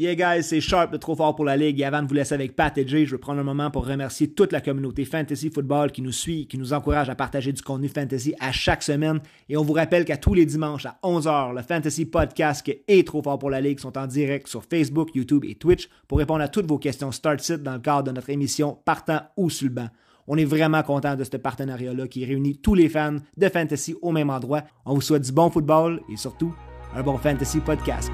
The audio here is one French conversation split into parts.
Yeah guys, c'est Sharp de Trop Fort pour la Ligue et avant de vous laisser avec Pat et Jay, je veux prendre un moment pour remercier toute la communauté Fantasy Football qui nous suit, qui nous encourage à partager du contenu Fantasy à chaque semaine et on vous rappelle qu'à tous les dimanches à 11h, le Fantasy Podcast et Trop Fort pour la Ligue sont en direct sur Facebook, YouTube et Twitch pour répondre à toutes vos questions Start-Sit dans le cadre de notre émission Partant ou sur le banc. On est vraiment content de ce partenariat-là qui réunit tous les fans de Fantasy au même endroit. On vous souhaite du bon football et surtout un bon Fantasy Podcast.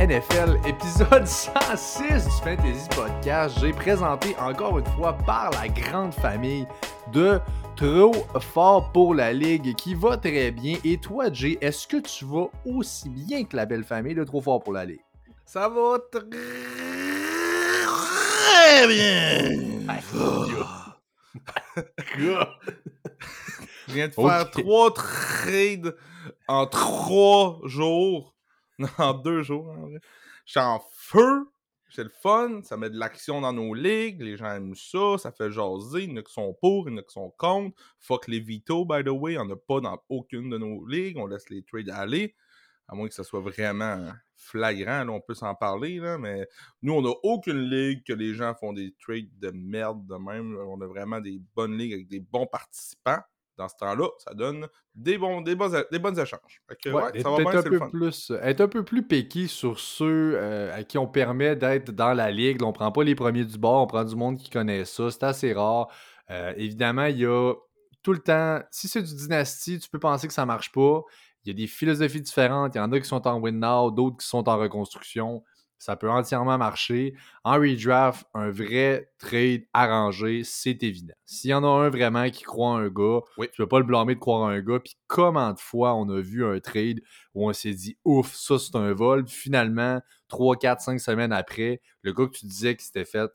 NFL, épisode 106 du Fantasy Podcast, j'ai présenté encore une fois par la grande famille de Trop Fort pour la Ligue qui va très bien. Et toi, Jay, est-ce que tu vas aussi bien que la belle famille de Trop Fort pour la Ligue? Ça va très bien. Je viens de faire trois trades en trois jours. En deux jours, en vrai. Je suis en feu. C'est le fun. Ça met de l'action dans nos ligues. Les gens aiment ça. Ça fait jaser. Il y en a qui sont pour, il y en a qui sont contre. Fuck les vito, by the way. Il n'y en a pas dans aucune de nos ligues. On laisse les trades aller. À moins que ça soit vraiment flagrant, là, on peut s'en parler, mais nous, on n'a aucune ligue que les gens font des trades de merde de même. On a vraiment des bonnes ligues avec des bons participants. Dans ce temps-là, ça donne des bons, des bons, des bonnes échanges. Ouais, ça va bien, un peu fun. plus, euh, être un peu plus piqué sur ceux euh, à qui on permet d'être dans la ligue. Là, on prend pas les premiers du bord, on prend du monde qui connaît ça. C'est assez rare. Euh, évidemment, il y a tout le temps. Si c'est du dynastie, tu peux penser que ça marche pas. Il y a des philosophies différentes. Il y en a qui sont en win now, d'autres qui sont en reconstruction. Ça peut entièrement marcher. En redraft, un vrai trade arrangé, c'est évident. S'il y en a un vraiment qui croit en un gars, Oui. tu peux pas le blâmer de croire en un gars. Puis comment de fois on a vu un trade où on s'est dit ouf, ça c'est un vol. Puis finalement, 3, 4, 5 semaines après, le gars que tu disais qui s'était fait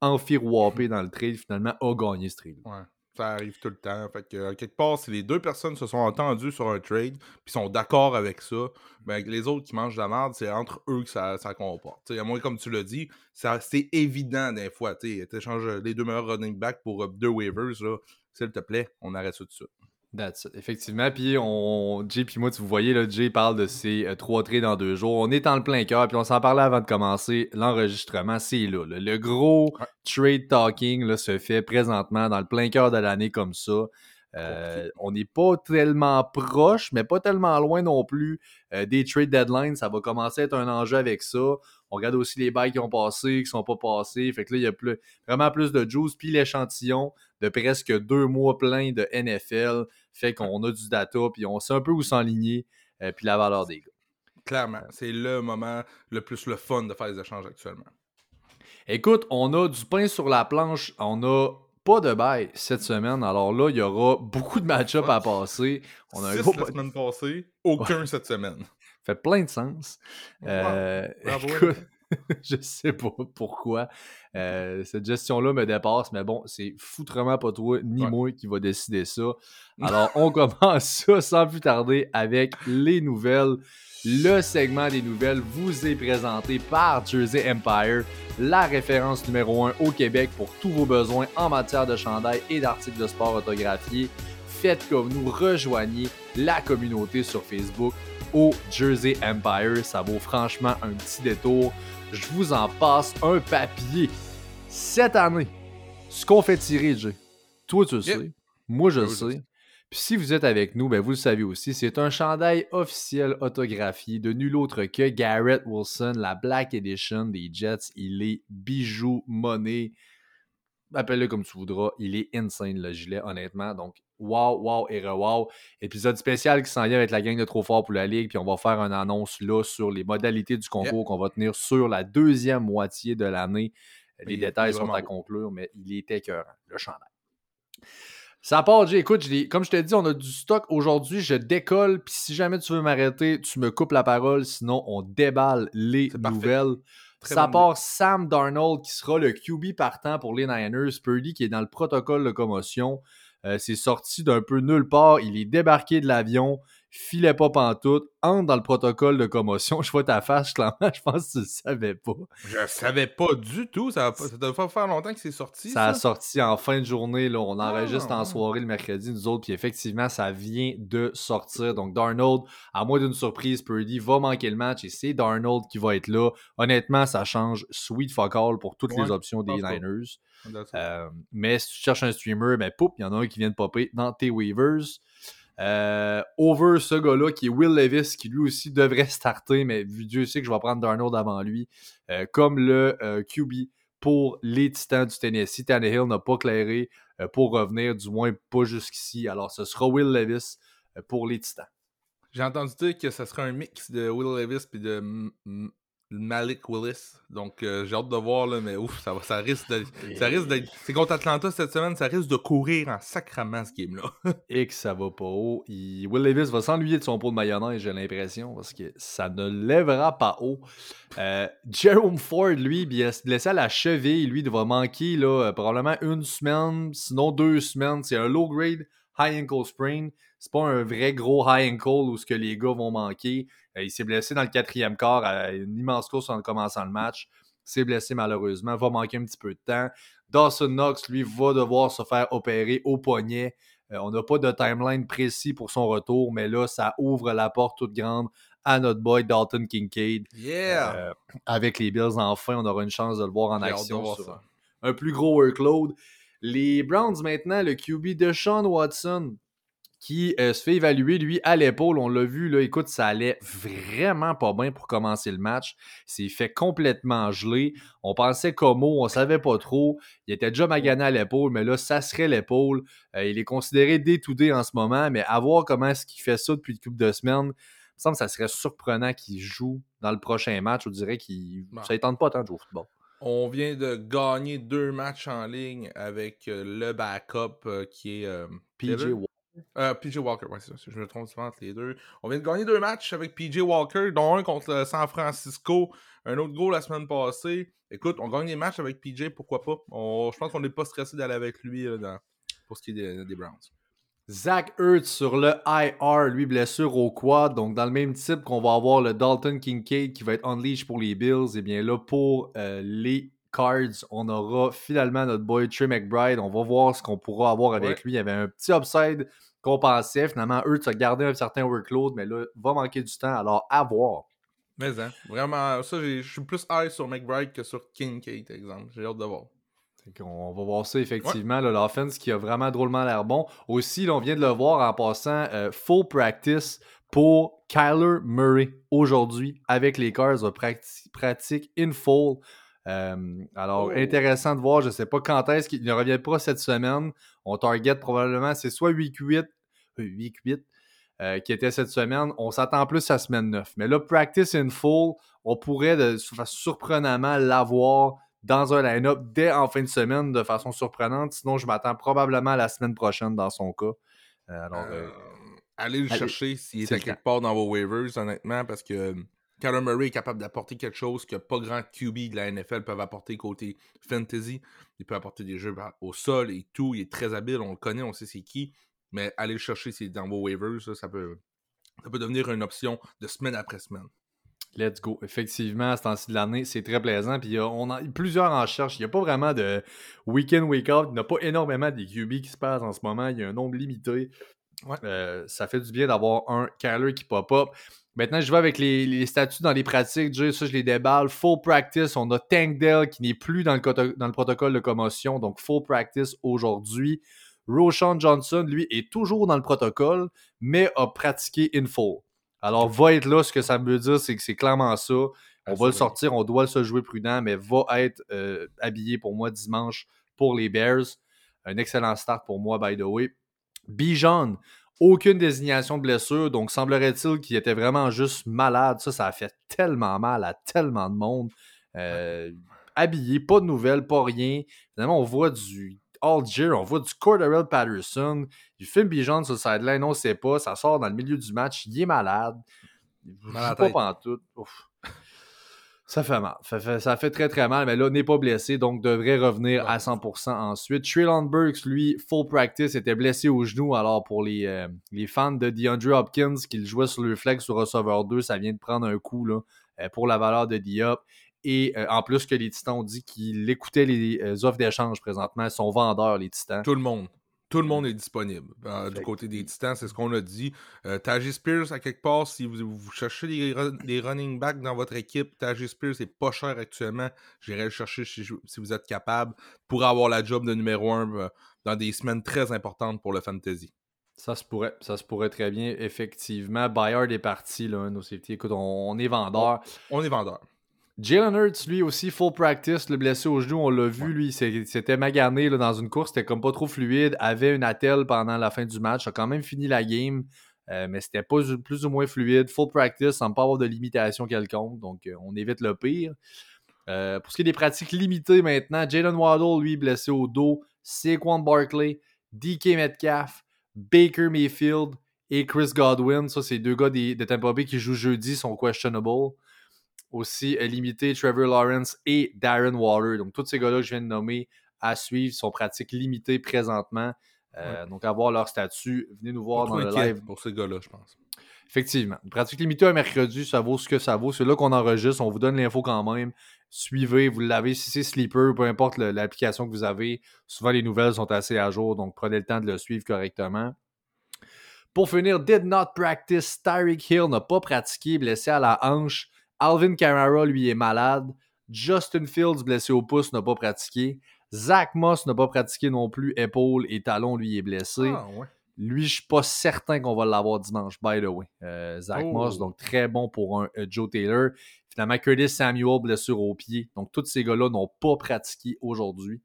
enfirouaper dans le trade, finalement a gagné ce trade. Ouais, ça arrive tout le temps. Fait que, euh, quelque part, si les deux personnes se sont entendues sur un trade, puis sont d'accord avec ça, ben, les autres qui mangent de la merde, c'est entre eux que ça, comporte. À moins, comme tu l'as dit, c'est évident des fois. Tu échanges les deux meilleurs running backs pour euh, deux waivers. S'il te plaît, on arrête ça tout de suite. That's it. Effectivement. Puis on, Jay puis moi, tu vous voyez, là, Jay parle de ces euh, trois trades dans deux jours. On est dans le plein cœur, puis on s'en parlait avant de commencer l'enregistrement. C'est là, là. Le gros trade talking là, se fait présentement dans le plein cœur de l'année comme ça. Euh, on n'est pas tellement proche, mais pas tellement loin non plus euh, des trade deadlines. Ça va commencer à être un enjeu avec ça. On regarde aussi les bails qui ont passé, qui sont pas passés. Fait que là, il y a plus, vraiment plus de juice. Puis l'échantillon de presque deux mois pleins de NFL fait qu'on a du data, puis on sait un peu où s'enligner, euh, puis la valeur des gars. Clairement, c'est le moment le plus le fun de faire les échanges actuellement. Écoute, on a du pain sur la planche, on a pas de bail cette semaine, alors là, il y aura beaucoup de match-up à passer. On a un Six gros la semaine passée, aucun cette semaine. fait plein de sens. Euh, Bravo, écoute, je sais pas pourquoi. Euh, cette gestion-là me dépasse, mais bon, c'est foutrement pas toi ni Ouais. moi qui va décider ça. Alors, on commence ça sans plus tarder avec les nouvelles. Le segment des nouvelles vous est présenté par Jersey Empire, la référence numéro 1 au Québec pour tous vos besoins en matière de chandail et d'articles de sport autographiés. Faites comme nous, rejoignez la communauté sur Facebook au Jersey Empire. Ça vaut franchement un petit détour. Je vous en passe un papier. Cette année, ce qu'on fait tirer, Jay, toi tu le Yep. sais, moi je le Oui, je le sais. Puis si vous êtes avec nous, ben vous le savez aussi, c'est un chandail officiel autographié de nul autre que Garrett Wilson, la Black Edition des Jets. Il est bijou, monnaie, appelle-le comme tu voudras. Il est insane le gilet, honnêtement. Donc, wow, wow et re-wow. Épisode spécial qui s'en vient avec la gang de Trop Fort pour la Ligue. Puis on va faire une annonce là sur les modalités du concours qu'on va tenir sur la deuxième moitié de l'année. Les Il détails il sont à conclure, mais il est écœurant, le chandail. Ça part, Jay. Écoute, je comme je t'ai dit, on a du stock aujourd'hui. Je décolle. Puis si jamais tu veux m'arrêter, tu me coupes la parole. Sinon, on déballe les nouvelles. Très ça part Sam Darnold qui sera le QB partant pour les Niners. Purdy qui est dans le protocole de commotion. Euh, c'est sorti d'un peu nulle part. Il est débarqué de l'avion. filait pas pantoute, entre dans le protocole de commotion. Je vois ta face, clairement, je pense que tu le savais pas. Je savais pas du tout. Ça, ça doit pas faire longtemps que c'est sorti. Ça, a sorti en fin de journée. Là. On enregistre en soirée le mercredi, nous autres. Puis effectivement, ça vient de sortir. Donc, Darnold, à moins d'une surprise, Purdy va manquer le match et c'est Darnold qui va être là. Honnêtement, ça change sweet fuck all pour toutes les options des Niners. Euh, mais si tu cherches un streamer, ben poup, il y en a un qui vient de popper dans tes waivers. Euh, over ce gars-là qui est Will Levis, qui lui aussi devrait starter, mais vu Dieu sait que je vais prendre Darnold avant lui, euh, comme le QB pour les Titans du Tennessee. Tannehill n'a pas clairé pour revenir, du moins pas jusqu'ici. Alors ce sera Will Levis pour les Titans. J'ai entendu dire que ce sera un mix de Will Levis et de Malik Willis. Donc, euh, j'ai hâte de voir, là, mais ouf, ça, ça risque d'être. C'est contre Atlanta cette semaine, ça risque de courir en sacrament ce game-là. Et que ça va pas haut. Will Levis va s'ennuyer de son pot de mayonnaise, j'ai l'impression, parce que ça ne lèvera pas haut. Euh, Jerome Ford, lui, il blessé à la cheville. Lui, il va manquer là, probablement une semaine, sinon deux semaines. C'est un low-grade high ankle sprain. C'est pas un vrai gros high ankle où ce que les gars vont manquer. Euh, il s'est blessé dans le quatrième quart à une immense course en commençant le match. S'est blessé malheureusement, va manquer un petit peu de temps. Dawson Knox, lui, va devoir se faire opérer au poignet. Euh, on n'a pas de timeline précis pour son retour, mais là, ça ouvre la porte toute grande à notre boy Dalton Kincaid. Yeah! Euh, avec les Bills, enfin, on aura une chance de le voir en action sur un plus gros workload. Les Browns, maintenant, le QB de Sean Watson, qui euh, se fait évaluer, lui, à l'épaule. On l'a vu, là, écoute, ça allait vraiment pas bien pour commencer le match. Il s'est fait complètement geler. On pensait Como, on savait pas trop. Il était déjà magané à l'épaule, mais là, ça serait l'épaule. Euh, il est considéré to en ce moment, mais à voir comment est-ce qu'il fait ça depuis une couple de semaines, il me semble que ça serait surprenant qu'il joue dans le prochain match. On dirait qu'il ça ne tente pas tant de jouer au football. On vient de gagner deux matchs en ligne avec euh, le backup qui est PJ euh, PJ Walker, ouais, c'est ça. Je me trompe souvent entre les deux. On vient de gagner deux matchs avec PJ Walker, dont un contre San Francisco, un autre goal la semaine passée. Écoute, on gagne des matchs avec PJ, pourquoi pas? je pense qu'on n'est pas stressé d'aller avec lui pour ce qui est des, Browns. Zach Ertz sur le IR, lui blessure au quad, donc dans le même type qu'on va avoir le Dalton Kincaid qui va être unleash pour les Bills, et bien là pour euh, les Cards, on aura finalement notre boy Trey McBride, on va voir ce qu'on pourra avoir avec lui. Il y avait un petit upside qu'on pensait. Finalement, eux, tu as gardé un certain workload, mais là, va manquer du temps. Alors, à voir. Mais, hein, vraiment, ça, je suis plus high sur McBride que sur Kincaid, exemple. J'ai hâte de voir. On va voir ça effectivement. L'offense qui a vraiment drôlement l'air bon. Aussi, on vient de le voir en passant euh, full practice pour Kyler Murray aujourd'hui avec les Cars. pratique in full. Euh, alors, oh. intéressant de voir. Je ne sais pas quand est-ce qu'il ne revient pas cette semaine. On target probablement, c'est soit 8-8, 8-8 euh, euh, qui était cette semaine. On s'attend plus à semaine 9. Mais là, practice in full, on pourrait de, surprenamment l'avoir dans un line-up dès en fin de semaine de façon surprenante. Sinon, je m'attends probablement à la semaine prochaine dans son cas. alors, allez le chercher s'il est, à quelque part dans vos waivers, honnêtement, parce que Kyler Murray est capable d'apporter quelque chose que pas grand QB de la NFL peuvent apporter côté fantasy. Il peut apporter des jeux au sol et tout. Il est très habile, on le connaît, on sait c'est qui. Mais aller le chercher c'est dans vos waivers, ça, peut, ça peut devenir une option de semaine après semaine. Let's go. Effectivement, à ce temps-ci de l'année, c'est très plaisant. Puis on a plusieurs en cherche. Il n'y a pas vraiment de week-end, week-out. Il n'y a pas énormément des QB qui se passent en ce moment. Il y a un nombre limité. Euh, ça fait du bien d'avoir un Kyler qui pop-up. Maintenant, je vais avec les, statuts dans les pratiques. ça, je les déballe. Full practice. On a Tank Dell qui n'est plus dans le, dans le protocole de commotion. Donc, full practice aujourd'hui. Roshan Johnson, lui, est toujours dans le protocole, mais a pratiqué in full. Alors, va être là. Ce que ça veut dire, c'est que c'est clairement ça. On va le sortir, on doit se jouer prudent, mais va être euh, habillé pour moi dimanche pour les Bears. Un excellent start pour moi, by the way. Bijan, aucune désignation de blessure, donc semblerait-il qu'il était vraiment juste malade. Ça, ça a fait tellement mal à tellement de monde. Euh, habillé, pas de nouvelles, pas rien. Finalement, on voit du Algier, on voit du Cordarrelle Patterson. Il filme Bijan sur le sideline, on sait pas. Ça sort dans le milieu du match, il est malade. Il ne pas tout. Ça fait mal. Ça fait, ça fait très très mal, mais là, n'est pas blessé, donc devrait revenir à 100% ensuite. Traylon Burks, lui, full practice, était blessé au genou. Alors pour les, euh, les fans de DeAndre Hopkins qui jouait sur le flex sur receveur 2, ça vient de prendre un coup là, euh, pour la valeur de Diop. Et euh, en plus que les Titans ont dit qu'ils écoutaient les offres d'échange présentement, ils sont vendeurs, les Titans. Tout le monde. Tout le monde est disponible. Euh, du côté des Titans, c'est ce qu'on a dit. Euh, Tajis Spears, à quelque part, si vous, cherchez des, running backs dans votre équipe, Tajis Spears est pas cher actuellement. J'irai le chercher si, vous êtes capable pour avoir la job de numéro 1 euh, dans des semaines très importantes pour le fantasy. Ça se pourrait, ça se pourrait très bien, effectivement. Bayard est parti, là, nos safety. Écoute, on, est vendeur. on est vendeur. Jalen Hurts, lui aussi, full practice, le blessé au genou, on l'a vu, lui, c'était magané là, dans une course, c'était comme pas trop fluide, avait une attelle pendant la fin du match, a quand même fini la game, euh, mais c'était pas plus ou moins fluide, full practice, sans pas avoir de limitation quelconque, donc euh, on évite le pire. Euh, pour ce qui est des pratiques limitées maintenant, Jalen Waddle, lui, blessé au dos, Saquon Barkley, DK Metcalf, Baker Mayfield et Chris Godwin, ça c'est deux gars de Tampa Bay qui jouent jeudi, sont questionable aussi limité Trevor Lawrence et Darren Waller. Donc, tous ces gars-là que je viens de nommer à suivre sont pratiques limitées présentement. Euh, donc, avoir leur statut, venez nous voir dans le live. Pour ces gars-là, je pense. Effectivement. pratique limitée un mercredi, ça vaut ce que ça vaut. C'est là qu'on enregistre. On vous donne l'info quand même. Suivez, vous l'avez si c'est Sleeper, peu importe l'application que vous avez. Souvent, les nouvelles sont assez à jour, donc prenez le temps de le suivre correctement. Pour finir, did not practice. Tyreek Hill n'a pas pratiqué, blessé à la hanche. Alvin Kamara, lui, est malade. Justin Fields, blessé au pouce, n'a pas pratiqué. Zach Moss n'a pas pratiqué non plus. Épaule et talon, lui, est blessé. Ah, lui, je suis pas certain qu'on va l'avoir dimanche, by the way. Euh, Zach oh. Moss, donc très bon pour un euh, Joe Taylor. Finalement, Curtis Samuel, blessure au pied. Donc, tous ces gars-là n'ont pas pratiqué aujourd'hui.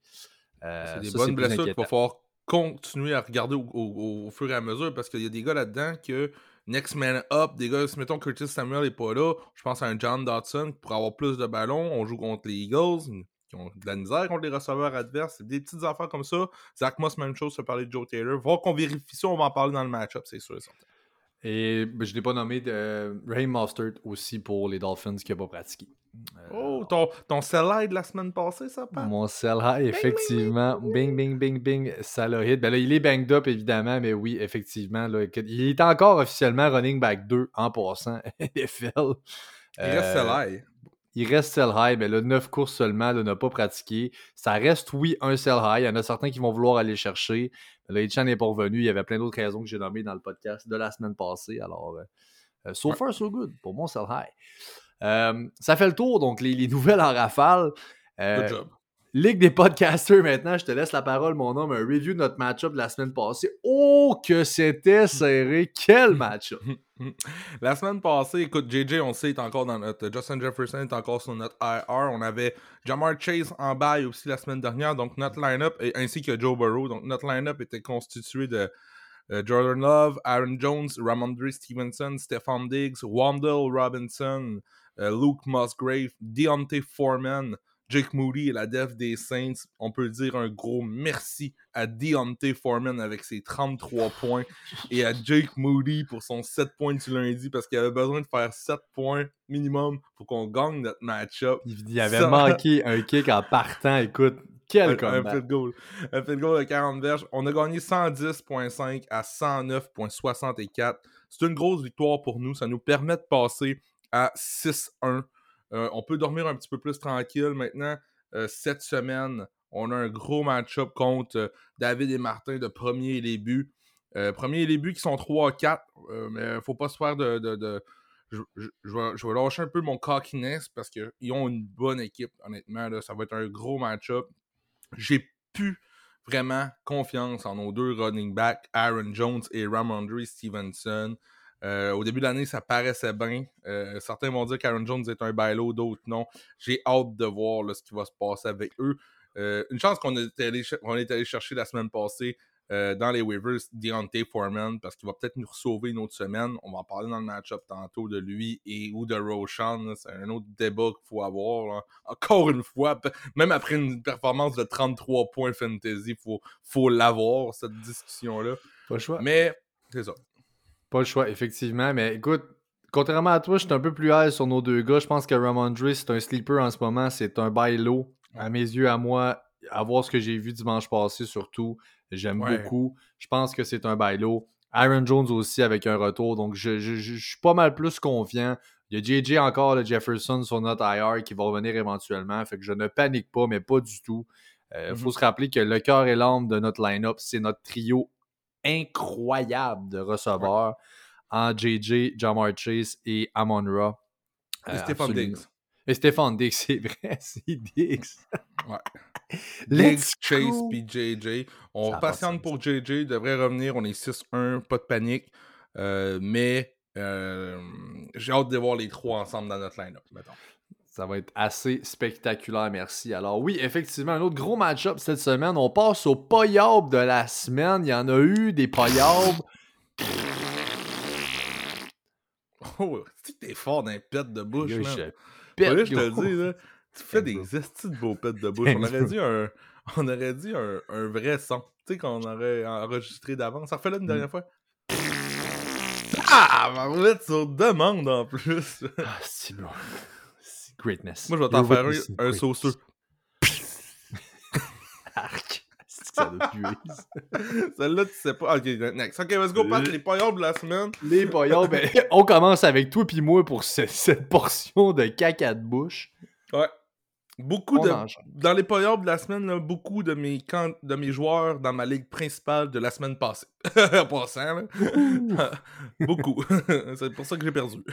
Euh, c'est des bonnes blessures qu'il va falloir continuer à regarder au, fur et à mesure parce qu'il y a des gars là-dedans que next man up, des gars, si mettons Curtis Samuel n'est pas là, je pense à un John Dodson qui pourrait avoir plus de ballons. On joue contre les Eagles, qui ont de la misère contre les receveurs adverses. Des petites affaires comme ça. Zach Moss, même chose, se parler de Joe Taylor. Voir qu'on vérifie ça, on va en parler dans le match-up, c'est sûr et certain. Et ben, je n'ai pas nommé de euh, Ray Mostert aussi pour les Dolphins qui n'a pas pratiqué. Euh, oh, ton, ton sell high de la semaine passée, ça, Pat? Mon sell high, effectivement. Bing, bing, bing, bing, ça l'a hit. Ben là, il est banged up, évidemment, mais oui, effectivement. Là, il est encore officiellement running back 2 en passant NFL. Il reste sell euh, high. Il reste sell high, mais là, 9 courses seulement, là, n'a pas pratiqué. Ça reste, oui, un sell high. Il y en a certains qui vont vouloir aller chercher. Là, Hitchan n'est pas revenu. Il y avait plein d'autres raisons que j'ai nommées dans le podcast de la semaine passée. Alors, euh, so far, so good pour mon sell high. Euh, ça fait le tour, donc les, nouvelles en rafale. Euh, Good job. Ligue des podcasters maintenant, je te laisse la parole, mon homme. Un review de notre match-up de la semaine passée. Oh, que c'était serré! Quel match-up! la semaine passée, écoute, JJ, on sait, est encore dans notre. Justin Jefferson est encore sur notre IR. On avait Jamar Chase en bail aussi la semaine dernière, donc notre line-up, ainsi que Joe Burrow. Donc notre line-up était constitué de. Euh, Jordan Love, Aaron Jones, Ramondre Stevenson, Stephon Diggs, Wandell Robinson, euh, Luke Musgrave, Deontay Foreman, Jake Moody et la def des Saints. On peut dire un gros merci à Deontay Foreman avec ses 33 points et à Jake Moody pour son 7 points du lundi parce qu'il avait besoin de faire 7 points minimum pour qu'on gagne notre match-up. Il avait manqué un kick en partant. Écoute, quel un. Un de goal. Un de goal de 40 verges. On a gagné 110.5 à 109.64. C'est une grosse victoire pour nous. Ça nous permet de passer à 6-1. Euh, on peut dormir un petit peu plus tranquille maintenant. Euh, cette semaine, on a un gros match-up contre euh, David et Martin de premier et les buts. premier et les qui sont 3-4, mais faut pas se faire de. Je, vais, lâcher un peu mon cockiness parce qu'ils ont une bonne équipe, honnêtement. Ça va être un gros match-up. J'ai plus vraiment confiance en nos deux running backs, Aaron Jones et Ramondre Stevenson. Euh, au début de l'année, ça paraissait bien. Euh, certains vont dire qu'Aaron Jones est un bailo, d'autres non. J'ai hâte de voir ce qui va se passer avec eux. Euh, une chance qu'on est, allé, est allé chercher la semaine passée dans les waivers Deontay Foreman parce qu'il va peut-être nous sauver une autre semaine. On va en parler dans le match-up tantôt de lui et ou de Roshan. C'est un autre débat qu'il faut avoir. Encore une fois, même après une performance de 33 points fantasy, il faut, faut l'avoir, cette discussion-là. Pas le choix. Mais c'est ça. Pas le choix, effectivement. Mais écoute, contrairement à toi, je suis un peu plus high sur nos deux gars. Je pense que Ramondre, c'est un sleeper en ce moment. C'est un bail low. À mes yeux, à moi, à voir ce que j'ai vu dimanche passé, surtout, j'aime Ouais. beaucoup. Je pense que c'est un bail low. Aaron Jones aussi avec un retour. Donc, je, je- je- je suis pas mal plus confiant. Il y a JJ encore, le Jefferson sur notre IR qui va revenir éventuellement. Fait que je ne panique pas, mais pas du tout. Il Mhm. faut se rappeler que le cœur et l'âme de notre line-up, c'est notre trio incroyable de receveurs en JJ, Jamar Chase et Amon Ra. Et Euh, Stéphane. Diggs. Et Stéphane Diggs, c'est vrai, c'est Diggs. Ouais. Diggs, Chase puis JJ. On Ça patiente pour JJ, il devrait revenir. On est 6-1, pas de panique. Euh, mais euh, j'ai hâte de voir les trois ensemble dans notre line-up. mettons. Ça va être assez spectaculaire, merci. Alors oui, effectivement, un autre gros match-up cette semaine. On passe au poyab de la semaine. Il y en a eu des poyabs. Oh, tu t'es fort les pets de bouche, je je te gros. le dis, là, tu fais des estis de beaux pets de bouche. On aurait dit un, on aurait dit un, un vrai son. Tu sais, qu'on aurait enregistré d'avance. Ça refait là une Mm. dernière fois. Ah, va mettre sur demande en plus. Ah, c'est bro. Greatness. Moi, je vais t'en faire un, un sauceux. Arc. C'est que ça. Celle-là, tu sais pas. Ok, next. Ok, let's go, Pat, les paillards de la semaine. Les poyabs, ben, on commence avec toi puis moi pour ce- cette portion de caca de bouche. Ouais. Beaucoup On de. enchaîne. Dans les paillards de la semaine, là, beaucoup de mes, can- de mes joueurs dans ma ligue principale de la semaine passée. en passant, là. beaucoup. C'est pour ça que j'ai perdu.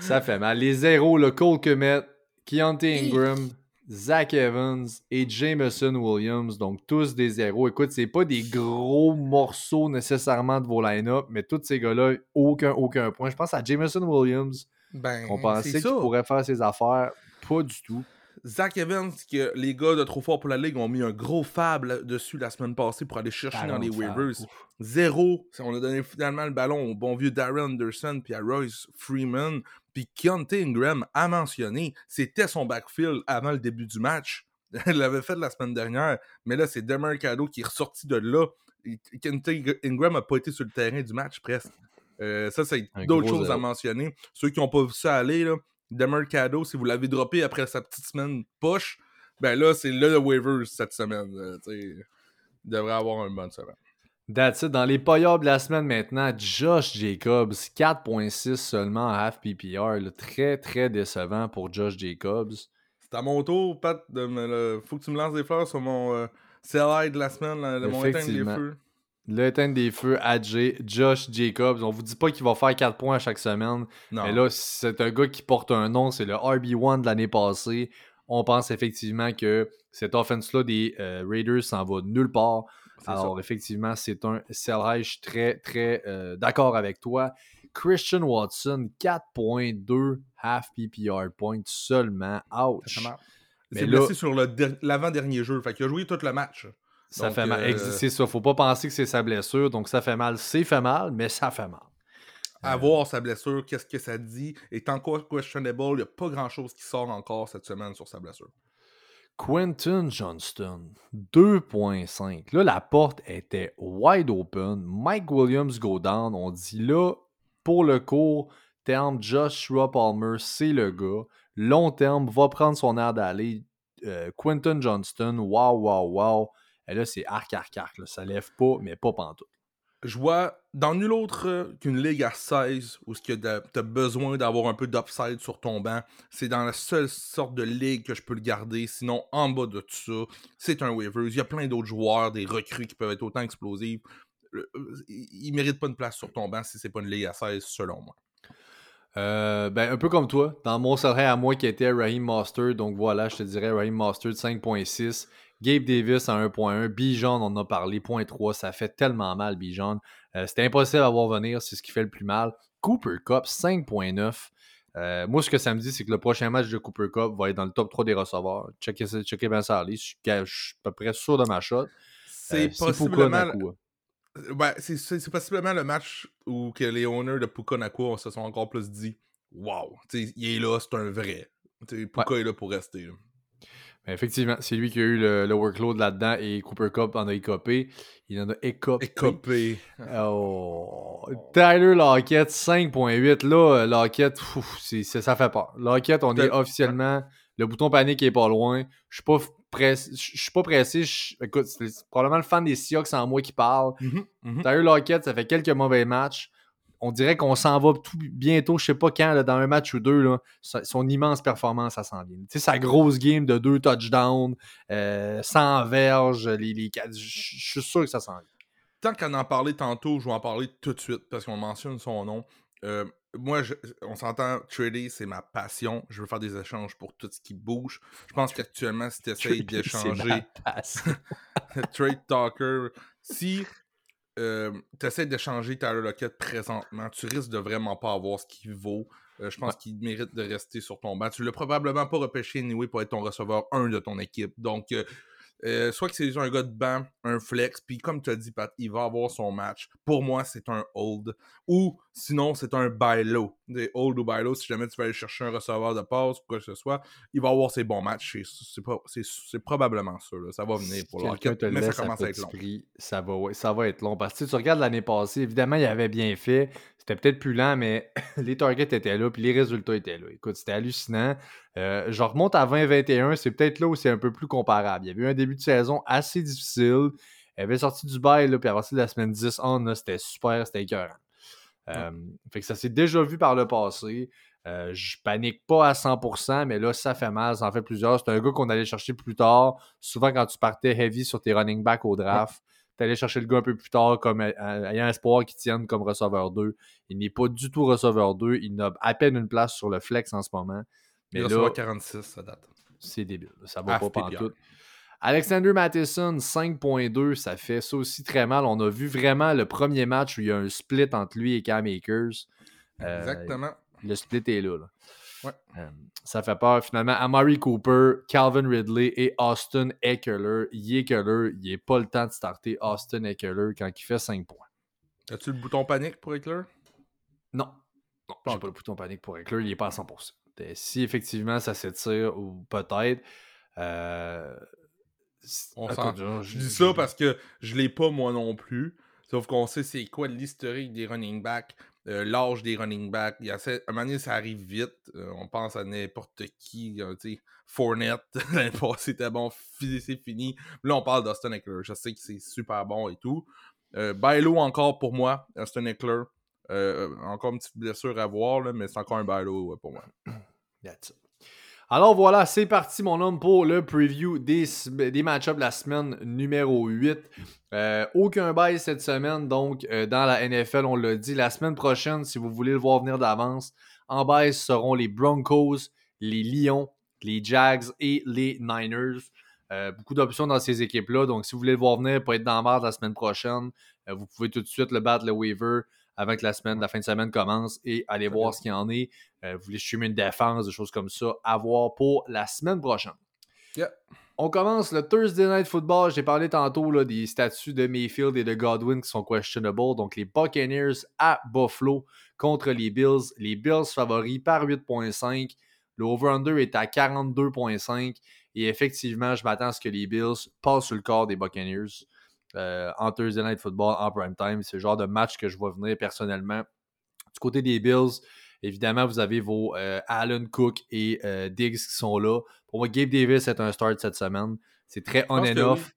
Ça fait mal. Les zéros, le Cole Komet, Keontae Ingram, Zach Evans et Jameson Williams. Donc, tous des zéros. Écoute, c'est pas des gros morceaux nécessairement de vos line-up, mais tous ces gars-là, aucun, aucun point. Je pense à Jameson Williams. Ben, On pensait qu'il ça. pourrait faire ses affaires. Pas du tout. Zach Evans, que les gars de Trop Fort pour la Ligue ont mis un gros fab là- dessus la semaine passée pour aller chercher dans les waivers. Zéro. On a donné finalement le ballon au bon vieux Darren Anderson puis à Royce Freeman. Puis Keontae Ingram a mentionné, c'était son backfield avant le début du match. Il l'avait fait la semaine dernière, mais là, c'est Demercado qui est ressorti de là. Keontae Ingram n'a pas été sur le terrain du match presque. Euh, ça, c'est d'autres choses à mentionner. Ceux qui n'ont pas vu ça aller, là, Demercado, si vous l'avez droppé après sa petite semaine poche, ben là, c'est le waiver cette semaine. euh, il devrait avoir une bonne semaine. That's it. Dans les paillards de la semaine maintenant, Josh Jacobs, 4.6 seulement en half PPR. là. Très, très décevant pour Josh Jacobs. C'est à mon tour, Pat, de me le- faut que tu me lances des fleurs sur mon euh, de la semaine, là, de mon éteindre des feux. L'éteinte des feux, AJ, Josh Jacobs. On vous dit pas qu'il va faire 4 points à chaque semaine. Non. Mais là, c'est un gars qui porte un nom, c'est le RB1 de l'année passée. On pense effectivement que cette offense-là des euh, Raiders s'en va nulle part. Alors, effectivement, c'est un sell high. Je suis très, très euh, d'accord avec toi. Christian Watson, 4.2 half PPR points seulement. Ouch. C'est là- blessé sur l'avant-dernier jeu. Fait qu'il a joué tout le match. Ça Donc, fait mal. euh, C'est ça. Faut pas penser que c'est sa blessure. Donc, ça fait mal. C'est fait mal, mais ça fait mal. À voir sa blessure, qu'est-ce que ça dit. Est encore questionable. Il n'y a pas grand-chose qui sort encore cette semaine sur sa blessure. Quentin Johnston, 2.5. Là, la porte était wide open. Mike Williams go down. On dit là, pour le court terme, Joshua Palmer, c'est le gars. Long terme, va prendre son air d'aller. Euh, Quentin Johnston, wow, wow, wow. Et là, c'est arc, arc, arc. là. Ça lève pas, mais pas pantoute. Je vois dans nul autre euh, qu'une ligue à 16 où tu as besoin d'avoir un peu d'upside sur ton banc. C'est dans la seule sorte de ligue que je peux le garder. Sinon, en bas de tout ça, c'est un waivers. Il y a plein d'autres joueurs, des recrues qui peuvent être autant explosifs. Le- euh, Ils ne méritent pas une place sur ton banc si c'est pas une ligue à 16, selon moi. Euh, ben, un peu comme toi, dans mon salaire à moi qui était Raheem Mostert, donc voilà, je te dirais Raheem Mostert 5.6, Gabe Davis à 1.1, Bijan, on en a parlé, 0.3, ça fait tellement mal Bijan. Euh, C'était impossible à voir venir, c'est ce qui fait le plus mal. Cooper Cup 5.9. Euh, moi, ce que ça me dit, c'est que le prochain match de Cooper Cup va être dans le top 3 des receveurs. Checkez, checkez bien ça je suis à peu près sûr de ma shot. C'est Euh, possiblement. Nakua. Ouais, c'est- possiblement le match où que les owners de Puka Nakua se sont encore plus dit Wow, il est là, c'est un vrai. Tu sais, Puka est là pour rester. Effectivement, c'est lui qui a eu le, workload là-dedans et Cooper Cup en a écopé. Il en a écopé. Écopé. Oh. Tyler Lockett, 5.8. Là, Lockett, ça fait peur. Lockett, on est officiellement. Le bouton panique est pas loin. Je suis pas pressé. Je suis pas pressé. Écoute, c'est probablement le fan des Seahawks en moi qui parle. Mm-hmm, mm-hmm. Tyler Lockett, ça fait quelques mauvais matchs on dirait qu'on s'en va tout bientôt, je sais pas quand, dans un match ou deux, là, son immense performance, ça s'en vient. Tu sais, sa grosse game de deux touchdowns, euh, sans verge, les, les je suis sûr que ça s'en vient. Tant qu'on en parlait tantôt, je vais en parler tout de suite parce qu'on mentionne son nom. Euh, moi, on s'entend, trader, c'est ma passion. Je veux faire des échanges pour tout ce qui bouge. Je pense qu'actuellement, si tu essayes d'échanger. Trade Talker, si euh, tu essaies d'échanger Tyler Lockett présentement, tu risques de vraiment pas avoir ce qu'il vaut. Euh, je pense qu'il mérite de rester sur ton banc. Tu l'as probablement pas repêché anyway pour être ton receveur 1 de ton équipe. Donc, euh, euh, soit que c'est un gars de banc, un flex, puis comme tu as dit, Pat, il va avoir son match. Pour moi, c'est un hold. Ou sinon, c'est un buy low. Des hold ou buy low, si jamais tu vas aller chercher un receveur de passe ou quoi que ce soit, il va avoir ses bons matchs. C'est probablement ça. Ça va venir pour l'enquête, mais ça commence à être long. ça, va, ça va être long. Parce que tu regardes l'année passée, évidemment, il avait bien fait. C'était peut-être plus lent, mais les targets étaient là, puis les résultats étaient là. Écoute, c'était hallucinant. Euh, je remonte à 2021, c'est peut-être là où c'est un peu plus comparable. Il y avait eu un début de saison assez difficile. Il avait sorti du bail, là, puis à partir de la semaine 10 on, c'était super, c'était écœurant. Euh, fait que ça s'est déjà vu par le passé. Euh, je panique pas à 100%, mais là, ça fait mal, ça en fait plusieurs. C'est un gars qu'on allait chercher plus tard. Souvent, quand tu partais heavy sur tes running backs au draft, tu allais chercher le gars un peu plus tard comme ayant espoir qu'il tienne comme receveur 2. Il n'est pas du tout receveur 2. Il n'a à peine une place sur le flex en ce moment. Mais il là, 46, ça date. C'est débile. Ça va pas pas tout. Alexander Matheson, 5.2, ça fait ça aussi très mal. On a vu vraiment le premier match où il y a un split entre lui et Cam Akers. Euh, Exactement. Le split est là. Euh, ça fait peur. Finalement, Amari Cooper, Calvin Ridley et Austin Eckler. Eckler, il n'est pas le temps de starter Austin Eckler quand il fait 5 points. As-tu le bouton panique pour Eckler? Non. Non, j'ai pas le bouton panique pour Eckler. Il n'est pas à 100%. Si effectivement ça s'étire, ou peut-être. Euh, je dis ça parce que je l'ai pas moi non plus. Sauf qu'on sait c'est quoi l'historique des running backs. Euh, l'âge des running backs. Il y a, à un moment donné, ça arrive vite. Euh, on pense à n'importe qui. Euh, Fournette, l'année passée, c'était bon, c'est fini. Là, on parle d'Austin Eckler. Je sais que c'est super bon et tout. Bailo encore pour moi, Austin Eckler. encore une petite blessure à voir, là, mais c'est encore un Bailo pour moi. That's alors voilà, c'est parti mon homme pour le preview des, des match-ups de la semaine numéro 8. Euh, aucun bail cette semaine, donc euh, dans la NFL, on l'a dit. La semaine prochaine, si vous voulez le voir venir d'avance, en bail seront les Broncos, les Lions, les Jags et les Niners. Euh, beaucoup d'options dans ces équipes-là. Donc, si vous voulez le voir venir pour être dans la la semaine prochaine, vous pouvez tout de suite le battre, le waiver avant que la semaine, la fin de semaine commence et aller voir ce qu'il y en est. Euh, vous voulez streamer une défense, des choses comme ça, à voir pour la semaine prochaine. On commence le Thursday Night Football. J'ai parlé tantôt là, des statuts de Mayfield et de Godwin qui sont questionable. Donc, les Buccaneers à Buffalo contre les Bills. Les Bills favoris par 8.5. Le over-under est à 42.5. Et effectivement, je m'attends à ce que les Bills passent sur le corps des Buccaneers. Euh, en Thursday Night Football en prime time. C'est le genre de match que je vois venir personnellement. Du côté des Bills, évidemment, vous avez vos euh, Allen Cook et euh, Diggs qui sont là. Pour moi, Gabe Davis est un start cette semaine. C'est très on and off.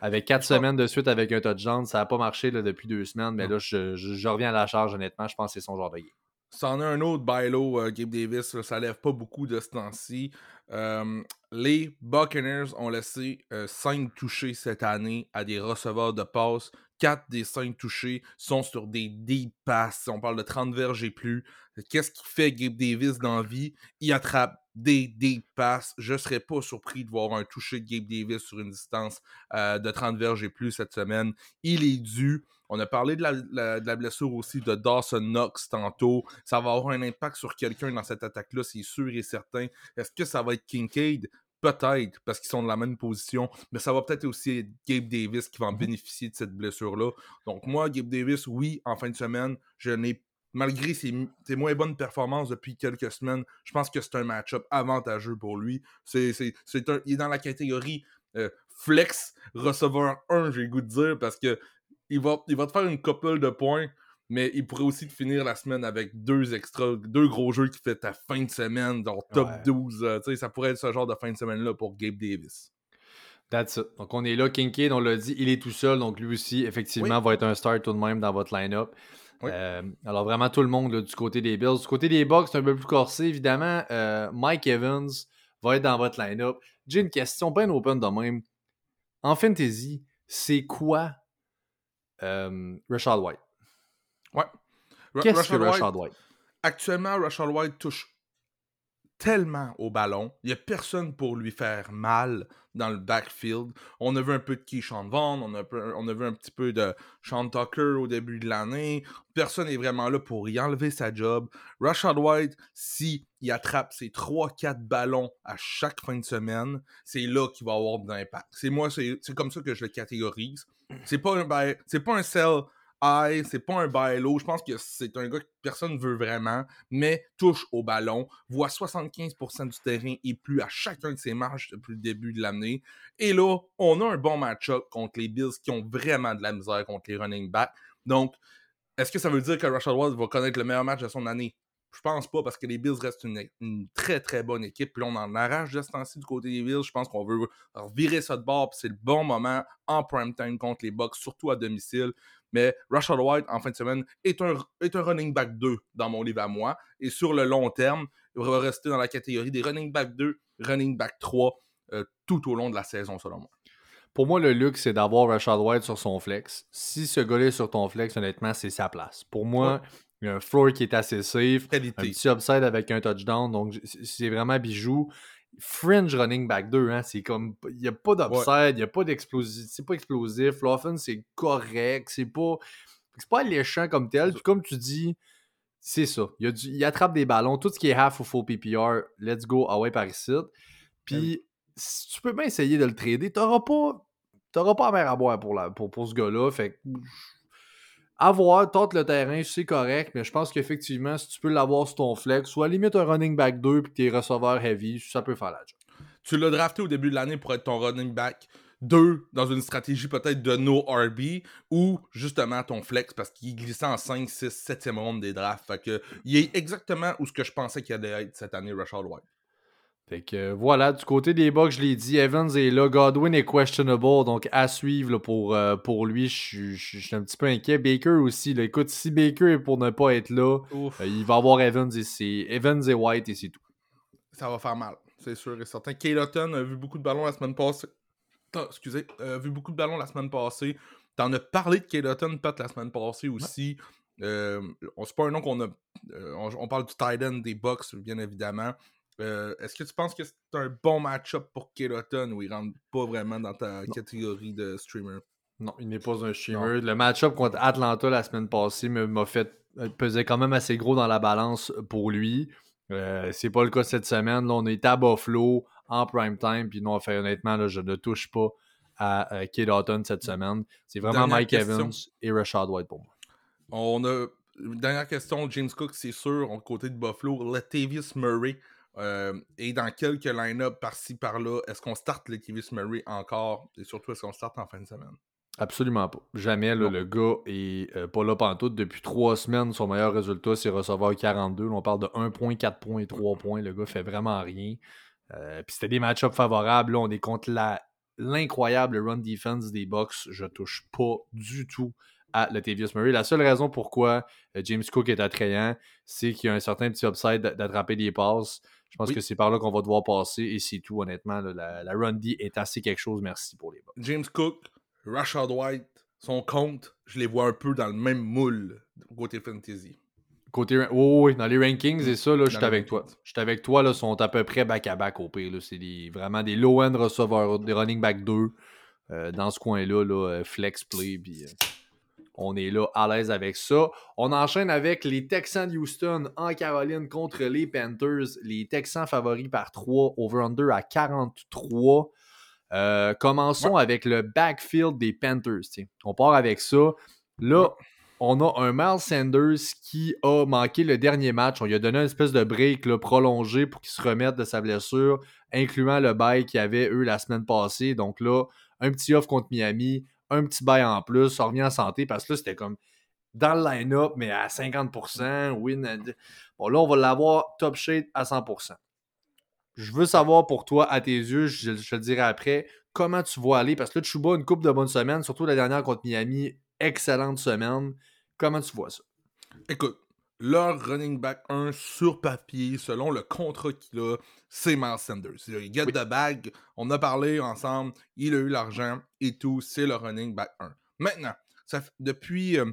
Avec quatre semaines de suite avec un touchdown, ça n'a pas marché là, depuis deux semaines, mais là, je, reviens à la charge, honnêtement. Je pense que c'est son genre de game. C'en a un autre, Bilo, Gabe Davis, ça lève pas beaucoup de ce temps-ci. Euh, les Buccaneers ont laissé 5 euh, touchés cette année à des receveurs de passe. 4 des 5 touchés sont sur des deep passes. On parle de 30 verges et plus. Qu'est-ce qui fait Gabe Davis dans la vie? Il attrape des deep passes. Je ne serais pas surpris de voir un toucher de Gabe Davis sur une distance euh, de 30 verges et plus cette semaine. Il est dû. On a parlé de la, blessure aussi de Dawson Knox tantôt. Ça va avoir un impact sur quelqu'un dans cette attaque-là, c'est sûr et certain. Est-ce que ça va être Kincaid? Peut-être, parce qu'ils sont dans la même position, mais ça va peut-être aussi être Gabe Davis qui va en mhm. bénéficier de cette blessure-là. Donc moi, Gabe Davis, oui, en fin de semaine, je n'ai malgré ses, ses moins bonnes performances depuis quelques semaines, je pense que c'est un match-up avantageux pour lui. C'est, c'est, c'est un, il est dans la catégorie euh, flex receveur 1, j'ai le goût de dire, parce que il va, il va te faire une couple de points, mais il pourrait aussi te finir la semaine avec deux extra, deux gros jeux qui fait ta fin de semaine, genre top Ouais. 12. euh, ça pourrait être ce genre de fin de semaine-là pour Gabe Davis. That's it. Donc, on est là. Kincaid, on l'a dit, il est tout seul. Donc, lui aussi, effectivement, va être un start tout de même dans votre line-up. Oui. Euh, alors, vraiment, tout le monde là, du côté des Bills. Du côté des Bucks, c'est un peu plus corsé, évidemment. Euh, Mike Evans va être dans votre line-up. J'ai une question bien open de même. En fantasy, c'est quoi euh, Rashad White? Ouais. Qu'est-ce que White, Rashad White? actuellement, Rashad White touche tellement au ballon. Il n'y a personne pour lui faire mal dans le backfield. On a vu un peu de Keyshawn Vaughn, on a, on vu un petit peu de Sean Tucker au début de l'année. Personne n'est vraiment là pour y enlever sa job. Rashad White, si il attrape ses 3-4 ballons à chaque fin de semaine, c'est là qu'il va avoir de l'impact. C'est moi, c'est comme ça que je le catégorise. C'est pas c'est pas un sell high, c'est pas un buy low. Je pense que c'est un gars que personne veut vraiment, mais touche au ballon, voit 75% du terrain et plus à chacun de ses marches depuis le début de l'année. Et là, on a un bon match-up contre les Bills qui ont vraiment de la misère contre les running backs. Donc, est-ce que ça veut dire que Rashad White va connaître le meilleur match de son année? Je pense pas parce que les Bills restent une, une très très bonne équipe. Puis là, on en arrache de ce temps-ci du côté des Bills. Je pense qu'on veut virer ça de bord. Puis c'est le bon moment en prime time contre les Bucks, surtout à domicile. Mais Rashad White, en fin de semaine, est un, est un running back 2 dans mon livre à moi. Et sur le long terme, il va rester dans la catégorie des running back 2, running back 3 euh, tout au long de la saison, selon moi. Pour moi, le luxe, c'est d'avoir Rashad White sur son flex. Si ce gars-là est sur ton flex, honnêtement, c'est sa place. Pour moi, il y a un floor qui est assez safe. Un Qualité. petit upside avec un touchdown. Donc, c'est vraiment bijou. Fringe running back 2, hein, c'est comme. Il n'y a pas d'upside, il n'y a pas d'explosif. C'est pas explosif. L'offense, c'est correct. C'est pas. C'est pas alléchant comme tel. Puis comme tu dis, c'est ça. Il, a du- il attrape des ballons. Tout ce qui est half ou full PPR, let's go, ah ouais, par ici. Puis si tu peux bien essayer de le trader. T'auras pas. T'auras pas à mer à boire pour, la, pour, pour ce gars-là. Fait que. Avoir, tente le terrain, c'est correct, mais je pense qu'effectivement, si tu peux l'avoir sur ton flex, la limite un running back 2 puis tes receveurs heavy, ça peut faire la job. Tu l'as drafté au début de l'année pour être ton running back 2 dans une stratégie peut-être de no RB ou justement ton flex parce qu'il glissait en 5, 6, 7e ronde des drafts. Fait que il est exactement où ce que je pensais qu'il allait être cette année, Rashad White. Fait que euh, voilà, du côté des Bucks, je l'ai dit, Evans est là, Godwin est questionable, donc à suivre là, pour, euh, pour lui, je suis- je suis je suis un petit peu inquiet. Baker aussi, là, écoute, si Baker est pour ne pas être là, euh, il va avoir Evans et, Evans et White et c'est tout. ça va faire mal, c'est sûr et certain. Kayloton a vu beaucoup de ballons la semaine passée. Excusez, a vu beaucoup de ballons la semaine passée. T'en as parlé de Kayloton, Pat, la semaine passée aussi. Euh, on- c'est pas un nom qu'on a. on, on parle du tight end des Bucks, bien évidemment. Euh, Est-ce que tu penses que c'est un bon match-up pour Kayloton ou il rentre pas vraiment dans ta catégorie de streamer? Non, il n'est pas un streamer. Le match-up contre Atlanta la semaine passée m'a fait euh, pesait quand même assez gros dans la balance pour lui. Euh, c'est pas le cas cette semaine. Là, on est à Buffalo en prime time. Puis non, fait, honnêtement, là, je ne touche pas à euh, Kate Houghton cette semaine. C'est vraiment Dernière Mike question. Evans et Rashad White pour moi. On a une dernière question, James Cook, c'est sûr, au côté de Buffalo. Latavius Murray euh, est dans quelques line-up par-ci par-là. Est-ce qu'on starte Latavius Murray encore? Et surtout est-ce qu'on starte en fin de semaine? Absolument pas. Jamais, là, le gars est euh, pas là pantoute. Depuis trois semaines, son meilleur résultat, c'est recevoir 42. Là, on parle de 1 point, 4 points et 3 points. Le gars fait vraiment rien. Euh, Puis c'était des match-ups favorables. Là, on est contre l'incroyable run defense des Bucks. Je touche pas du tout à Latavius Murray. La seule raison pourquoi James Cook est attrayant, c'est qu'il y a un certain petit upside d'a- d'attraper des passes. Je pense Oui. que c'est par là qu'on va devoir passer et c'est tout, honnêtement. là. la, la run D est assez quelque chose. Merci pour les Bucks. James Cook, Rashad White, son compte, je les vois un peu dans le même moule côté fantasy. Côté, ra- oui, oui, dans les rankings et ça, là, je suis avec toi. Je suis avec toi, là, sont à peu près back-à-back au pire. là. C'est des- vraiment des low-end receveurs, des running back 2 euh, dans ce coin-là, là, euh, flex play, puis euh, on est là à l'aise avec ça. On enchaîne avec les Texans de Houston en Caroline contre les Panthers. Les Texans favoris par 3, over-under à 43. Euh, commençons avec le backfield des Panthers. On part avec ça. Là, on a un Miles Sanders qui a manqué le dernier match. On lui a donné une espèce de break là, prolongé pour qu'il se remette de sa blessure, incluant le bail qu'il y avait, eux, la semaine passée. Donc là, un petit off contre Miami, un petit bail en plus, ça revient en santé parce que là, c'était comme dans le line-up, mais à 50%, win. Bon, là, on va l'avoir top shape à 100%. Je veux savoir pour toi, à tes yeux, je, je le dirai après, comment tu vois aller? Parce que là, Chuba, une coupe de bonnes semaines, surtout la dernière contre Miami, excellente semaine. Comment tu vois ça? Écoute, leur running back 1 sur papier, selon le contrat qu'il a, c'est Miles Sanders. Il get the bag, on a parlé ensemble, il a eu l'argent et tout, c'est le running back 1. Maintenant, ça, depuis euh,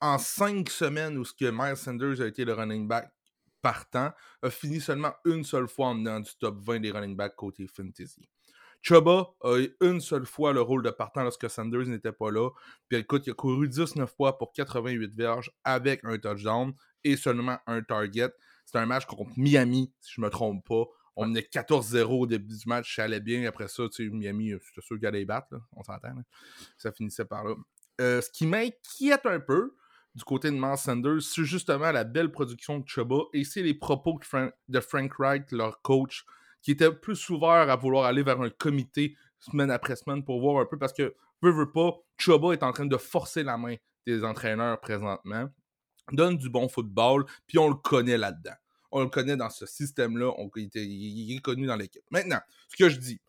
en cinq semaines où ce que Miles Sanders a été le running back partant, a fini seulement une seule fois en menant du top 20 des running backs côté fantasy. Chuba a eu une seule fois le rôle de partant lorsque Sanders n'était pas là. Puis écoute, il a couru 19 fois pour 88 verges avec un touchdown et seulement un target. C'était un match contre Miami, si je ne me trompe pas. On menait 14-0 au début du match, ça allait bien. Après ça, tu sais, Miami, c'était sûr qu'il allait battre, on s'entend. Ça finissait par là. Euh, ce qui m'inquiète un peu du côté de Miles Sanders, c'est justement la belle production de Chuba et c'est les propos de Frank Wright, leur coach, qui était plus ouvert à vouloir aller vers un comité semaine après semaine pour voir un peu parce que, veut, veut pas, Chuba est en train de forcer la main des entraîneurs présentement, donne du bon football, puis on le connaît là-dedans. On le connaît dans ce système-là, il, est connu dans l'équipe. Maintenant, ce que je dis,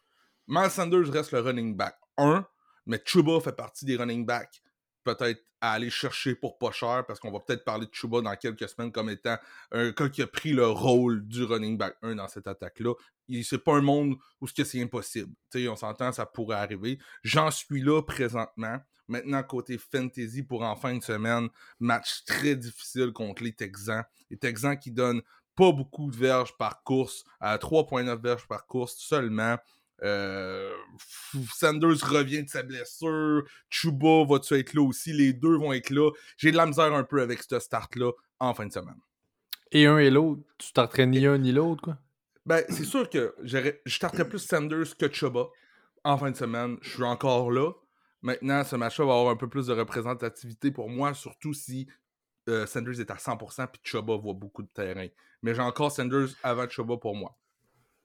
Miles Sanders reste le running back 1, mais Chuba fait partie des running backs peut-être à aller chercher pour pas cher, parce qu'on va peut-être parler de Chuba dans quelques semaines comme étant un qui a pris le rôle du running back 1 dans cette attaque-là. C'est pas un monde où c'est impossible. on s'entend, ça pourrait arriver. J'en suis là présentement. Maintenant, côté fantasy pour en fin de semaine, match très difficile contre les Texans. Les Texans qui donnent pas beaucoup de verges par course, à 3.9 verges par course seulement. Euh, Sanders revient de sa blessure. Chuba va-tu être là aussi? Les deux vont être là. J'ai de la misère un peu avec ce start-là en fin de semaine. Et un et l'autre? Tu starterais ni un ni l'autre, quoi? Ben, c'est sûr que je starterais plus Sanders que Chuba en fin de semaine. Je suis encore là. Maintenant, ce match-là va avoir un peu plus de représentativité pour moi, surtout si euh, Sanders est à 100% puis Chuba voit beaucoup de terrain. Mais j'ai encore Sanders avant Chuba pour moi.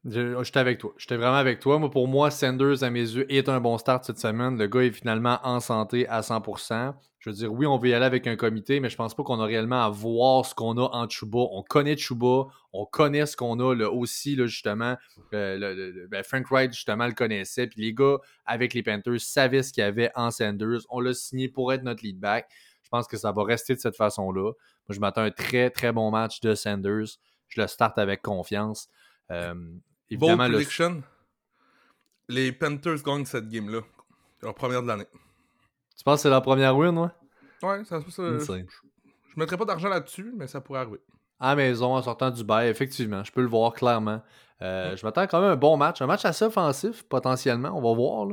J'étais avec toi. J'étais vraiment avec toi. Moi, pour moi, Sanders, à mes yeux, est un bon start cette semaine. Le gars est finalement en santé à 100%. Je veux dire, oui, on veut y aller avec un comité, mais je pense pas qu'on a réellement à voir ce qu'on a en Chuba. On connaît Chuba, on connaît ce qu'on a aussi, justement. Euh, ben, Frank Wright, justement, le connaissait. Puis les gars, avec les Panthers, savaient ce qu'il y avait en Sanders. On l'a signé pour être notre lead back. Je pense que ça va rester de cette façon-là. Moi, je m'attends à un très, très bon match de Sanders. Je le starte avec confiance. Euh, Évidemment, prediction, les Panthers gagnent cette game-là. Leur première de l'année. Tu penses que c'est leur première win, ouais? Ouais, ça, ça je, je mettrais pas d'argent là-dessus, mais ça pourrait arriver. À maison, en sortant du bail, effectivement. Je peux le voir clairement. Euh, je m'attends quand même à un bon match. Un match assez offensif, potentiellement. On va voir.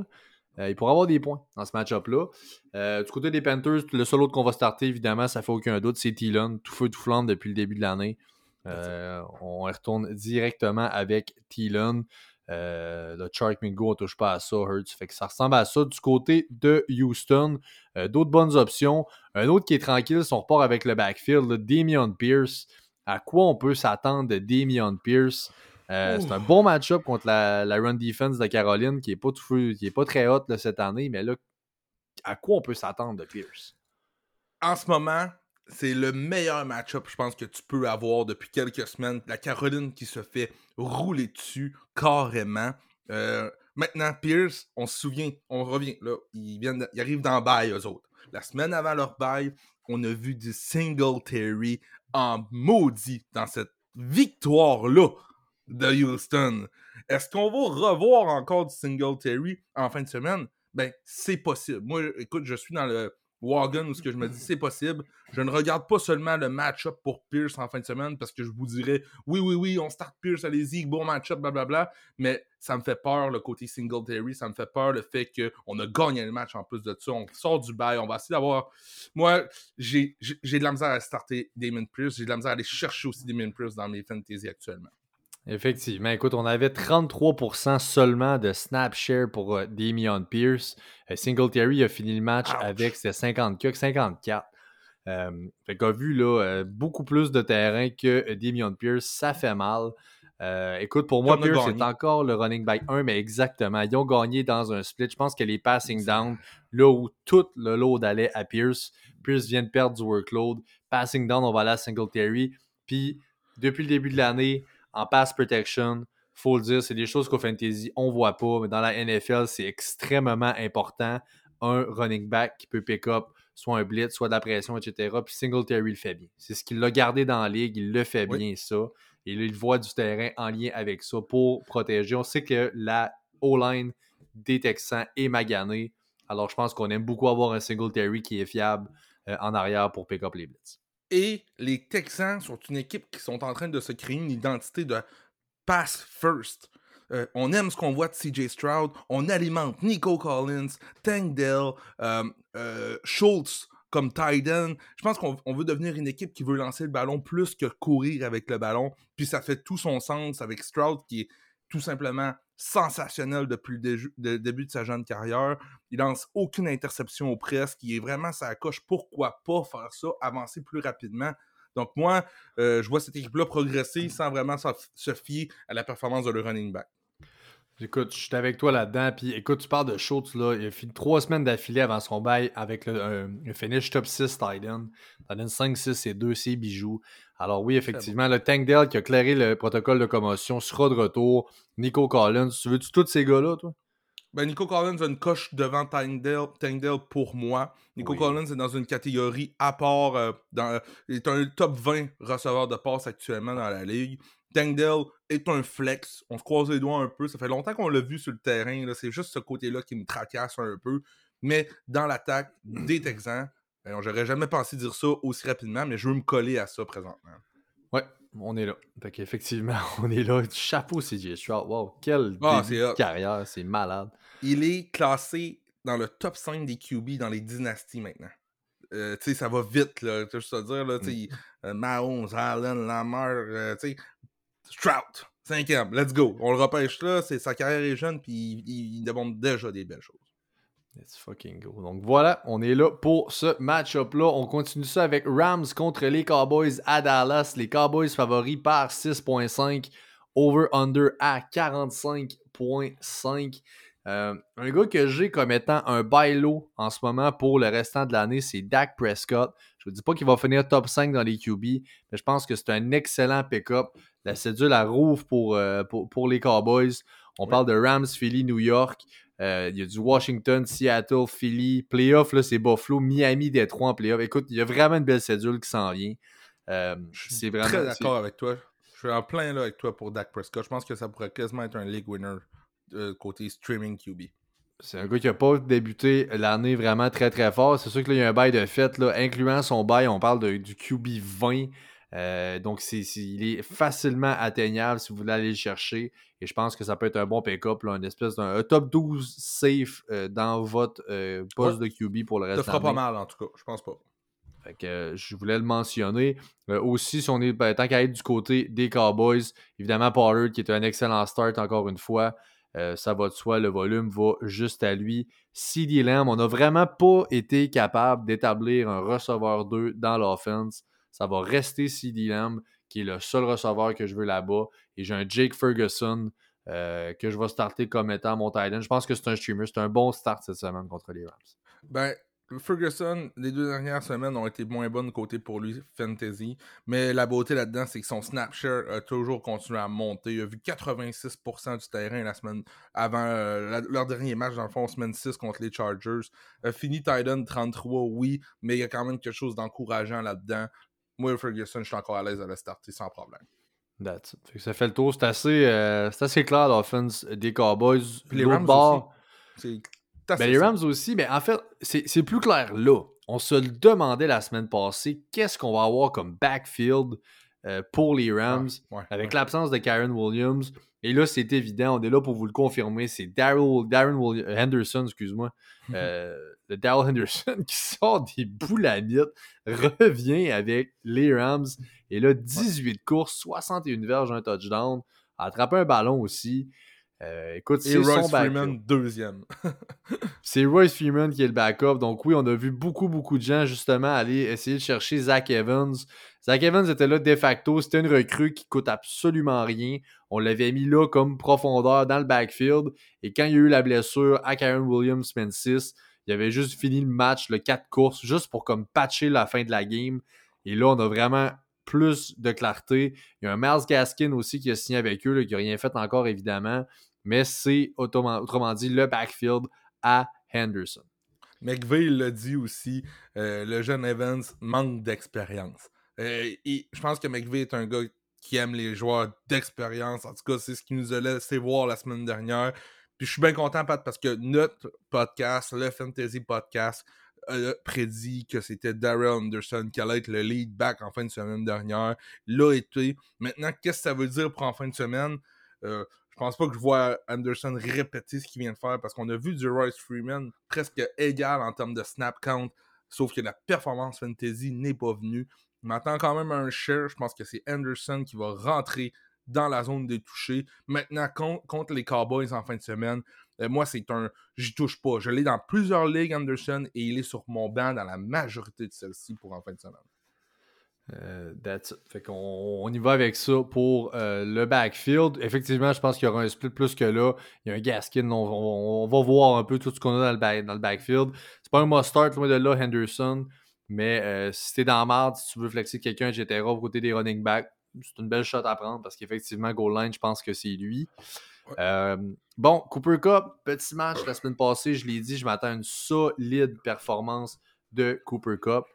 Euh, il pourrait avoir des points dans ce match-up-là. Euh, du côté des Panthers, le seul autre qu'on va starter, évidemment, ça fait aucun doute, c'est Thielen. Tout feu, tout flamme depuis le début de l'année. Euh, on retourne directement avec Thielen. Euh, le Chark Mingo, on touche pas à ça, Hurts. Fait que ça ressemble à ça du côté de Houston. Euh, d'autres bonnes options. Un autre qui est tranquille, son report avec le backfield, le Damian Pierce. À quoi on peut s'attendre de Damian Pierce? c'est un bon match-up contre la, run defense de Caroline qui est pas, tout, qui est pas très haute cette année, mais là, à quoi on peut s'attendre de Pierce? En ce moment, c'est le meilleur match-up, je pense, que tu peux avoir depuis quelques semaines. La Caroline qui se fait rouler dessus carrément. Euh, maintenant, Pierce, on se souvient, on revient, là, ils, arrivent dans bail, eux autres. La semaine avant leur bail, on a vu du Singletary en maudit dans cette victoire-là de Houston. Est-ce qu'on va revoir encore du Singletary en fin de semaine? Ben, c'est possible. Moi, écoute, je suis dans le wagon où ce que je me dis c'est possible. Je ne regarde pas seulement le match-up pour Pierce en fin de semaine parce que je vous dirais oui, oui, oui, on start Pierce, allez-y, bon match-up, blablabla. Mais ça me fait peur le côté Singletary, ça me fait peur le fait qu'on a gagné le match en plus de ça. On sort du bail, on va essayer d'avoir. Moi, j'ai de la misère à starter Damon Pierce, j'ai de la misère à aller chercher aussi Damon Pierce dans mes fantasy actuellement. Effectivement. Écoute, on avait 33% seulement de snap share pour euh, Damian Pierce. Euh, Singletary a fini le match avec ses 50 54. Euh, fait qu'a vu là, euh, beaucoup plus de terrain que Damian Pierce, ça fait mal. Euh, écoute, pour moi, a Pierce c'est encore le running back 1, mais exactement. Ils ont gagné dans un split. Je pense que les passing down, là où tout le load allait à Pierce, Pierce vient de perdre du workload. Passing down, on va aller à Singletary. Puis, depuis le début de l'année, en pass protection, faut le dire, c'est des choses qu'au fantasy, on voit pas, mais dans la NFL, c'est extrêmement important. Un running back qui peut pick up soit un blitz, soit de la pression, etc. Puis Singletary le fait bien. C'est ce qu'il l'a gardé dans la ligue, il le fait Oui. bien, ça. Et là, il voit du terrain en lien avec ça pour protéger. On sait que la O-line des Texans est maganée. Alors, je pense qu'on aime beaucoup avoir un Singletary qui est fiable euh, en arrière pour pick up les blitz. Et les Texans sont une équipe qui sont en train de se créer une identité de pass first. Euh, on aime ce qu'on voit de CJ Stroud. On alimente Nico Collins, Tank Dell, euh, euh, Schultz comme end. Je pense qu'on on veut devenir une équipe qui veut lancer le ballon plus que courir avec le ballon. Puis ça fait tout son sens avec Stroud qui est tout simplement sensationnel depuis le début de sa jeune carrière. Il lance aucune interception au presque. Il est vraiment sa coche. Pourquoi pas faire ça, avancer plus rapidement? Donc moi, euh, je vois cette équipe-là progresser sans vraiment se fier à la performance de le running back. Écoute, je suis avec toi là-dedans. Puis écoute, tu parles de Schultz, là. Il a fini trois semaines d'affilée avant son bail avec le, finish top 6 tight end. T'en donnes 5, 6 et 2 c'est bijoux. Alors oui, effectivement, le Tank Dell qui a clairé le protocole de commotion sera de retour. Nico Collins, tu veux-tu tous ces gars-là, toi? Ben, Nico Collins a une coche devant Tank Dell, pour moi. Nico Oui. Collins est dans une catégorie à part. euh, dans, il est un top 20 receveur de passe actuellement dans la ligue. Tank Dell est un flex. On se croise les doigts un peu. Ça fait longtemps qu'on l'a vu sur le terrain. C'est juste ce côté-là qui me tracasse un peu. Mais dans l'attaque des Texans, j'aurais jamais pensé dire ça aussi rapidement, mais je veux me coller à ça présentement. Ouais, on est là. Fait qu'effectivement, on est là. Chapeau CJ Stroud. Wow, quel Ah, de carrière, c'est malade. Il est classé dans le top 5 des QB dans les dynasties maintenant. Euh, tu sais, ça va vite, là. Tu sais, dire, là, tu sais, euh, Mahomes, Allen, Lamar, euh, tu sais, Stroud, cinquième, let's go. On le repêche là, sa carrière est jeune, puis il, il, il démontre déjà des belles choses. Let's fucking go. Donc voilà, on est là pour ce match-up-là. On continue ça avec Rams contre les Cowboys à Dallas. Les Cowboys favoris par 6.5. Over-under à 45.5. Euh, un gars que j'ai comme étant un bailo en ce moment pour le restant de l'année, c'est Dak Prescott. Je ne dis pas qu'il va finir top 5 dans les QB, mais je pense que c'est un excellent pick-up. La cédule à rouvre pour, euh, pour, pour les Cowboys. On parle de Rams, Philly, New York. Euh, il y a du Washington, Seattle, Philly. Playoff, là, c'est Buffalo, Miami, Détroit en playoff. Écoute, il y a vraiment une belle cédule qui s'en vient. Euh, c'est vraiment. Très d'accord avec toi. Je suis en plein là avec toi pour Dak Prescott. Je pense que ça pourrait quasiment être un league winner euh, côté streaming QB. C'est un gars qui n'a pas débuté l'année vraiment très très fort. C'est sûr qu'il y a un bail de fête, là, incluant son bail. On parle de- du QB 20. Euh, donc, il est facilement atteignable si vous voulez aller le chercher. Et je pense que ça peut être un bon pick-up, une espèce d'un un top 12 safe euh, dans votre euh, poste de QB pour le Ça reste fera de pas l'année. mal en tout cas, je pense pas. Fait que je voulais le mentionner. Aussi, si on est ben, tant qu'à être du côté des Cowboys, évidemment, Pollard qui est un excellent start encore une fois. euh, ça va de soi, le volume va juste à lui. CD Lamb, on n'a vraiment pas été capable d'établir un receveur 2 dans l'offense. Ça va rester CD Lamb, qui est le seul receveur que je veux là-bas. Et j'ai un Jake Ferguson euh, que je vais starter comme étant mon tight end. Je pense que c'est un streamer. C'est un bon start cette semaine contre les Rams. Ben, Ferguson, les deux dernières semaines ont été moins bonnes côté pour lui, fantasy. Mais la beauté là-dedans, c'est que son snap share a toujours continué à monter. Il a vu 86% du terrain la semaine avant euh, leur dernier match, dans le fond, semaine 6 contre les Chargers. Euh, fini Titan 33, oui, mais il y a quand même quelque chose d'encourageant là-dedans. Moi, Ferguson, je suis encore à l'aise de le starter sans problème. That's it. Fait que ça fait le tour. C'est assez, euh, assez clair l'offense des Cowboys. Puis les Rams bord, C'est ben, les Rams aussi, mais en fait, c'est c'est plus clair là. On se le demandait la semaine passée, qu'est-ce qu'on va avoir comme backfield euh, pour les Rams Ouais, avec ouais. l'absence de Karen Williams. Et là, c'est évident, on est là pour vous le confirmer. C'est Daryl Darren Willi- euh, Henderson, excuse-moi. Euh, le Daryl Henderson qui sort des boulanites, revient avec les Rams. Et là, 18 courses, 61 verges, un touchdown. A attrapé un ballon aussi. Euh, écoute, c'est son Royce backup. Freeman, deuxième. C'est Royce Freeman qui est le backup. Donc oui, on a vu beaucoup, beaucoup de gens justement aller essayer de chercher Zach Evans. Zach Evans était là de facto. C'était une recrue qui coûte absolument rien. On l'avait mis là comme profondeur dans le backfield. Et quand il y a eu la blessure à Karen Williams, semaine 6, il avait juste fini le match, le 4 courses, juste pour comme patcher la fin de la game. Et là, on a vraiment plus de clarté. Il y a un Miles Gaskin aussi qui a signé avec eux, là, qui n'a rien fait encore évidemment. Mais c'est autrement, dit le backfield à Henderson. McVeigh l'a dit aussi, euh, le jeune Evans manque d'expérience. Euh, je pense que McVeigh est un gars qui aime les joueurs d'expérience. En tout cas, c'est ce qu'il nous a laissé voir la semaine dernière. Puis je suis bien content, Pat, parce que notre podcast, le Fantasy Podcast, a prédit que c'était Darrell Anderson qui allait être le lead back en fin de semaine dernière. L'a été. Maintenant, qu'est-ce que ça veut dire pour en fin de semaine? Euh, je pense pas que je vois Anderson répéter ce qu'il vient de faire parce qu'on a vu du Royce Freeman presque égal en termes de snap count, sauf que la performance fantasy n'est pas venue. Il m'attend quand même un share. Je pense que c'est Anderson qui va rentrer dans la zone des touchés. Maintenant, contre, contre les Cowboys en fin de semaine, euh, moi, c'est un. J'y touche pas. Je l'ai dans plusieurs ligues, Anderson, et il est sur mon banc dans la majorité de celles-ci pour en fin de semaine. Euh, that's it. Fait qu'on on y va avec ça pour euh, le backfield. Effectivement, je pense qu'il y aura un split plus que là. Il y a un Gaskin. On, on- on va voir un peu tout ce qu'on a dans le, back- dans le backfield. C'est pas un must-start, loin de là, Henderson. Mais euh, si t'es dans marde, si tu veux flexer quelqu'un, etc., au côté des running backs, c'est une belle shot à prendre parce qu'effectivement, goal line, je pense que c'est lui. Ouais. Bon, Cooper Cup, petit match la semaine passée, je l'ai dit, je m'attends à une solide performance de Cooper Cup.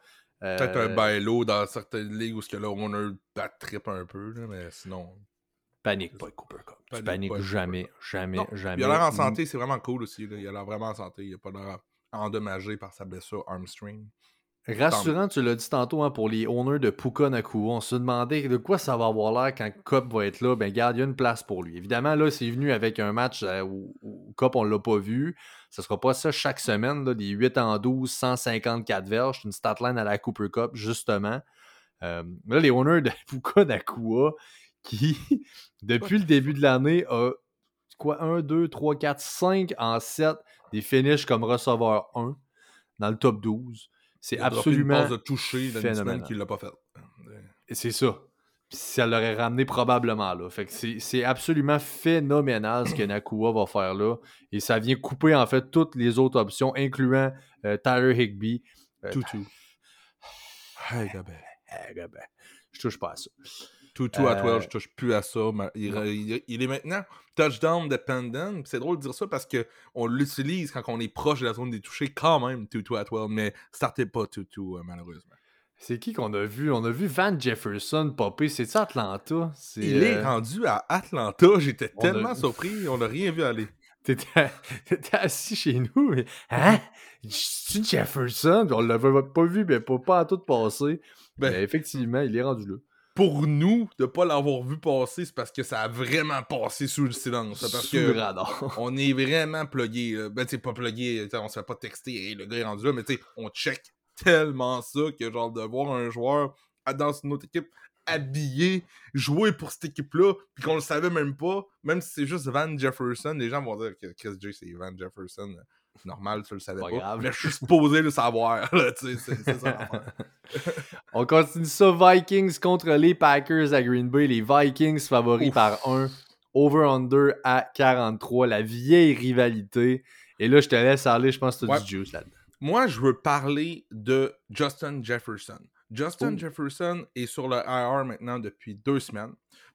Euh, Peut-être un bailo dans certaines ligues où ce que là, on a bat trip un peu, là, mais sinon. Panique pas, Cooper Cup. Tu Panique paniques pas, jamais, Cooper jamais, Non, jamais. Il a l'air en santé, c'est vraiment cool aussi. là. Il a l'air vraiment en santé. Il a pas l'air endommagé par sa blessure armstring. Rassurant, tu l'as dit tantôt hein, pour les owners de Puka Nakua. On se demandait de quoi ça va avoir l'air quand Cup va être là. Ben, garde, il y a une place pour lui. Évidemment, là, c'est venu avec un match euh, où, où Cup, on l'a pas vu. Ce sera pas ça chaque semaine, là, des 8 en 12, 154 verges. C'est une statline à la Cooper Cup, justement. Euh, là, les owners de Puka Nakua, qui, depuis le début de l'année, a quoi, 1, 2, 3, 4, 5 en 7 des finishes comme receveur 1 dans le top 12. C'est une absolument. passe de toucher dans une semaine qu'il l'a pas fait. Et C'est ça. Ça l'aurait ramené probablement là. Fait que c'est absolument phénoménal ce que Nakua va faire là. Et ça vient couper en fait toutes les autres options, incluant euh, Tyler Higby. Euh, Toutou. Hey, je touche pas à ça. Toutou à Euh, 12, je touche plus à ça. Il, non. il- il est maintenant touchdown dependent. C'est drôle de dire ça parce que on l'utilise quand on est proche de la zone des touchés quand même, Toutou à 12, mais startez pas Toutou, euh, malheureusement. C'est qui qu'on a vu? On a vu Van Jefferson popper. C'est-tu Atlanta? C'est, Il est euh, rendu à Atlanta. J'étais a- tellement surpris. On n'a rien vu aller. T'étais assis chez nous. mais- Hein? C'est Jefferson? On l'avait pas vu, mais pas, pas à tout passer. Ben- mais effectivement, il est rendu là. Pour nous, de pas l'avoir vu passer, c'est parce que ça a vraiment passé sous le silence. C'est Parce Sous que le radar. on est vraiment plugué. Ben, tu pas plugué, on se fait pas texter, Hey, le gars est rendu là, mais tu sais, on check tellement ça que, genre, de voir un joueur dans une autre équipe habillé, jouer pour cette équipe-là, puis qu'on le savait même pas, même si c'est juste Van Jefferson, les gens vont dire que Chris J, c'est Van Jefferson. Normal, tu le savais Pas pas. grave. Mais je suis supposé le savoir, c'est ça. On continue ça. Vikings contre les Packers à Green Bay. Les Vikings favoris Ouf. par 1. Over-under à 43. La vieille rivalité. Et là, je te laisse aller. Je pense que tu as Ouais. du juice là-dedans. Moi, je veux parler de Justin Jefferson. Justin Oh. Jefferson est sur le IR maintenant depuis deux semaines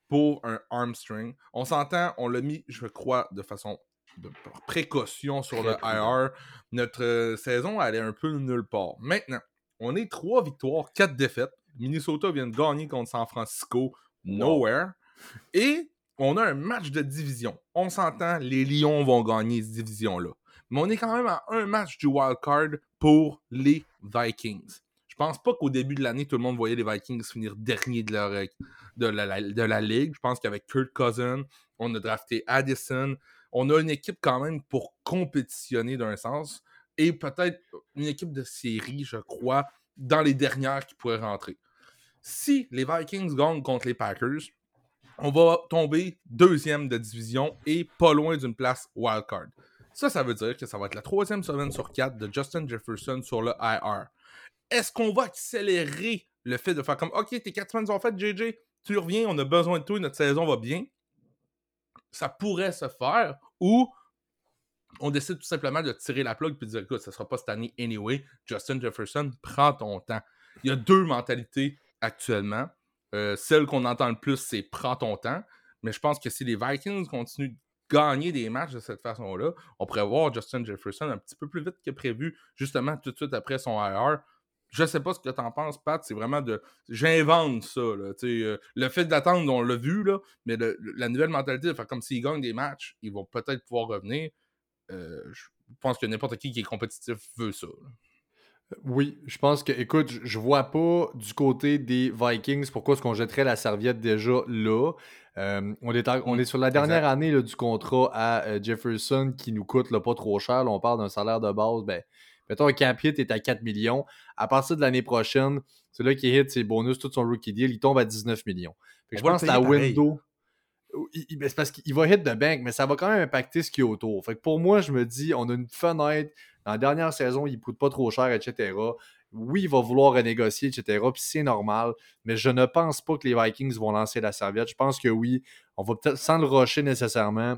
pour un armstring. On s'entend, on l'a mis, je crois, de façon de précaution sur le. IR. Notre euh, saison allait un peu nulle part. Maintenant, on est trois victoires, quatre défaites. Minnesota vient de gagner contre San Francisco, nowhere. Et on a un match de division. On s'entend, les Lions vont gagner cette division-là. Mais on est quand même à un match du wild card pour les Vikings. Je pense pas qu'au début de l'année, tout le monde voyait les Vikings finir dernier de, la- de la ligue. Je pense qu'avec Kurt Cousin, on a drafté Addison. On a une équipe quand même pour compétitionner d'un sens. Et peut-être une équipe de série, je crois, dans les dernières qui pourraient rentrer. Si les Vikings gagnent contre les Packers, on va tomber deuxième de division et pas loin d'une place wildcard. Ça, ça veut dire que ça va être la troisième semaine sur quatre de Justin Jefferson sur le IR. Est-ce qu'on va accélérer le fait de faire comme OK, tes quatre semaines sont faites, JJ, tu reviens, on a besoin de toi, notre saison va bien? Ça pourrait se faire ou on décide tout simplement de tirer la plug et de dire écoute, ça sera pas cette année anyway. Justin Jefferson, prends ton temps. Il y a deux mentalités actuellement. Euh, celle qu'on entend le plus, c'est prends ton temps. Mais je pense que si les Vikings continuent gagner des matchs de cette façon-là, on pourrait voir Justin Jefferson un petit peu plus vite que prévu, justement tout de suite après son IR. Je sais pas ce que tu en penses, Pat. C'est vraiment de. J'invente ça. Là, euh, le fait d'attendre, on l'a vu, mais la nouvelle mentalité de comme s'ils gagnent des matchs, ils vont peut-être pouvoir revenir. Euh, je pense que n'importe qui qui est compétitif veut ça. Oui, je pense que, écoute, je vois pas du côté des Vikings pourquoi est-ce qu'on jetterait la serviette déjà là. Euh, on, est on est sur la dernière année du contrat à euh, Jefferson qui nous coûte pas trop cher. on parle d'un salaire de base. Ben, mettons, un cap hit est à 4 millions. À partir de l'année prochaine, c'est là qu'il hit ses bonus, tout son rookie deal, il tombe à 19 millions. je pense que la window. Ben, c'est parce qu'il va hit de bank, mais ça va quand même impacter ce qui est autour. Fait que pour moi, je me dis, on a une fenêtre dans la dernière saison, il ne coûte pas trop cher, etc. Oui, il va vouloar renégocier, etc. Puis c'est normal, mais je ne pense pas que les Vikings vont lancer la serviette. Je pense que oui, on va peut-être sans le rocher nécessairement.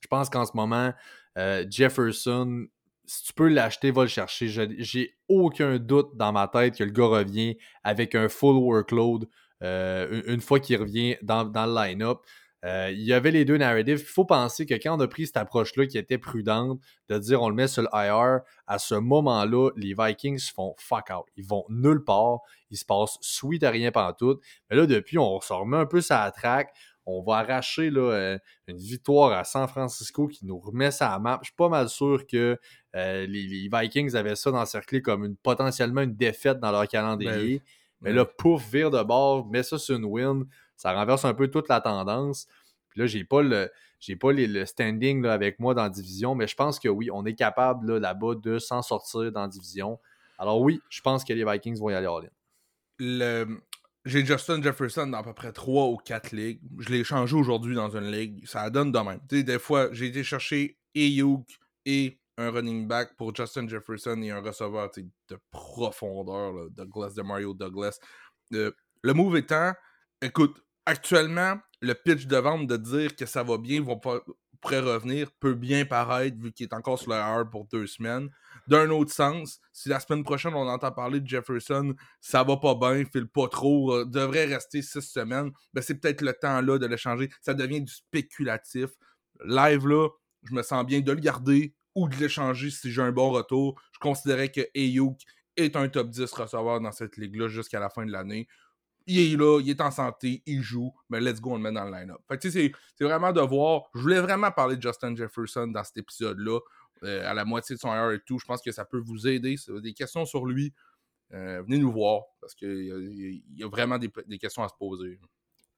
Je pense qu'en ce moment, euh, Jefferson, si tu peux l'acheter, va le chercher. J'ai aucun doute dans ma tête que le gars revient avec un full workload euh, une fois qu'il revient dans, dans le line-up. Euh, il y avait les deux narratives. Il faut penser que quand on a pris cette approche-là qui était prudente, de dire on le met sur le IR, à ce moment-là, les Vikings font fuck out. Ils vont nulle part. Ils se passent sweet à rien tout. Mais là, depuis, on se remet un peu ça la traque. On va arracher là, euh, une victoire à San Francisco qui nous remet ça à map. Je suis pas mal sûr que euh, les, Vikings avaient ça d'encercler comme une, potentiellement une défaite dans leur calendrier. Ben Mais ben là, pouf, vire de bord, met ça sur une win ça renverse un peu toute la tendance. Puis là, j'ai pas le. J'ai pas le standing avec moi dans division, mais je pense que oui, on est capable là-bas de s'en sortir dans la division. Alors oui, je pense que les Vikings vont y aller all-in. J'ai Justin Jefferson dans à peu près 3 ou 4 ligues. Je l'ai changé aujourd'hui dans une ligue. Ça donne de même. des fois, j'ai été chercher Ayuk et un running back pour Justin Jefferson et un receveur de profondeur, Douglas de Mario Douglas. Euh, le move étant, écoute, actuellement, le pitch de vente de dire que ça va bien, vont pas pourrait revenir, peut bien paraître vu qu'il est encore sur le R pour deux semaines. D'un autre sens, si la semaine prochaine on entend parler de Jefferson, ça va pas bien, file pas trop, euh, devrait rester six semaines, ben c'est peut-être le temps là de l'échanger. Ça devient du spéculatif. Live là, je me sens bien de le garder ou de l'échanger si j'ai un bon retour. Je considérais que Ayuk est un top 10 receveur dans cette ligue-là jusqu'à la fin de l'année il est là, il est en santé, il joue, mais let's go, on le met dans le line-up. Fait que c'est vraiment de voir. Je voulais vraiment parler de Justin Jefferson dans cet épisode-là, euh, à la moitié de son heure et tout. Je pense que ça peut vous aider. Si vous avez des questions sur lui, euh, venez nous voir parce qu'il y, a vraiment des, questions à se poser.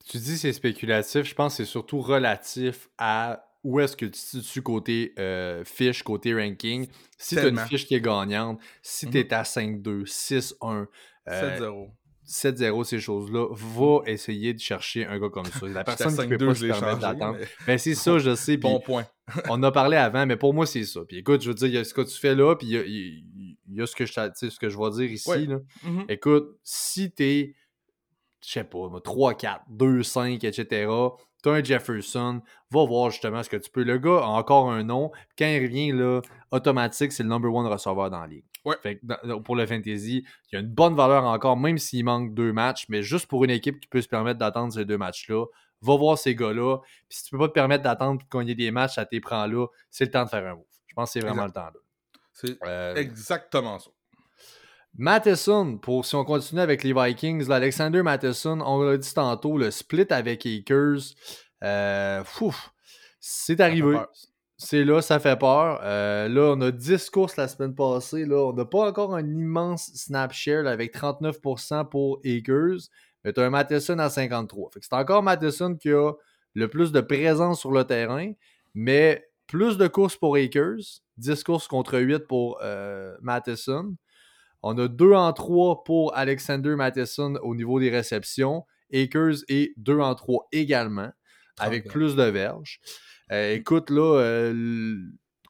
Tu dis c'est spéculatif, je pense que c'est surtout relatif à où est-ce que tu te situes côté euh, fiche, côté ranking. Si tu as une fiche qui est gagnante, si tu es à 5-2, 6-1, 7-0. 7-0 ces choses-là, va essayer de chercher un gars comme ça. La personne qui peut pas se permettre d'attendre. Mais... Ben, c'est ça, je sais. Bon point. on a parlé avant, mais pour moi, c'est ça. Puis écoute, je veux dire, il y a ce que tu fais là, puis il y a, ce, que je, ce que je vais dire ici. Là. Mm-hmm. Écoute, si t'es, je sais pas, 3-4, 2-5, etc., t'as un Jefferson, va voir justement ce que tu peux. Le gars a encore un nom. Quand il revient, là, automatique, c'est le number one receveur dans la ligue. Fait pour le fantasy, il y a une bonne valeur encore, même s'il manque deux matchs, mais juste pour une équipe qui peut se permettre d'attendre ces deux matchs-là, va voir ces gars-là. Puis si tu peux pas te permettre d'attendre qu'on y ait des matchs à tes prends là, c'est le temps de faire un move. Je pense que c'est vraiment le temps là. C'est euh, exactement ça. Matheson, pour si on continue avec les Vikings, Alexander Matheson, on l'a dit tantôt, le split avec Akers, euh, c'est arrivé. C'est là, ça fait peur. Euh, là, on a 10 courses la semaine passée. Là. On n'a pas encore un immense snap share avec 39% pour Akers, mais tu as un Matheson à 53%. c'est encore Matheson qui a le plus de présence sur le terrain, mais plus de courses pour Akers, 10 courses contre 8 pour euh, Matheson. On a 2 en 3 pour Alexander Matheson au niveau des réceptions. Akers est 2 en 3 également. avec plus de verges. Euh, écoute, là, euh,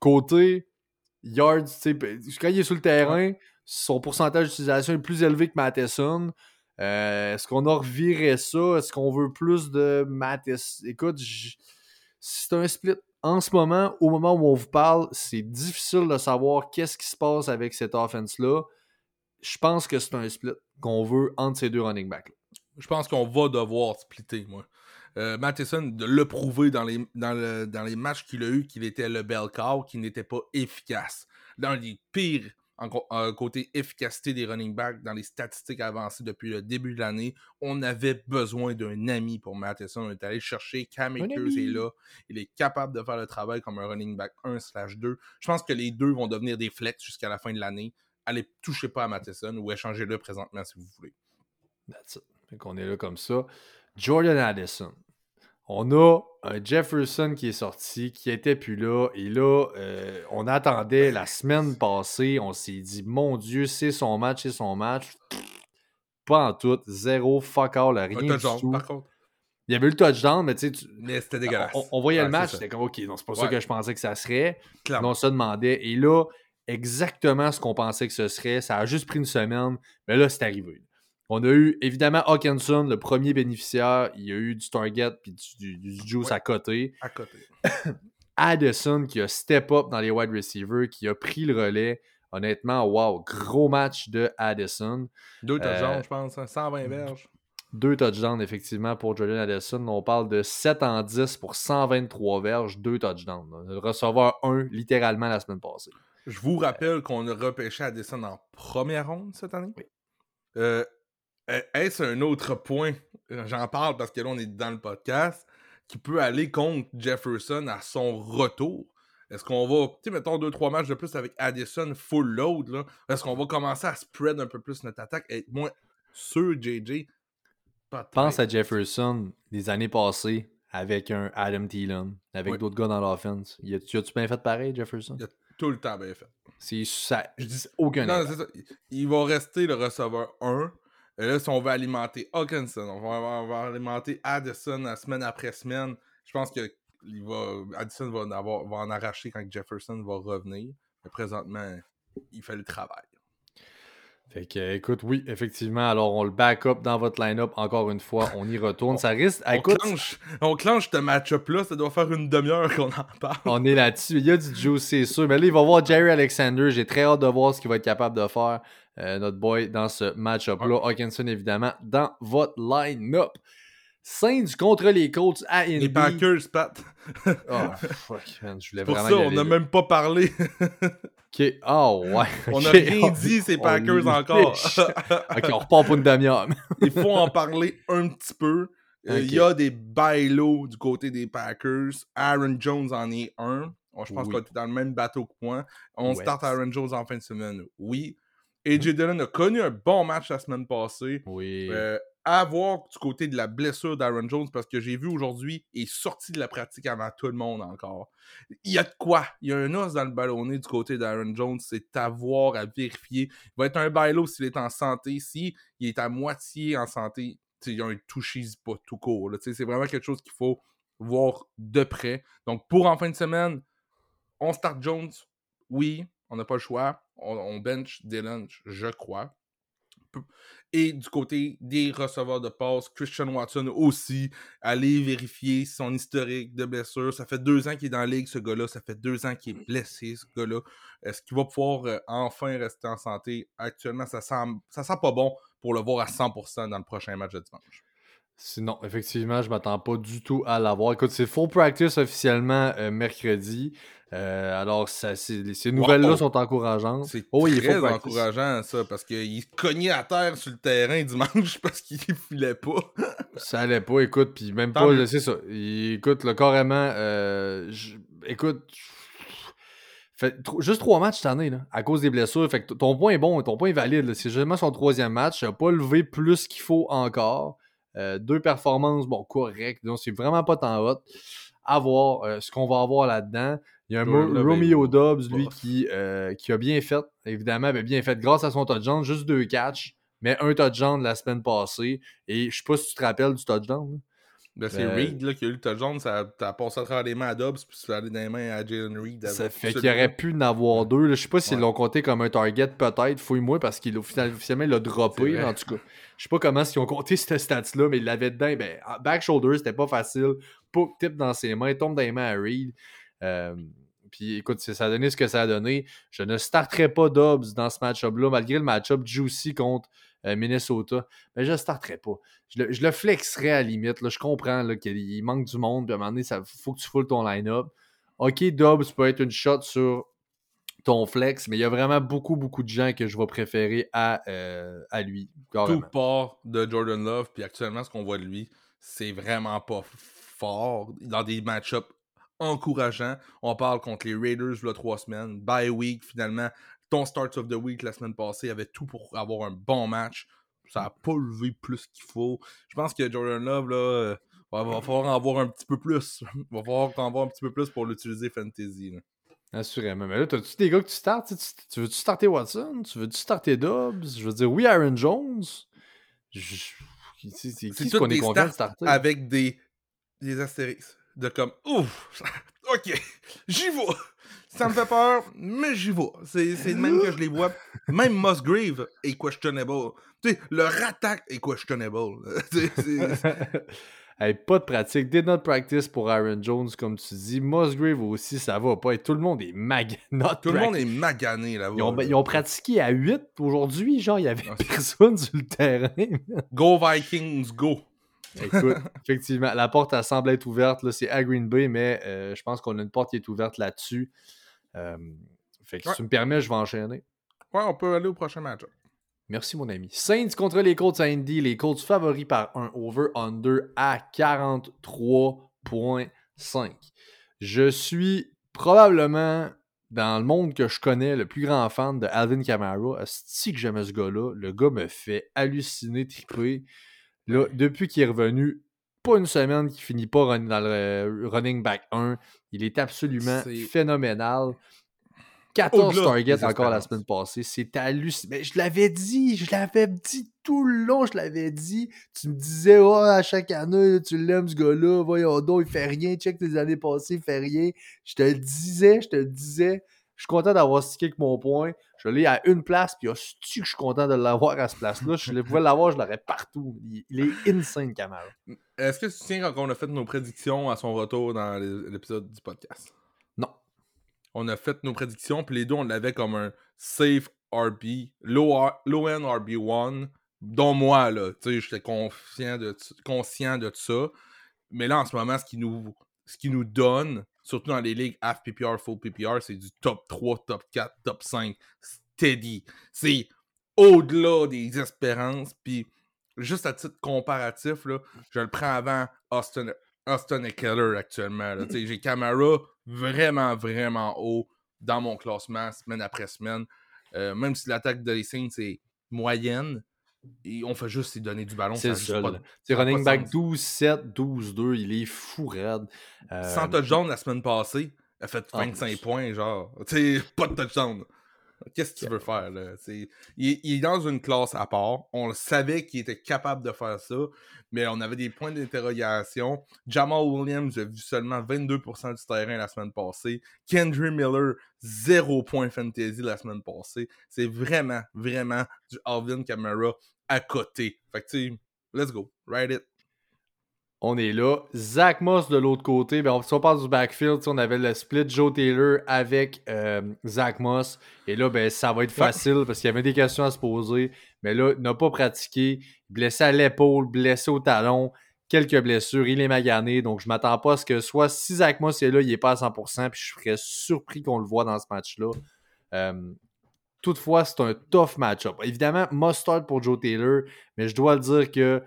côté yards, quand il est sur le terrain, son pourcentage d'utilisation est plus élevé que Matheson. Euh, Est-ce qu'on a reviré ça? Est-ce qu'on veut plus de Matheson? Écoute, c'est un split. En ce moment, au moment où on vous parle, c'est difficile de savoir qu'est-ce qui se passe avec cette offense-là. Je pense que c'est un split qu'on veut entre ces deux running backs. Je pense qu'on va devoir splitter, moi. Euh, Matheson de le prouver dans les, dans, le- dans les matchs qu'il a eu qu'il était le bel cow, qu'il n'était pas efficace. Dans les pires en, côté efficacité des running backs, dans les statistiques avancées depuis le début de l'année, on avait besoin d'un ami pour Matheson. On est allé chercher Cam Akers est là. Il est capable de faire le travail comme un running back 1/2. Je pense que les deux vont devenir des flex jusqu'à la fin de l'année. Allez, touchez pas à Matheson ou échangez-le présentement si vous voulez. That's it. Fait qu'on est là comme ça. Jordan Addison. On a un Jefferson qui est sorti, qui était plus là. Et là, euh, on attendait la semaine passée. On s'est dit, mon Dieu, c'est son match, c'est son match. Pas en tout. Zéro, fuck all, rien du touchdown, tout. par contre. Il y avait eu le touchdown, mais tu sais, tu- Mais c'était dégueulasse. on, on voyait Ouais, le match, c'était comme, OK, non, c'est pas ça que je pensais que ça serait. Clairement. On se demandait. Et là, exactement ce qu'on pensait que ce serait. Ça a juste pris une semaine, mais là, c'est arrivé. On a eu évidemment Hawkinson, le premier bénéficiaire. Il y a eu du target puis du, du- du juice Ouais. à côté. À côté. Addison qui a step up dans les wide receivers, qui a pris le relais. Honnêtement, wow, gros match de Addison. Deux touchdowns, Euh, je pense. hein, 120 verges. Deux touchdowns, effectivement, pour Jordan Addison. On parle de 7 en 10 pour 123 verges, deux touchdowns. Le receveur 1, littéralement, la semaine passée. Je vous rappelle qu'on a repêché Addison en première ronde cette année. Oui. Euh, Est-ce un autre point? J'en parle parce que là, on est dans le podcast qui peut aller contre Jefferson à son retour. Est-ce qu'on va, tu sais, mettons deux, trois matchs de plus avec Addison full load, là? Est-ce qu'on va commencer à spread un peu plus notre attaque, être moins sûr, JJ? Pense à Jefferson des années passées avec un Adam Thielen, avec Oui. d'autres gars dans l'offense. Y a-tu bien fait pareil, Jefferson? Il a tout le temps bien fait. C'est ça. Je dis aucun Non, c'est ça. Il va rester le receveur 1. Et là, si on veut alimenter Hawkinson, on va, alimenter Addison semaine après semaine, je pense que il va, Addison va en, avoir, va en arracher quand Jefferson va revenir. Mais présentement, il fait le travail. Fait que, écoute, oui, effectivement. Alors, on le back up dans votre line-up encore une fois. On y retourne. Ça risque. On écoute, clenche, on clenche ce match-up-là, ça doit faire une demi-heure qu'on en parle. on est là-dessus. Il y a du juice, c'est sûr. Mais là, il va voir Jerry Alexander. J'ai très hâte de voir ce qu'il va être capable de faire, euh, notre boy, dans ce match-up-là. Hawkinson, évidemment, dans votre line-up. Saints contre les Colts à Indy. Les Packers, Pat. Oh, fuck, man. Je voulais Pour vraiment ça, on n'a même pas parlé. Ok. Oh, ouais. on n'a rien dit, ces Packers encore. ok, on repart pour une demi-heure. Il faut en parler un petit peu. Euh, Il y a des bailos du côté des Packers. Aaron Jones en est un. Bon, je pense Oui. qu'on est dans le même bateau que moi. On Ouais. start Aaron Jones en fin de semaine. Oui. AJ Dillon a connu un bon match la semaine passée. Oui. Euh, à voir du côté de la blessure d'Aaron Jones parce que j'ai vu aujourd'hui, il est sorti de la pratique avant tout le monde encore. Il y a de quoi? Il y a un os dans le ballonnet du côté d'Aaron Jones, c'est à voir, à vérifier. Il va être un bailo s'il est en santé. Si il est à moitié en santé, il y a un touchy pas tout court. C'est vraiment quelque chose qu'il faut voir de près. Donc pour en fin de semaine, on start Jones, oui, on n'a pas le choix. On, on bench Dylan, je crois. Et du côté des receveurs de passe, Christian Watson aussi, aller vérifier son historique de blessure. Ça fait deux ans qu'il est dans la ligue, ce gars-là. Ça fait deux ans qu'il est blessé, ce gars-là. Est-ce qu'il va pouvoir euh, enfin rester en santé? Actuellement, ça sent, ça sent pas bon pour le voir à 100% dans le prochain match de dimanche. Sinon, effectivement, je m'attends pas du tout à l'avoir. Écoute, c'est full practice officiellement euh, mercredi. Euh, alors, ça, c'est- ces nouvelles-là Wow. sont encourageantes. C'est Oh, il très encourageant, ça, parce qu'il se cognait à terre sur le terrain dimanche parce qu'il filait pas. Ça allait pas, écoute, puis même Tant pas, mieux. c'est ça. Il- écoute, là, carrément, euh, je- écoute, fait juste trois matchs cette année, là, à cause des blessures. Fait que t- ton point est bon, ton point est valide. là. C'est justement son troisième match. Il n'a pas levé plus qu'il faut encore. Euh, deux performances, bon, correctes. Donc, c'est vraiment pas tant hot. À voir euh, ce qu'on va avoir là-dedans. Il y a un Love est Romeo. Dobbs, lui, qui, euh, qui a bien fait, évidemment, ben, bien fait grâce à son touchdown, juste deux catchs, mais un touchdown la semaine passée. Et je sais pas si tu te rappelles du touchdown. là. Ben, c'est Ben, Reed là, qui a eu le touchdown, ça a passé à travers les mains à Dobbs, puis ça allé dans les mains à Jalen Reed. Ça fait qu'il aurait pu en avoir deux. là. Je sais pas s'ils Ouais. l'ont compté comme un target, peut-être. Fouille-moi parce qu'il officiellement il l'a droppé. En tout cas, je sais pas comment ils ont compté cette stats-là, mais il l'avait dedans. Ben, en back shoulder, c'était pas facile. Puck tip dans ses mains, tombe dans les mains à Reed. Euh, puis écoute, ça a donné ce que ça a donné. Je ne starterai pas Dobbs dans ce match-up-là, malgré le match-up juicy contre euh, Minnesota. Mais je ne starterai pas. Je le, je le flexerais à la limite. Là. Je comprends là, qu'il il manque du monde. Puis à un moment donné, il faut que tu foules ton line-up. Ok, Dobbs peut être une shot sur ton flex, mais il y a vraiment beaucoup, beaucoup de gens que je vais préférer à, euh, lui. Tout part de Jordan Love, puis actuellement, ce qu'on voit de lui, c'est vraiment pas fort. Dans des match-ups encourageants, on parle contre les Raiders a trois semaines, bye week finalement. Ton start of the week la semaine passée avait tout pour avoir un bon match. Ça a pas levé plus qu'il faut. Je pense que Jordan Love, là, euh, va, va falloir en avoir un petit peu plus. va falloir en avoir un petit peu plus pour l'utiliser fantasy. là. Assurément. Mais là, t'as-tu des gars que tu startes? Tu, tu- tu veux-tu starter Watson? Tu veux-tu starter Dobbs? Je veux dire, oui, Aaron Jones. Je- C'est qui qu'on est des content de starts starter? avec des, des astérisques. De comme, ouf, ok, j'y vais. Ça me fait peur, mais j'y vais. C'est de même que je les vois. Même Musgrave est questionable. Tu sais, leur attaque est questionable. Hey, pas de pratique. Did not practice pour Aaron Jones, comme tu dis. Musgrave aussi, ça va pas. Et tout le monde est mag... not Tout le monde est magané là-bas. Ils ont, là. ils ont pratiqué à 8 aujourd'hui. Genre, il y avait Ah, personne sur le terrain. Go Vikings, go. Écoute, effectivement, la porte, elle semble être ouverte. C'est à Green Bay, mais euh, je pense qu'on a une porte qui est ouverte là-dessus. Fait que Ouais. si tu me permets, je vais enchaîner. Ouais, on peut aller au prochain match. Merci, mon ami. Saints contre les Colts à Indy. Les Colts favoris par un over-under à 43,5. Je suis probablement, dans le monde que je connais, le plus grand fan de Alvin Kamara. Si que j'aime ce gars-là, le gars me fait halluciner, triper. Là, depuis qu'il est revenu, pas une semaine qu'il finit pas dans le running back 1. Il est absolument phénoménal. 14 Au-delà targets encore la semaine passée. C'est hallucinant. Mais je l'avais dit, je l'avais dit tout le long, je l'avais dit. Tu me disais, oh, à chaque année, tu l'aimes ce gars-là, voyons donc, il fait rien, check tes années passées, il fait rien. Je te le disais, je te le disais. Je suis content d'avoir stické avec mon point. Je l'ai à une place, puis hostie que je suis content de l'avoir à ce place-là. Je pouvais l'avoir, je l'aurais partout. Il, il est insane, Kamara. Est-ce que tu tiens quand on a fait nos prédictions à son retour dans l'é- l'épisode du podcast? Non. On a fait nos prédictions, puis les deux, on l'avait comme un safe RB, low, R- low end RB1, dont moi, là. Tu sais, j'étais conscient de, conscient de ça. Mais là, en ce moment, ce qui nous, ce qui nous donne, surtout dans les ligues half PPR, full PPR, c'est du top 3, top 4, top 5, steady. C'est au-delà des espérances, puis juste à titre comparatif, là, je le prends avant Austin, Austin Eckler actuellement. là. Tu sais, J'ai Camara vraiment, vraiment haut dans mon classement semaine après semaine. Euh, même si l'attaque de les Saints est moyenne, et on fait juste donner du ballon. C'est de- C'est running back sens. 12-7, 12-2. Il est fou raide. Euh, Sans touchdown la semaine passée, elle a fait En 25 plus. points, genre. Tu pas de touchdown. Qu'est-ce que tu veux faire, là? Il, est- il est dans une classe à part. On le savait qu'il était capable de faire ça, mais on avait des points d'interrogation. Jamal Williams a vu seulement 22% du terrain la semaine passée. Kendry Miller, 0 point fantasy la semaine passée. C'est vraiment, vraiment du Alvin Kamara à côté. Fait que, tu sais, let's go. Ride it. On est là. Zach Moss de l'autre côté. Ben, on- si on parle du backfield, on avait le split Joe Taylor avec euh, Zach Moss. Et là, ben, ça va être facile parce qu'il y avait des questions à se poser. Mais là, il n'a pas pratiqué. Blessé à l'épaule, blessé au talon, quelques blessures. Il est magané. Donc, je m'attends pas à ce que soit si Zach Moss est là, il n'est pas à 100%. Puis je serais surpris qu'on le voit dans ce match-là. Euh, toutefois, c'est un tough match-up. Évidemment, must start pour Joe Taylor. Mais je dois le dire que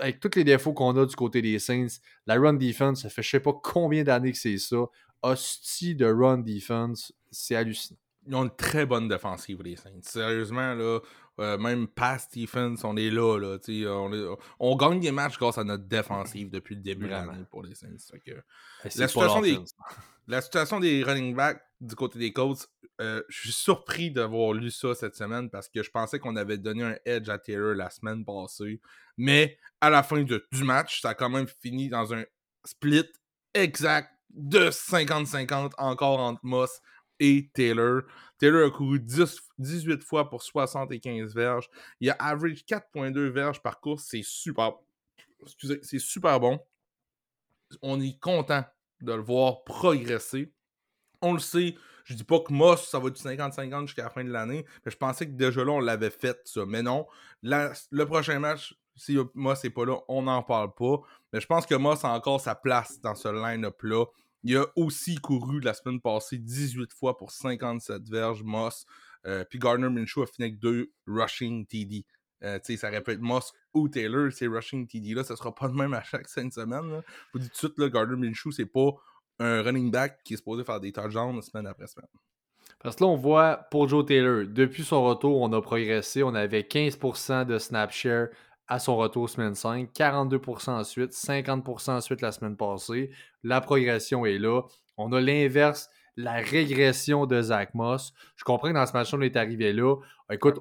avec tous les défauts qu'on a du côté des Saints, la run defense, ça fait je sais pas combien d'années que c'est ça. Hostie de run defense, c'est hallucinant. Ils ont une très bonne défensive, les Saints. Sérieusement, là, Euh, même Pat Stephens, on est là. là on, est, on, gagne des matchs grâce à notre défensive depuis le début de l'année pour les Saints. la, situation des, la situation des running backs du côté des Colts, euh, je suis surpris d'avoir lu ça cette semaine parce que je pensais qu'on avait donné un edge à Taylor la semaine passée. Mais à la fin du match, ça a quand même fini dans un split exact de 50-50 encore entre Moss et Taylor. Taylor a couru 18 fois pour 75 verges. Il a average 4.2 verges par course. C'est super. Excusez, c'est super bon. On est content de le voir progresser. On le sait, je dis pas que Moss, ça va être 50-50 jusqu'à la fin de l'année, mais je pensais que déjà là, on l'avait fait, ça. Mais non, le prochain match, si Moss n'est pas là, on n'en parle pas. Mais je pense que Moss a encore sa place dans ce line-up-là. Il a aussi couru la semaine passée 18 fois pour 57 verges, Moss. Euh, puis Gardner Minshew a fini avec deux rushing TD. Euh, ça répète Moss ou Taylor, ces rushing TD-là, ça sera pas de même à chaque cinq semaines. Je vous dis tout de suite, là, Gardner Minshew, c'est pas un running back qui est supposé faire des touchdowns semaine après semaine. Parce que là, on voit pour Joe Taylor, depuis son retour, on a progressé. On avait 15% de snap share à son retour semaine 5, 42% ensuite, 50% ensuite la semaine passée. La progression est là. On a l'inverse, la régression de Zach Moss. Je comprends que dans ce match-là, on est arrivé là. Écoute,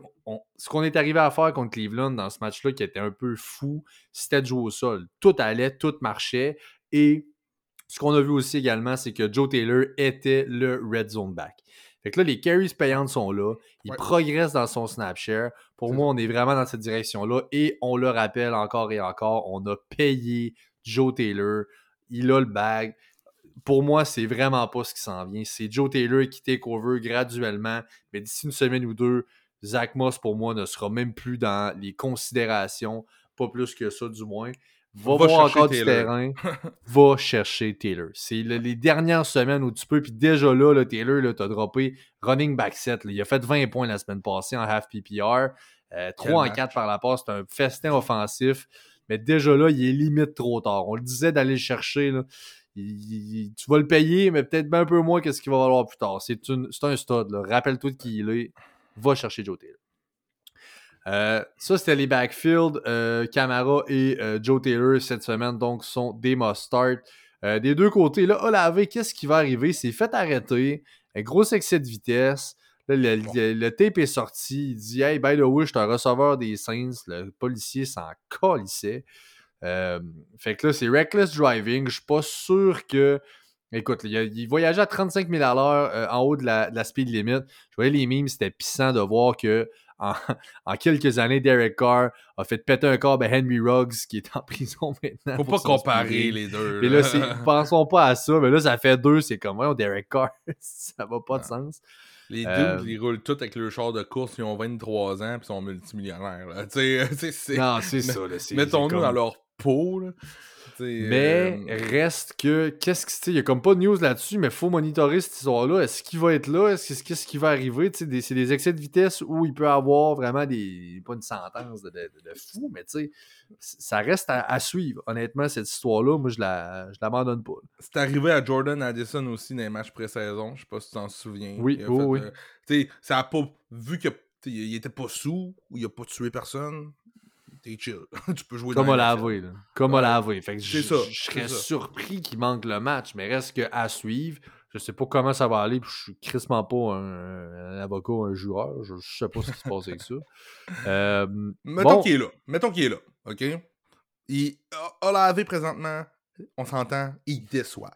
ce qu'on est arrivé à faire contre Cleveland dans ce match-là qui était un peu fou, c'était de jouer au sol. Tout allait, tout marchait. Et ce qu'on a vu aussi également, c'est que Joe Taylor était le red zone back. Fait que là, les carries payantes sont là. Il progresse dans son snap share. Pour moi, on est vraiment dans cette direction-là. Et on le rappelle encore et encore, on a payé Joe Taylor. Il a le bag. Pour moi, c'est vraiment pas ce qui s'en vient. C'est Joe Taylor qui take over graduellement. Mais d'ici une semaine ou deux, Zach Moss, pour moi, ne sera même plus dans les considérations. Pas plus que ça, du moins. Va, voir encore du terrain. va chercher Taylor. C'est les dernières semaines où tu peux. Puis déjà là, là Taylor, là, t'as droppé running back set. Il a fait 20 points la semaine passée en half PPR. 3 euh, en 4 par la passe. C'est un festin offensif. Mais déjà là, il est limite trop tard. On le disait d'aller le chercher. Là. tu vas le payer, mais peut-être un peu moins que ce qu'il va valoir plus tard. C'est un stud. Rappelle-toi de qui il est. Va chercher Joe Taylor. Euh, ça, c'était les backfields. Euh, Camara et euh, Joe Taylor cette semaine, donc, sont des must-start. des deux côtés, là, Olave, qu'est-ce qui va arriver? C'est fait arrêter. Un gros excès de vitesse. Là, le, tape est sorti. Il dit Hey, by the way, je suis un receveur des Saints. Le policier s'en calissait. fait que là, c'est reckless driving. Je suis pas sûr que. Écoute, il, voyageait à 35 000 à l'heure en haut de la, de la, speed limit. Je voyais les memes, c'était pissant de voir que en, quelques années, Derek Carr a fait péter un corps à Henry Ruggs qui est en prison maintenant. Faut pas comparer les deux. Là, pensons pas à ça. Mais là, ça fait deux. C'est comme, ouais, Derek Carr, ça va pas de sens. Les deux, euh, ils roulent tous avec le char de course, ils ont 23 ans, puis sont multimillionnaires. non, c'est ça. Mettons-nous dans leur peau. Là. Mais euh, reste que, qu'est-ce que il y a comme pas de news là-dessus, mais faut monitorer cette histoire-là. Est-ce qu'il va être là? Est-ce qu'est-ce qui va arriver? c'est des excès de vitesse où il peut avoir vraiment des. pas une sentence de, fou, mais tu sais, ça reste à, suivre. Honnêtement, cette histoire-là, moi je la je l'abandonne pas. C'est arrivé à Jordan Addison aussi dans les matchs pré-saison. Je sais pas si tu t'en souviens. Oui, oui, euh, tu sais, ça a pas. Vu qu'il était pas sous ou il a pas tué personne, t'es chill. tu peux jouer Comme on l'a avoué. Comme on l'a avoué. Fait que je, serais surpris qu'il manque le match, mais reste qu'à suivre. Je sais pas comment ça va aller, puis je suis crissement pas un, avocat, un joueur. Je, sais pas ce qui se passe avec ça. Euh, Mettons qu'il est là. Mettons qu'il est là. OK? Il a lavé présentement, on s'entend, il déçoit.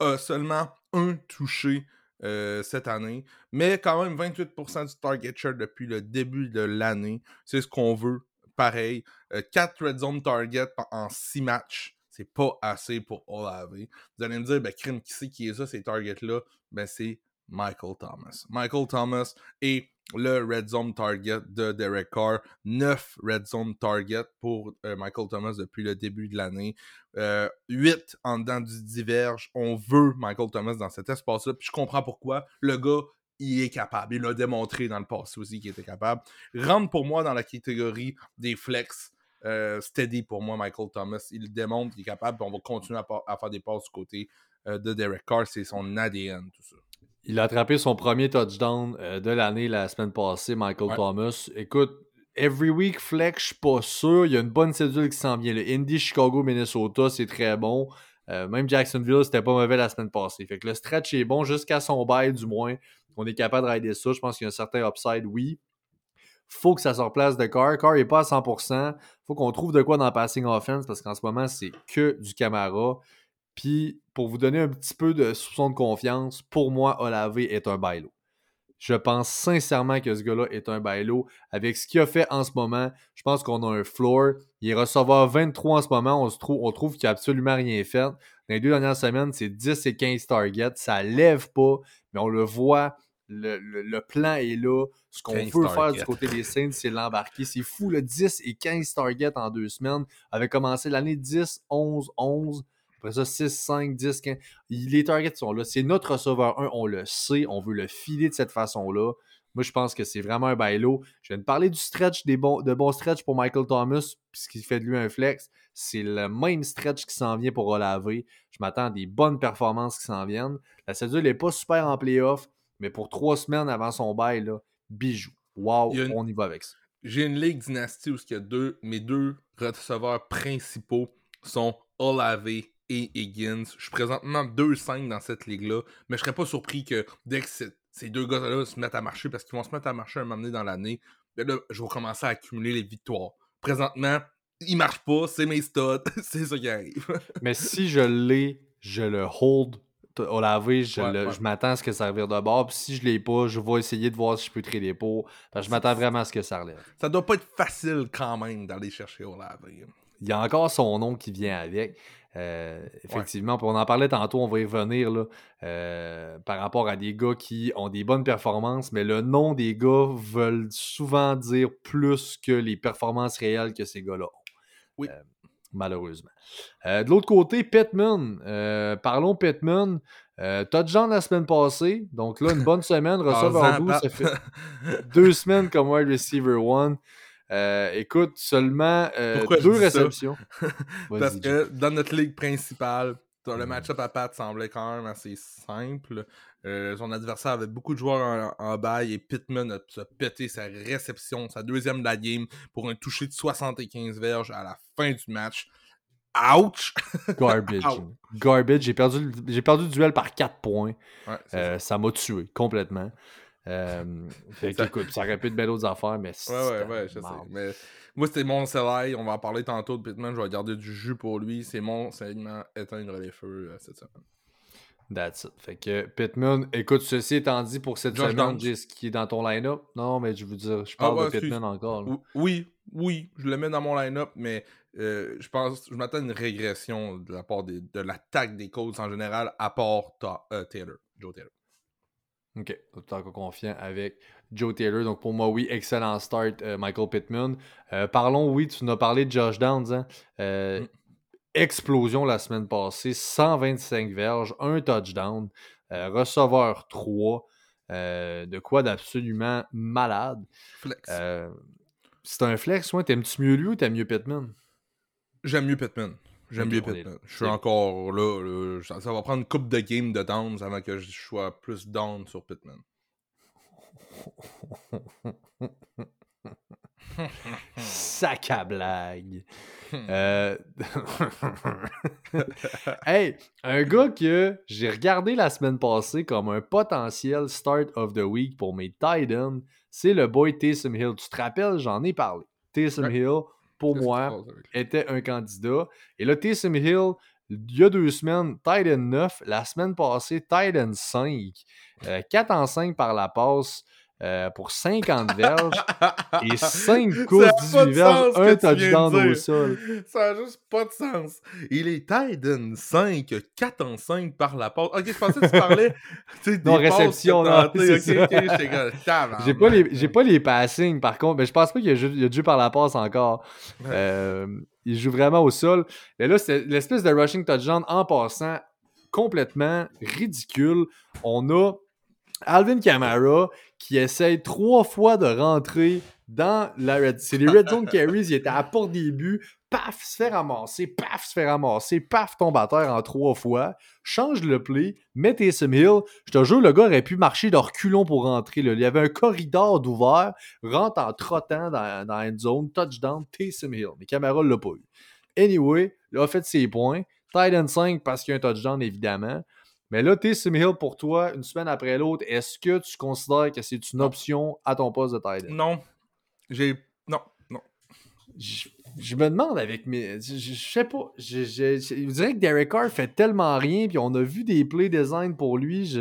A seulement un touché euh, cette année, mais quand même 28% du target share depuis le début de l'année. C'est ce qu'on veut pareil. 4 euh, red zone targets en 6 matchs. C'est pas assez pour Olave. Vous allez me dire, ben, crime, qui c'est qui est ça, ces targets-là? Ben, c'est Michael Thomas. Michael Thomas est le red zone target de Derek Carr. 9 red zone targets pour euh, Michael Thomas depuis le début de l'année. 8 euh, en dedans du diverge. On veut Michael Thomas dans cet espace-là. Puis je comprends pourquoi. Le gars, il est capable. Il l'a démontré dans le passé aussi qu'il était capable. Rentre pour moi dans la catégorie des flex. Euh, steady pour moi, Michael Thomas. Il démontre qu'il est capable. on va continuer à, faire des passes du côté euh, de Derek Carr. C'est son ADN, tout ça. Il a attrapé son premier touchdown euh, de l'année la semaine passée, Michael Thomas. Écoute, every week flex, je suis pas sûr. Il y a une bonne cédule qui s'en vient. Le Indy, Chicago, Minnesota, c'est très bon. Euh, même Jacksonville, c'était pas mauvais la semaine passée. Fait que le stretch est bon jusqu'à son bail, du moins. On est capable de rider ça. Je pense qu'il y a un certain upside, oui. Faut que ça se replace de Car. Car n'est pas à 100%. Faut qu'on trouve de quoi dans passing offense parce qu'en ce moment, c'est que du Camara. Puis, pour vous donner un petit peu de soupçon de confiance, pour moi, Olave est un bailo. Je pense sincèrement que ce gars-là est un bailo. Avec ce qu'il a fait en ce moment, je pense qu'on a un floor. Il est receveur 23 en ce moment. On, se trouve, on trouve qu'il n'a absolument rien fait. Dans les deux dernières semaines, c'est 10 et 15 targets. Ça lève pas, mais on le voit. Le, plan est là. Ce qu'on peut faire du côté des Saints, c'est l'embarquer. C'est fou, le 10 et 15 targets en deux semaines. Avait commencé l'année 10, 11, 11. Après ça, 6, 5, 10, 15. Les targets sont là. C'est notre receveur 1, on le sait. On veut le filer de cette façon-là. Moi, je pense que c'est vraiment un bailo. Je viens de parler du stretch, des bons, de bons stretch pour Michael Thomas, puisqu'il fait de lui un flex. C'est le même stretch qui s'en vient pour Olavé. Je m'attends à des bonnes performances qui s'en viennent. La cédule n'est pas super en playoff, mais pour trois semaines avant son bail, là, bijou. Wow, on y va avec ça. J'ai une ligue dynastie où il y a deux, mes deux receveurs principaux sont Olavé et Higgins. Je suis présentement 2-5 dans cette ligue-là, mais je serais pas surpris que dès que ces deux gars-là se mettent à marcher, parce qu'ils vont se mettre à marcher à un moment donné dans l'année, ben là, je vais commencer à accumuler les victoires. Présentement, ils marchent pas, c'est mes studs, c'est ça qui arrive. mais si je l'ai, je le hold au lavé, je, je m'attends à ce que ça revienne de bord. Puis si je l'ai pas, je vais essayer de voir si je peux trader pour. Je m'attends vraiment à ce que ça relève. Ça doit pas être facile quand même d'aller chercher au lavé. Il y a encore son nom qui vient avec. Euh, effectivement, on en parlait tantôt, on va y revenir là, euh, par rapport à des gars qui ont des bonnes performances, mais le nom des gars veulent souvent dire plus que les performances réelles que ces gars-là ont. Oui. Euh, malheureusement. de l'autre côté, Pittman. parlons Pittman. touchdown la semaine passée. Donc là, une bonne semaine. Receveur 12, ça fait deux semaines comme wide receiver one. Euh, écoute, seulement euh, deux réceptions. Parce que dans notre ligue principale, le match-up à Pat semblait quand même assez simple. Euh, son adversaire avait beaucoup de joueurs en, bail et Pittman a, pété sa réception, sa deuxième de la game, pour un toucher de 75 verges à la fin du match. Ouch! Garbage. Garbage. J'ai perdu, perdu le duel par 4 points. ça m'a tué complètement. Euh, fait ça... écoute, ça répète belles autres affaires, mais Ouais, ouais, ouais, je sais. Mais moi, c'était mon soleil. On va en parler tantôt de Pittman. Je vais garder du jus pour lui. C'est mon segment éteindre les feux euh, cette semaine. That's it. Fait que Pittman, écoute, ceci étant dit pour cette semaine, ce qui est dans ton line-up. Non, mais je veux dire, je parle ah, de Pittman encore. Oui, oui, je le mets dans mon line-up, mais euh, je pense, je m'attends à une régression de la part de l'attaque des Colts en général, à part Taylor, Joe Taylor. OK. Tout en confiant avec Joe Taylor. Donc pour moi, oui, excellent start, euh, Michael Pittman. Euh, parlons, oui, tu nous as parlé de Josh Downs. Hein. Euh, mm. Explosion la semaine passée, 125 verges, un touchdown, receveur 3. de quoi d'absolument malade. Flex. c'est un flex, ouais. T'aimes-tu mieux lui ou t'aimes mieux Pittman? J'aime mieux Pittman. J'aime bien Pittman. Je suis encore là, Ça, va prendre une coupe de game de downs avant que je sois plus down sur Pittman. Sac à blague. Euh, hey, un gars que j'ai regardé la semaine passée comme un potentiel start of the week pour mes Titans, c'est le boy Taysom Hill. Tu te rappelles, j'en ai parlé. Taysom Hill, pour moi, était un candidat. Et là, Taysom Hill, il y a deux semaines, Titan 9. La semaine passée, Titan 5. 4 en 5 par la passe. Euh, pour 50 verges et 5 courses 18 verges, un touchdown au sol. Ça n'a juste pas de sens. Il est Titan 5, 4 en 5 par la passe. Ok, je pensais que tu parlais des non, réception. Non, J'ai pas, les, pas les passings par contre, mais je pense pas qu'il a, a dû par la passe encore. Euh, il joue vraiment au sol. Mais là, c'est l'espèce de rushing touchdown en passant complètement ridicule. On a Alvin Kamara qui essaye trois fois de rentrer dans la red C'est les red zone carries, il était à porte des buts, paf, se fait ramasser, paf, se fait ramasser, paf, tombe à terre en trois fois, change le play, met Taysom Hill. Je te jure, le gars aurait pu marcher de reculons pour rentrer. Il y avait un corridor d'ouvert, rentre en trottant dans, dans la zone, touchdown, Taysom Hill. Mais Camara l'a pas eu. Anyway, il a fait ses points. Titan 5 parce qu'il y a un touchdown, évidemment. Mais là, Taysom Hill, pour toi, une semaine après l'autre, est-ce que tu considères que c'est une option à ton poste de Titan? Non. J'ai. Non, non. Je, je me demande avec mes. Je, je sais pas. Je, dirais que Derek Carr fait tellement rien, puis on a vu des play design pour lui. Je.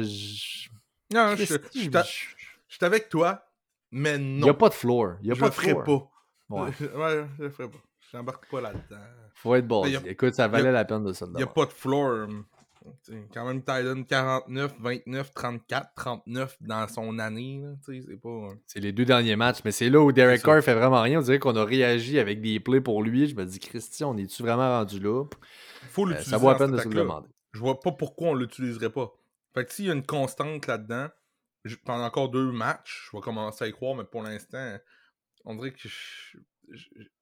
Non, je, je, je, je suis avec toi, mais non. Il n'y a pas de floor. Il y a je pas le de ferai floor. pas. Ouais. ouais, je le ferai pas. Je n'embarque pas là-dedans. Faut être bon. Écoute, ça valait a- la peine de ça. Il n'y a pas de floor. T'sais, quand même, Titan 49, 29, 34, 39 dans son année. C'est pas. les deux derniers matchs, mais c'est là où Derek. Carr fait vraiment rien. On dirait qu'on a réagi avec des plays pour lui. Je me dis, Christian, on est-tu vraiment rendu là? faut Euh, ça vaut la peine de se le demander. Je vois pas pourquoi on l'utiliserait pas. Fait que s'il y a une constante là-dedans, pendant encore deux matchs, je vais commencer à y croire, mais pour l'instant, on dirait que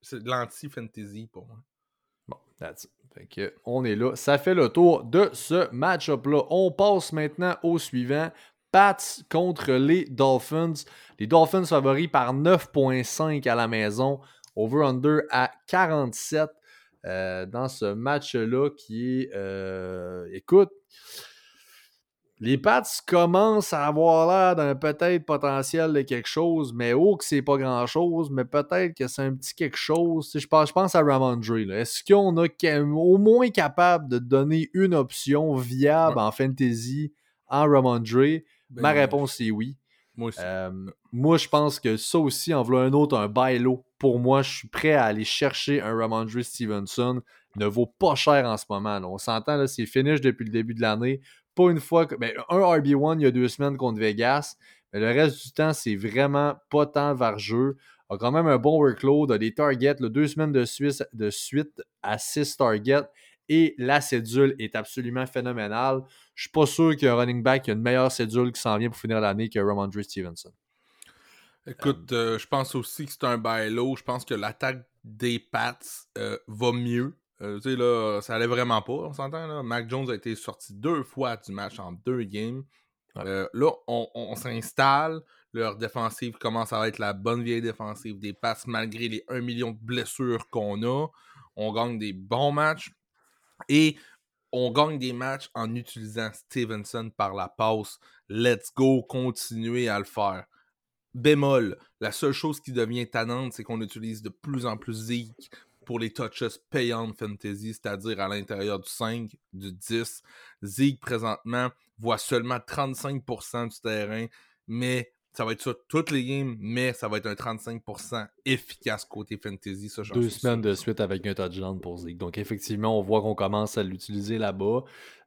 c'est de l'anti-fantasy pour moi. Bon, that's it. On est là. Ça fait le tour de ce match-up-là. On passe maintenant au suivant. Pats contre les Dolphins. Les Dolphins favoris par 9.5 à la maison. Over-under à 47 euh, dans ce match-là qui est... euh, écoute, les Pats commencent à avoir l'air d'un peut-être potentiel de quelque chose, mais oh que c'est pas grand-chose, mais peut-être que c'est un petit quelque chose. Je pense, je pense à Ramondre. Est-ce qu'on a ca- au moins capable de donner une option viable Ouais. en fantasy en Ramondre? Ben, Ma réponse c'est oui. Moi aussi. Euh, moi, je pense que ça aussi, en voulant un autre, un bailo, pour moi, je suis prêt à aller chercher un Ramondre Stevenson. Il ne vaut pas cher en ce moment. là. On s'entend, là, c'est finish depuis le début de l'année. Pas une fois que. ben, un RB1 il y a deux semaines contre Vegas, mais le reste du temps, c'est vraiment pas tant jeu. A quand même un bon workload, a des targets, deux semaines de suite, de suite à six targets. Et la cédule est absolument phénoménale. Je suis pas sûr qu'un running back a une meilleure cédule qui s'en vient pour finir l'année que Ramondre Stevenson. Écoute, euh, je pense aussi que c'est un bail low. Je pense que l'attaque des Pats euh, va mieux. Euh, tu sais, là, ça allait vraiment pas, on s'entend, là. Mac Jones a été sorti deux fois du match en deux games. Ouais. Euh, là, on, on s'installe. Leur défensive commence à être la bonne vieille défensive des Pats, malgré les 1 million de blessures qu'on a. On gagne des bons matchs. Et on gagne des matchs en utilisant Stevenson par la passe. Let's go, continuer à le faire. Bémol, la seule chose qui devient tannante, c'est qu'on utilise de plus en plus Zeke pour les touches payantes fantasy, c'est-à-dire à, l'intérieur du 5, du 10. Zeke, présentement, voit seulement 35% du terrain, mais ça va être ça toutes les games, mais ça va être un 35% efficace côté fantasy. Ça, Deux semaines de suite avec un touchdown pour Zeke. Donc, effectivement, on voit qu'on commence à l'utiliser là-bas.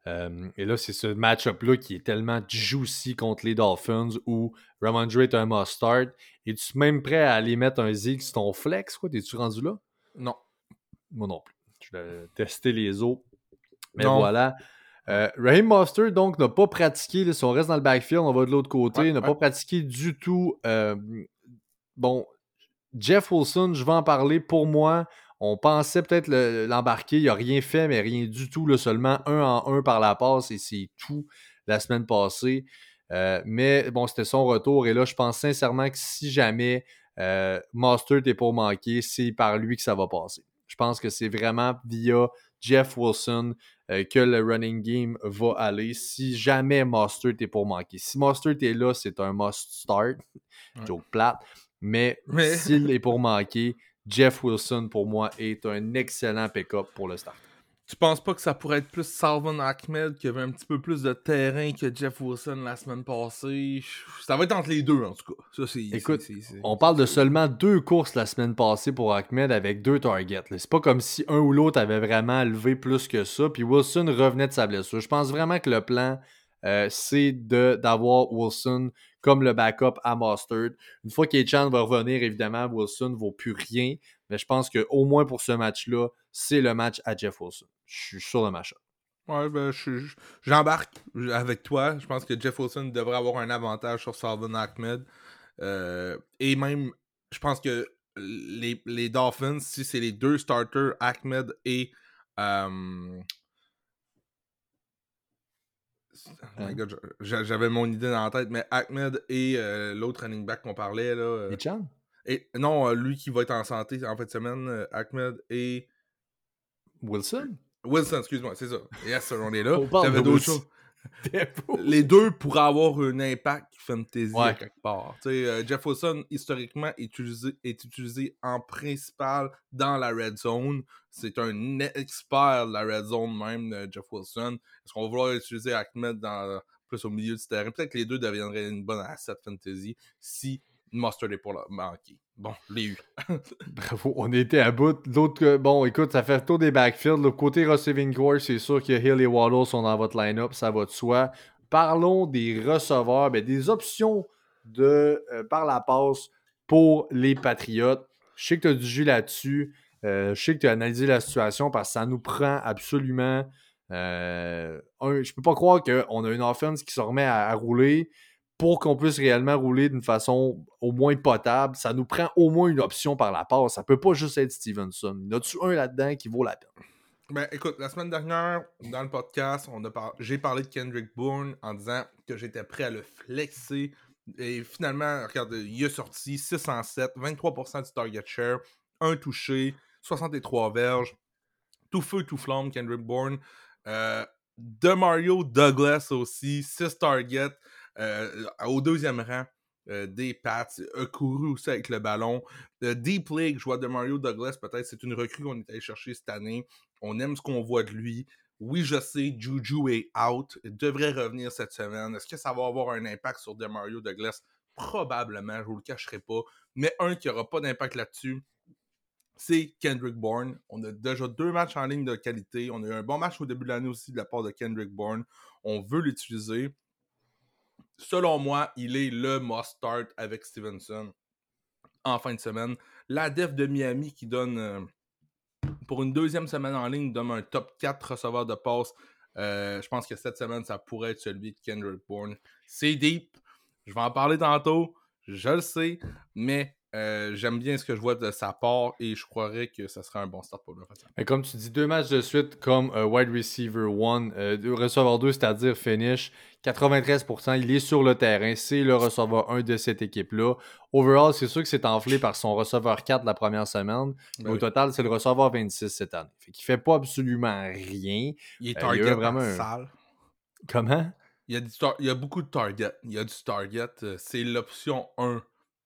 Euh, et là, c'est ce match-up-là qui est tellement juicy contre les Dolphins où Ramondre est un must-start. Es-tu même prêt à aller mettre un Zeke sur ton flex? Quoi? T'es-tu rendu là? Non. Moi non plus. Je vais tester les os. Mais Non. voilà. Euh, Raheem Monster, donc, n'a pas pratiqué. là, si on reste dans le backfield, on va de l'autre côté. Ouais, n'a ouais. pas pratiqué du tout. Euh, bon, Jeff Wilson, je vais en parler. Pour moi, on pensait peut-être le- l'embarquer. Il n'a rien fait, mais rien du tout. là, seulement un en un par la passe et c'est tout la semaine passée. Euh, mais bon, c'était son retour. Et là, je pense sincèrement que si jamais euh, Mostert est pour manquer, c'est par lui que ça va passer. Je pense que c'est vraiment via Jeff Wilson euh, que le running game va aller. Si jamais Mostert est pour manquer. Si Mostert est là, c'est un must start. Ouais. Joke plate. Mais, Mais- s'il est pour manquer, Jeff Wilson, pour moi, est un excellent pick-up pour le start. Tu penses pas que ça pourrait être plus Salvan Ahmed qui avait un petit peu plus de terrain que Jeff Wilson la semaine passée? Ça va être entre les deux, en tout cas. Ça, c'est, Écoute, c'est- c'est- c'est- On parle de seulement deux courses la semaine passée pour Ahmed avec deux targets. là. C'est pas comme si un ou l'autre avait vraiment levé plus que ça. Puis Wilson revenait de sa blessure. Je pense vraiment que le plan, euh, c'est de- d'avoir Wilson comme le backup à Mustard. Une fois qu'Echan va revenir, évidemment, Wilson ne vaut plus rien. Mais je pense qu'au moins pour ce match-là, c'est le match à Jeff Wilson. Je suis sur le match Ouais, ben, je- je- j'embarque avec toi. Je pense que Jeff Wilson devrait avoir un avantage sur Salvin Ahmed. Euh, et même, je pense que les, les Dolphins, si c'est les deux starters, Ahmed et. euh, oh my? God, j'a- J'avais mon idée dans la tête, mais Ahmed et euh, l'autre running back qu'on parlait, là. euh, Et Chan? et, non, euh, lui qui va être en santé en fin de semaine, euh, Ahmed et. Wilson? Wilson, excuse-moi, c'est ça. Yes, sir, on est là. On parle de d'autres Wilson. Les deux pourraient avoir un impact fantasy Ouais. à quelque part. Tu sais, euh, Jeff Wilson, historiquement, est utilisé, est utilisé en principal dans la red zone. C'est un expert de la red zone même, euh, Jeff Wilson. Est-ce qu'on va vouloir utiliser Ahmed dans, plus au milieu du terrain? Peut-être que les deux deviendraient une bonne asset fantasy si Mustard est pour la manquer. Bon, je l'ai eu. Bravo, on était à bout. L'autre, bon, écoute, ça fait tour des backfields. Le côté receiving core, c'est sûr que Hill et Waddle sont dans votre line-up, ça va de soi. Parlons des receveurs, ben, des options de, euh, par la passe pour les Patriotes. Je sais que tu as du jus là-dessus. Euh, je sais que tu as analysé la situation parce que ça nous prend absolument. euh, un- je peux pas croire qu'on a une offense qui se remet à rouler pour qu'on puisse réellement rouler d'une façon au moins potable, ça nous prend au moins une option par la passe. Ça peut pas juste être Stevenson. Il y en a-tu un là-dedans qui vaut la peine? Ben, écoute, la semaine dernière, dans le podcast, a j'ai parlé de Kendrick Bourne en disant que j'étais prêt à le flexer. Et finalement, regarde, il est sorti 6 en 7, 23% du target share, un touché, 63 verges, tout feu, tout flamme, Kendrick Bourne. Euh, de Mario Douglas aussi, 6 targets au deuxième rang. euh, des Pats, a couru aussi avec le ballon. Euh, Deep League, je vois de Mario Douglas, peut-être c'est une recrue qu'on est allé chercher cette année. On aime ce qu'on voit de lui. Oui, je sais, Juju est out. Il devrait revenir cette semaine. Est-ce que ça va avoir un impact sur Demario Douglas? Probablement, je vous le cacherai pas. Mais un qui n'aura pas d'impact là-dessus, c'est Kendrick Bourne. On a déjà deux matchs en ligne de qualité. On a eu un bon match au début de l'année aussi de la part de Kendrick Bourne. On veut l'utiliser. Selon moi, il est le must-start avec Stevenson en fin de semaine. La def de Miami qui donne euh, pour une deuxième semaine en ligne, donne un top 4 receveur de passe. Euh, je pense que cette semaine, ça pourrait être celui de Kendrick Bourne. C'est deep. Je vais en parler tantôt. Je le sais. Mais euh, j'aime bien ce que je vois de sa part et je croirais que ça serait un bon start pour le reste. Mais comme tu dis, deux matchs de suite comme euh, wide receiver 1, receveur 2, c'est-à-dire finish. 93%, il est sur le terrain. C'est le receveur 1 de cette équipe-là. Overall, c'est sûr que c'est enflé par son receveur 4 la première semaine. Mais Ben au oui. total, c'est le receveur 26 cette année. Fait qu'il fait pas absolument rien. Il est Euh, il y a target vraiment un- sale. Comment? Il y, a du tar- il y a beaucoup de target. Il y a du target. euh, C'est l'option 1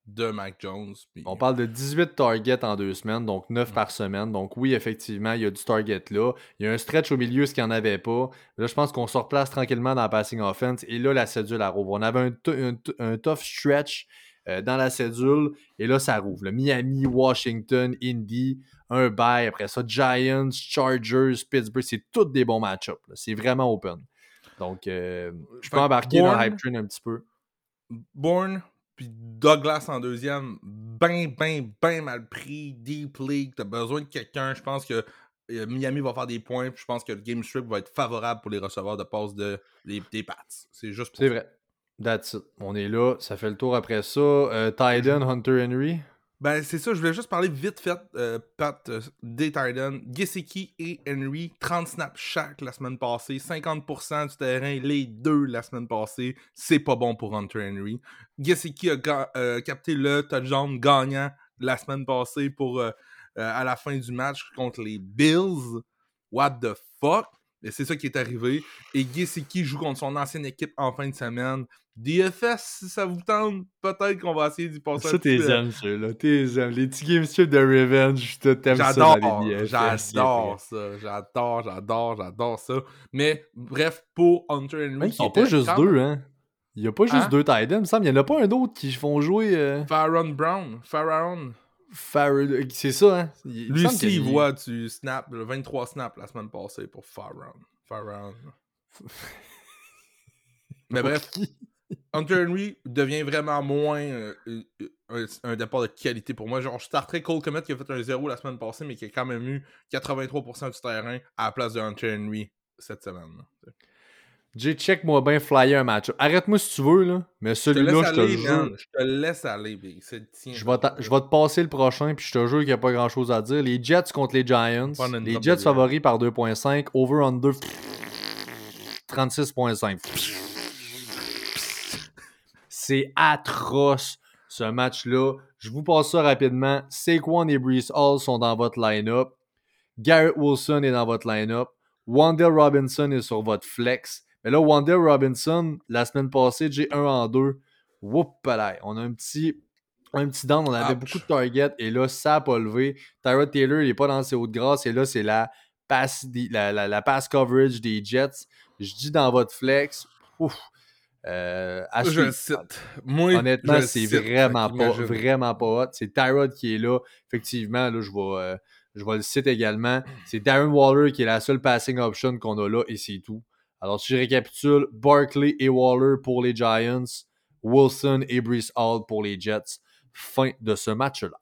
de Mac Jones. puis- On parle de 18 targets en deux semaines, donc 9 par semaine. Donc oui, effectivement, il y a du target là. Il y a un stretch au milieu, ce qu'il n'y en avait pas. Là, je pense qu'on se replace tranquillement dans la passing offense. Et là, la cédule, elle rouvre. On avait un, tough stretch euh, dans la cédule. Et là, ça rouvre. Le Miami, Washington, Indy, un bye. Après ça, Giants, Chargers, Pittsburgh. C'est tous des bons match-ups. C'est vraiment open. Donc, euh, je peux embarquer dans le hype train un petit peu. Bourne, puis Douglas en deuxième, ben, ben, ben mal pris. Deep League, t'as besoin de quelqu'un. Je pense que euh, Miami va faire des points. puis Je pense que le game strip va être favorable pour les receveurs de passe de, des, des Pats. C'est juste pour C'est vrai. That's it. On est là. Ça fait le tour après ça. Euh, Tyden, Hunter Henry? Ben, c'est ça. Je voulais juste parler vite fait, euh, Pat, euh, des Titans. Gesicki et Henry, 30 snaps chaque la semaine passée. 50% du terrain, les deux la semaine passée. C'est pas bon pour Hunter Henry. Gesicki a euh, capté le touchdown gagnant la semaine passée pour euh, à la fin du match contre les Bills. What the fuck? Et c'est ça qui est arrivé. Et Gesicki joue contre son ancienne équipe en fin de semaine. DFS, si ça vous tente, peut-être qu'on va essayer d'y passer un Ça, petit t'es peu. aimes, ceux-là. T'es aimes. Les petits game strips de Revenge, tu t'aimes ça dans J'adore, les j'adore ça, j'adore, j'adore, j'adore ça. Mais bref, pour Hunter Henry, Ils qui sont pas juste deux, hein. Il y a pas juste Hein? deux me semble. Il y en a pas un autre qui font jouer. Euh, Faron Brown, Faron. Farrell- C'est ça, hein. Il- Lui aussi, il voit du snap, le 23 snaps la semaine passée pour Faron. Faron. Mais bref, Hunter Henry devient vraiment moins euh, euh, un, un départ de qualité pour moi. Genre, je starterais Cole Comet qui a fait un 0 la semaine passée, mais qui a quand même eu 83% du terrain à la place de Hunter Henry cette semaine. là. Jay, check-moi bien flyer un match. Arrête-moi si tu veux, là. Mais celui-là, je te aller, jure. man. Je te laisse aller, Big. Le. Je vais, je vais te passer le prochain, puis je te jure qu'il n'y a pas grand chose à dire. Les Jets contre les Giants. Les Jets favoris par 2.5. Over-under 36.5. C'est atroce, ce match-là. Je vous passe ça rapidement. Saquon et Brees Hall sont dans votre line-up. Garrett Wilson est dans votre line-up. Wandale Robinson est sur votre flex. Mais là, Wandale Robinson, la semaine passée, j'ai 1 en 2. Whoop. On a un petit, un petit down. On avait Ouch. beaucoup de targets. Et là, ça n'a pas levé. Tyrod Taylor, il n'est pas dans ses hauts de grâce. Et là, c'est la pass, la- la pass coverage des Jets. Je dis dans votre flex. Ouf. Euh, Je le cite. Moi, Honnêtement, c'est vraiment pas, vraiment pas hot. C'est Tyrod qui est là. Effectivement, là, je vais, euh, je vais le citer également. C'est Darren Waller qui est la seule passing option qu'on a là et c'est tout. Alors, si je récapitule, Barkley et Waller pour les Giants, Wilson et Brees Hall pour les Jets. Fin de ce match-là.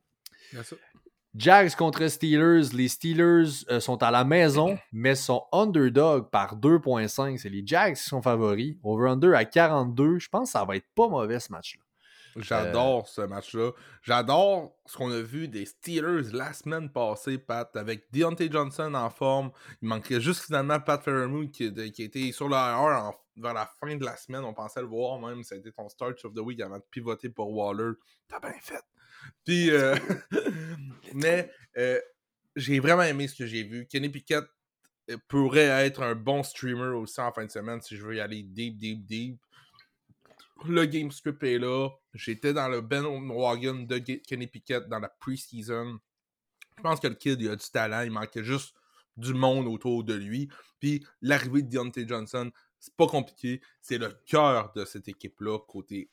Jags contre Steelers. Les Steelers euh, sont à la maison, mais sont underdog par 2.5. C'est les Jags qui sont favoris. Over-under à 42. Je pense que ça va être pas mauvais ce match-là. J'adore ce match-là. J'adore ce qu'on a vu des Steelers la semaine passée, Pat, avec Deontay Johnson en forme. Il manquait juste finalement Pat Fairmouth qui, qui était sur le en- vers la fin de la semaine. On pensait le voir même. Ça a été ton start of the week avant de pivoter pour Waller. T'as bien fait. Puis, euh, mais euh, j'ai vraiment aimé ce que j'ai vu. Kenny Pickett euh, pourrait être un bon streamer aussi en fin de semaine si je veux y aller deep, deep, deep. Le game script est là. J'étais dans le Ben Wagon de Kenny Pickett dans la preseason. Je pense que le kid, il a du talent. Il manquait juste du monde autour de lui. Puis l'arrivée de Deontay Johnson, c'est pas compliqué. C'est le cœur de cette équipe-là. Côté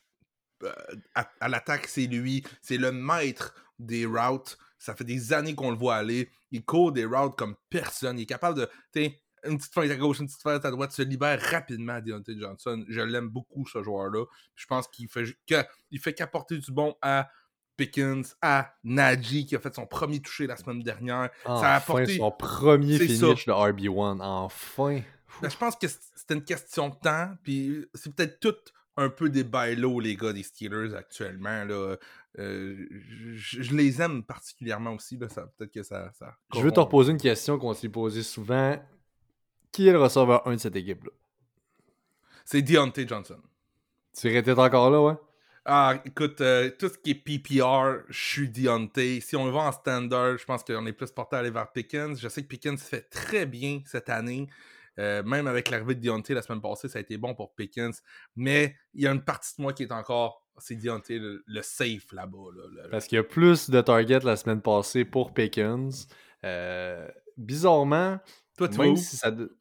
à, à l'attaque, c'est lui. C'est le maître des routes. Ça fait des années qu'on le voit aller. Il court des routes comme personne. Il est capable de. t'sais, une petite feinte à gauche, une petite feinte à droite, se libère rapidement Deontay Johnson. Je l'aime beaucoup, ce joueur-là. Je pense qu'il fait, que- il fait qu'apporter du bon à Pickens, à Najee, qui a fait son premier touché la semaine dernière. Enfin, a apporté- son premier finish de RB1. Enfin. Ben, je pense que c'était une question de temps, puis c'est peut-être tout un peu des bailos, les gars des Steelers actuellement. Là. Euh, je, je les aime particulièrement aussi. Peut-être que ça. ça Je veux te reposer une question qu'on s'est posée souvent. Qui est le receveur 1 de cette équipe-là? C'est Deontay Johnson. Tu étais encore là, ouais? Ah, écoute, euh, tout ce qui est PPR, je suis Deontay. Si on va en standard, je pense qu'on est plus porté à aller vers Pickens. Je sais que Pickens fait très bien cette année. Euh, même avec l'arrivée de Deontay la semaine passée, ça a été bon pour Pickens. Mais il y a une partie de moi qui est encore, c'est Deontay le, le safe là-bas. là, Parce qu'il y a plus de targets la semaine passée pour Pickens. Euh, bizarrement, Toi, tu même si ça. de-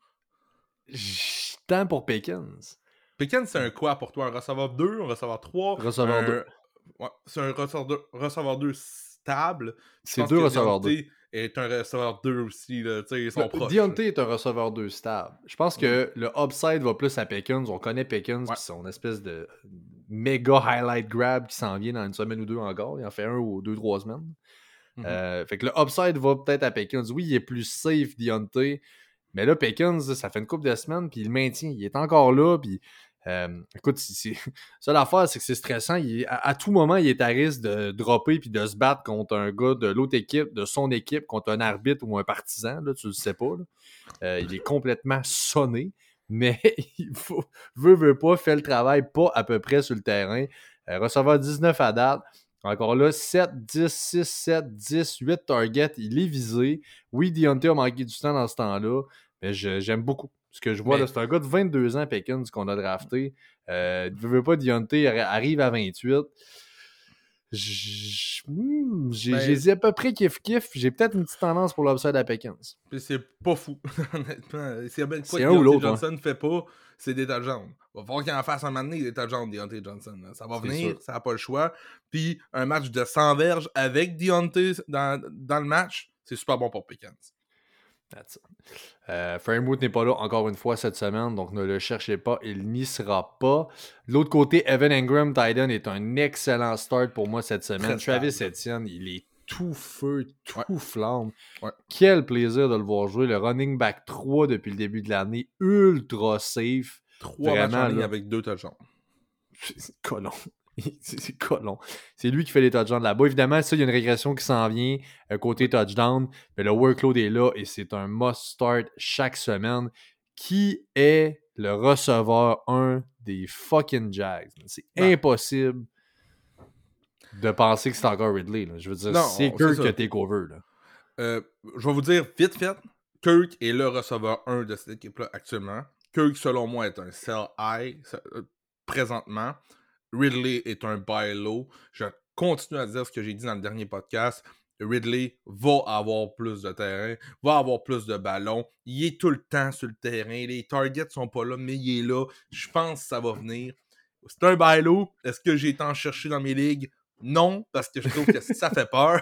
tends pour Pickens. Pickens, c'est un quoi pour toi? Un receveur 2, un receveur 3? Receveur un... deux. Ouais, c'est un receveur 2, receveur 2 stable. C'est deux receveurs 2. Est un receveur 2 aussi. Là, tu sais, ils sont proches. Deontay est un receveur 2 stable. Je pense que le upside va plus à Pickens. On connaît Pickens, puis son espèce de méga highlight grab qui s'en vient dans une semaine ou deux encore. Il en fait un ou deux, trois semaines. Mhm. Euh, fait que le upside va peut-être à Pickens. Oui, il est plus safe, Deontay. Mais là, Pickens, ça fait une couple de semaines, puis il le maintient. Il est encore là, puis écoute, c'est- ça l'affaire, c'est que c'est stressant. À, tout moment, il est à risque de dropper puis de se battre contre un gars de l'autre équipe, de son équipe, contre un arbitre ou un partisan. Là, tu le sais pas. Euh, il est complètement sonné, mais il faut, veut, veut pas, fait le travail pas à peu près sur le terrain. Euh, receveur 19 à date. Encore là, 7, 10, 6, 7, 10, 8 targets. Il est visé. Oui, Deontay a manqué du temps dans ce temps-là, mais j'aime beaucoup. Ce que je vois, Mais- c'est un gars de 22 ans, Pickens, qu'on a drafté. Euh, ne veut pas, arri- arrive à 28. J- hmm, J'ai Ben- à peu près kiff-kiff. J'ai peut-être une petite tendance pour l'upside à. Puis c'est pas fou, honnêtement. Bien de quoi C'est un ou l'autre, Johnson ne fait pas, c'est des touchdowns. Va falloir qu'il en fasse un moment donné, des touchdowns, Deontay Johnson. Ça va C'est venir, sûr. ça n'a pas le choix. Puis un match de 100 verges avec Deontay dans, dans le match, c'est super bon pour Pickens. That's. Euh, Fairmouth n'est pas là encore une fois cette semaine, donc ne le cherchez pas, il n'y sera pas. De l'autre côté, Evan Ingram, Titan, est un excellent start pour moi cette semaine. Très Travis stable. Etienne, il est tout feu, tout flamme. Ouais. Quel plaisir de le voir jouer. Le running back 3 depuis le début de l'année, ultra safe. Trois Vraiment, matchs en ligne avec deux touchdowns. C'est colon. C'est colon. C'est lui qui fait les touchdowns là-bas. Évidemment, ça, il y a une régression qui s'en vient euh, côté touchdown, mais le workload est là et c'est un must start chaque semaine. Qui est le receveur 1 des fucking Jags? C'est Ben. impossible de penser que c'est encore Ridley. là. Je veux dire, c'est Kirk qui a takeover. Là. Euh, je vais vous dire vite fait, Kirk est le receveur 1 de cette équipe-là actuellement. Kirk, selon moi, est un sell high euh, présentement. Ridley est un buy low. Je continue à dire ce que j'ai dit dans le dernier podcast. Ridley va avoir plus de terrain, va avoir plus de ballons. Il est tout le temps sur le terrain. Les targets sont pas là, mais il est là. Je pense que ça va venir. C'est un buy low. Est-ce que j'ai été en chercher dans mes ligues? Non, parce que je trouve que ça fait peur.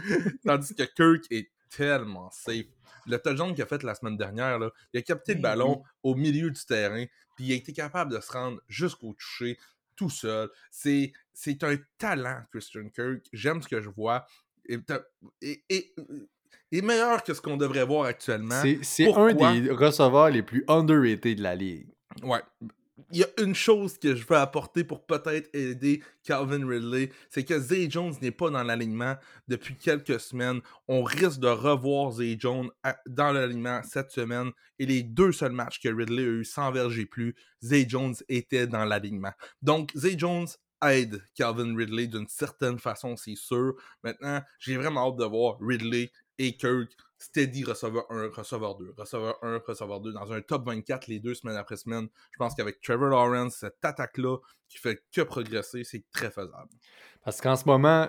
Tandis que Kirk est tellement safe. Le touchdown qu'il a fait la semaine dernière, là, il a capté le ballon au milieu du terrain, puis il a été capable de se rendre jusqu'au toucher tout seul. C'est, c'est un talent, Christian Kirk. J'aime ce que je vois. Et, et, et- et meilleur que ce qu'on devrait voir actuellement. C'est c'est un des receveurs les plus underrated de la ligue. Ouais. Il y a une chose que je veux apporter pour peut-être aider Calvin Ridley, c'est que Zay Jones n'est pas dans l'alignement depuis quelques semaines. On risque de revoir Zay Jones dans l'alignement cette semaine. Et les deux seuls matchs que Ridley a eu sans verger plus, Zay Jones était dans l'alignement. Donc, Zay Jones aide Calvin Ridley d'une certaine façon, c'est sûr. Maintenant, j'ai vraiment hâte de voir Ridley et Kirk steady receveur 1, receveur 2, receveur 1, receveur 2 dans un top 24 les deux semaines après semaine. Je pense qu'avec Trevor Lawrence, cette attaque-là qui fait que progresser, c'est très faisable. Parce qu'en ce moment,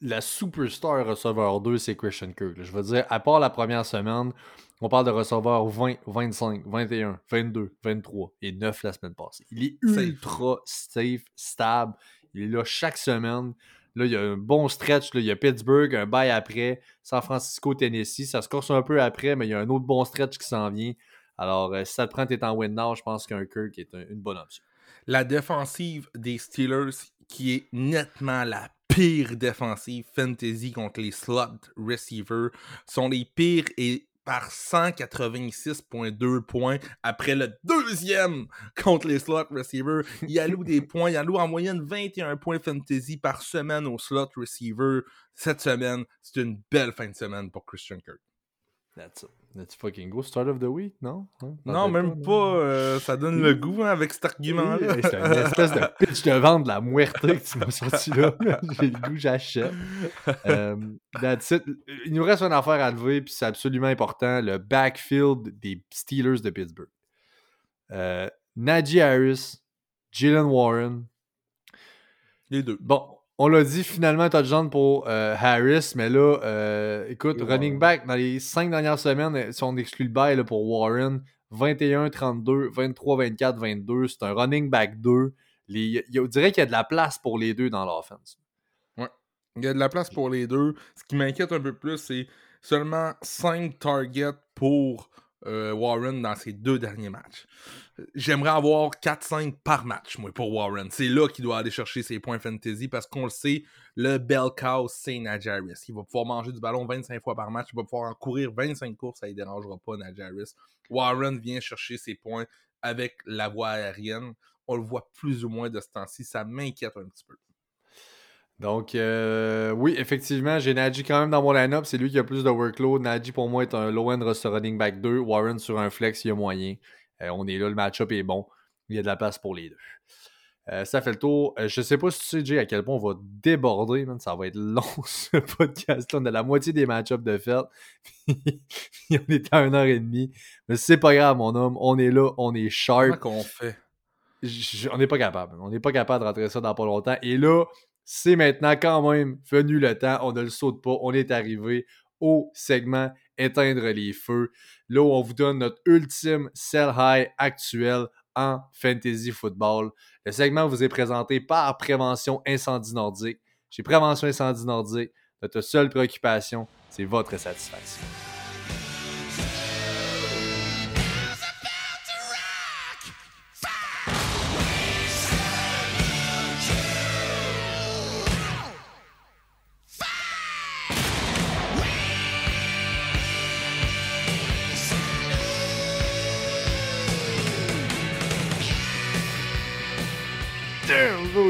la superstar receveur 2, c'est Christian Kirk. Je veux dire, à part la première semaine, on parle de receveur 20, 25, 21, 22, 23 et 9 la semaine passée. Il est ultra safe, stable. Il est là chaque semaine. Là, il y a un bon stretch. Là. Il y a Pittsburgh, un bail après. San Francisco, Tennessee. Ça se corse un peu après, mais il y a un autre bon stretch qui s'en vient. Alors, euh, si ça te prend, t'es en win now, je pense qu'un Kirk est un- une bonne option. La défensive des Steelers, qui est nettement la pire défensive fantasy contre les slot receivers, sont les pires et par 186,2 points après le deuxième contre les slot receivers. Il alloue des points, il alloue en moyenne 21 points fantasy par semaine aux slot receivers. Cette semaine, c'est une belle fin de semaine pour Christian Kirk. That's it. Let's fucking go. Start of the week, non? Hein? Non, même pas. euh, ça donne le goût hein, avec cet argument-là. C'est une espèce de pitch de vente de la muerte que tu m'as sorti là. J'ai le goût, j'achète. Euh, it. Il nous reste une affaire à lever, puis c'est absolument important le backfield des Steelers de Pittsburgh. Euh, Najee Harris, Jalen Warren. Les deux. Bon, on l'a dit finalement, touchdown pour euh, Harris, mais là, euh, écoute, running back dans les cinq dernières semaines, euh, si on exclut le bail pour Warren, 21-32, 23-24-22, c'est un running back 2. Les, il on dirait qu'il y a de la place pour les deux dans l'offense. Il y a de la place pour les deux. Ce qui m'inquiète un peu plus, c'est seulement 5 targets pour euh, Warren dans ses deux derniers matchs. J'aimerais avoir 4-5 par match, moi, pour Warren. C'est là qu'il doit aller chercher ses points fantasy parce qu'on le sait, le bell cow, c'est Najee Harris. Il va pouvoir manger du ballon 25 fois par match. Il va pouvoir en courir 25 courses. Ça ne dérangera pas, Najee Harris. Warren vient chercher ses points avec la voie aérienne. On le voit plus ou moins de ce temps-ci. Ça m'inquiète un petit peu. Donc, euh, oui, effectivement, j'ai Najee quand même dans mon line-up. C'est lui qui a plus de workload. Najee, pour moi, est un low-end running back 2. Warren sur un flex, il y a moyen. Euh, on est là, le match-up est bon. Il y a de la place pour les deux. Euh, ça fait le tour. Je sais pas si tu sais, Jay, à quel point on va déborder. man. Ça va être long, ce podcast-là. On a la moitié des match-ups de fait. Puis on est à une heure et demie. Mais c'est pas grave, mon homme. On est là, on est sharp. Comment qu'on fait? On n'est pas capable. On n'est pas capable de rentrer ça dans pas longtemps. Et là, c'est maintenant quand même venu le temps. On ne le saute pas. On est arrivé au segment éteindre les feux. Là où on vous donne notre ultime sell high actuel en fantasy football. Le segment vous est présenté par Prévention Incendie Nordique. Chez Prévention Incendie Nordique, notre seule préoccupation, c'est votre satisfaction.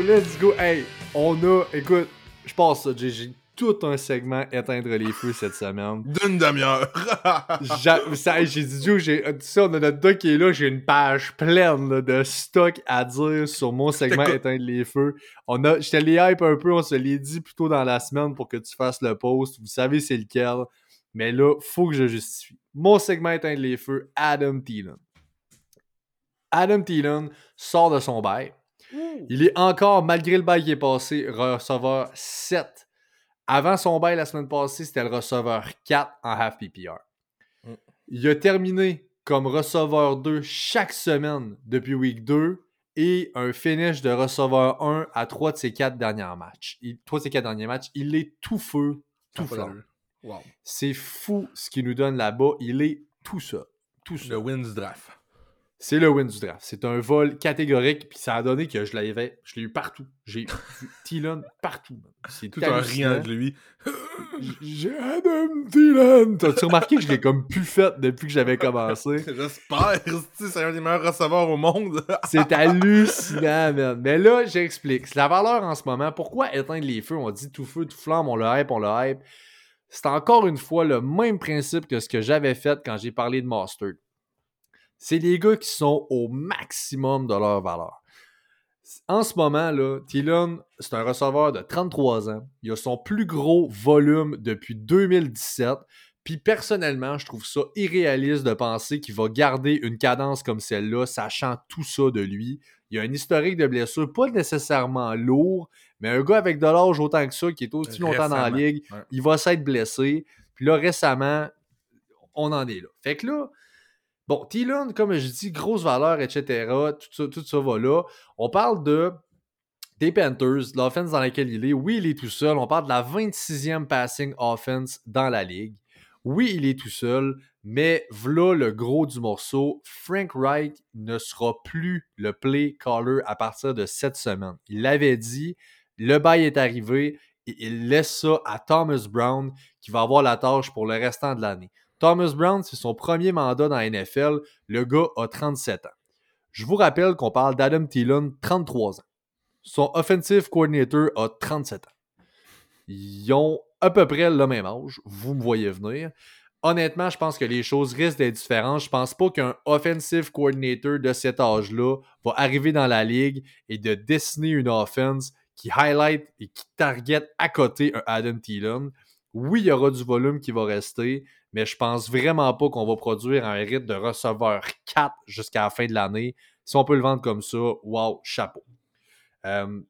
Let's go. Hey, on a, écoute, je pense ça, j'ai- j'ai tout un segment éteindre les feux cette semaine. D'une demi-heure. J'a- ça, J'ai dit, j'ai, tu sais, on a notre doc qui est là, j'ai une page pleine là, de stock à dire sur mon segment éteindre les feux. On a, je te les hype un peu, on se l'est dit plus tôt dans la semaine pour que tu fasses le post. Vous savez c'est lequel. Mais là, faut que je justifie. Mon segment éteindre les feux, Adam Thielen. Adam Thielen sort de son bail. Il est encore, malgré le bail qui est passé, receveur 7. Avant son bail la semaine passée, c'était le receveur 4 en half PPR. Mm. Il a terminé comme receveur 2 chaque semaine depuis week 2 et un finish de receveur 1 à 3 de ses 4 derniers matchs. Il, 3 de ses 4 derniers matchs. Il est tout feu, tout flamme. Wow. C'est fou ce qu'il nous donne là-bas. Il est tout ça. Tout ça. Le win du draft. C'est le win du draft. C'est un vol catégorique, puis ça a donné que je l'avais, je l'ai eu partout. J'ai vu Thielen partout. C'est Tout en hallucinant. riant de lui. J'ai Adam Thielen. T'as-tu remarqué que je l'ai comme plus fait depuis que j'avais commencé? J'espère. C'est un des meilleurs receveurs au monde. C'est hallucinant, man. Mais là, j'explique. C'est la valeur en ce moment. Pourquoi éteindre les feux? On dit tout feu, tout flamme, on le hype, on le hype. C'est encore une fois le même principe que ce que j'avais fait quand j'ai parlé de Mustard. C'est des gars qui sont au maximum de leur valeur. En ce moment, là, Thielen, c'est un receveur de 33 ans. Il a son plus gros volume depuis 2017. Puis personnellement, je trouve ça irréaliste de penser qu'il va garder une cadence comme celle-là, sachant tout ça de lui. Il a un historique de blessures, pas nécessairement lourd, mais un gars avec de l'âge autant que ça, qui est aussi longtemps dans la ligue, ouais. il va s'être blessé. Puis là, récemment, on en est là. Fait que là, bon, Thielen, comme je dis, grosse valeur, etc. Tout ça, tout ça va là. On parle de des Panthers, l'offense dans laquelle il est. Oui, il est tout seul. On parle de la 26e passing offense dans la ligue. Oui, il est tout seul, mais voilà le gros du morceau. Frank Wright ne sera plus le play caller à partir de cette semaine. Il l'avait dit, le bail est arrivé et il laisse ça à Thomas Brown qui va avoir la tâche pour le restant de l'année. Thomas Brown, c'est son premier mandat dans la NFL. Le gars a 37 ans. Je vous rappelle qu'on parle d'Adam Thielen, 33 ans. Son offensive coordinator a 37 ans. Ils ont à peu près le même âge. Vous me voyez venir. Honnêtement, je pense que les choses risquent d'être différentes. Je pense pas qu'un offensive coordinator de cet âge-là va arriver dans la ligue et de dessiner une offense qui highlight et qui target à côté un Adam Thielen. Oui, il y aura du volume qui va rester, mais je pense vraiment pas qu'on va produire un rythme de receveur 4 jusqu'à la fin de l'année. Si on peut le vendre comme ça, wow, chapeau. Euh,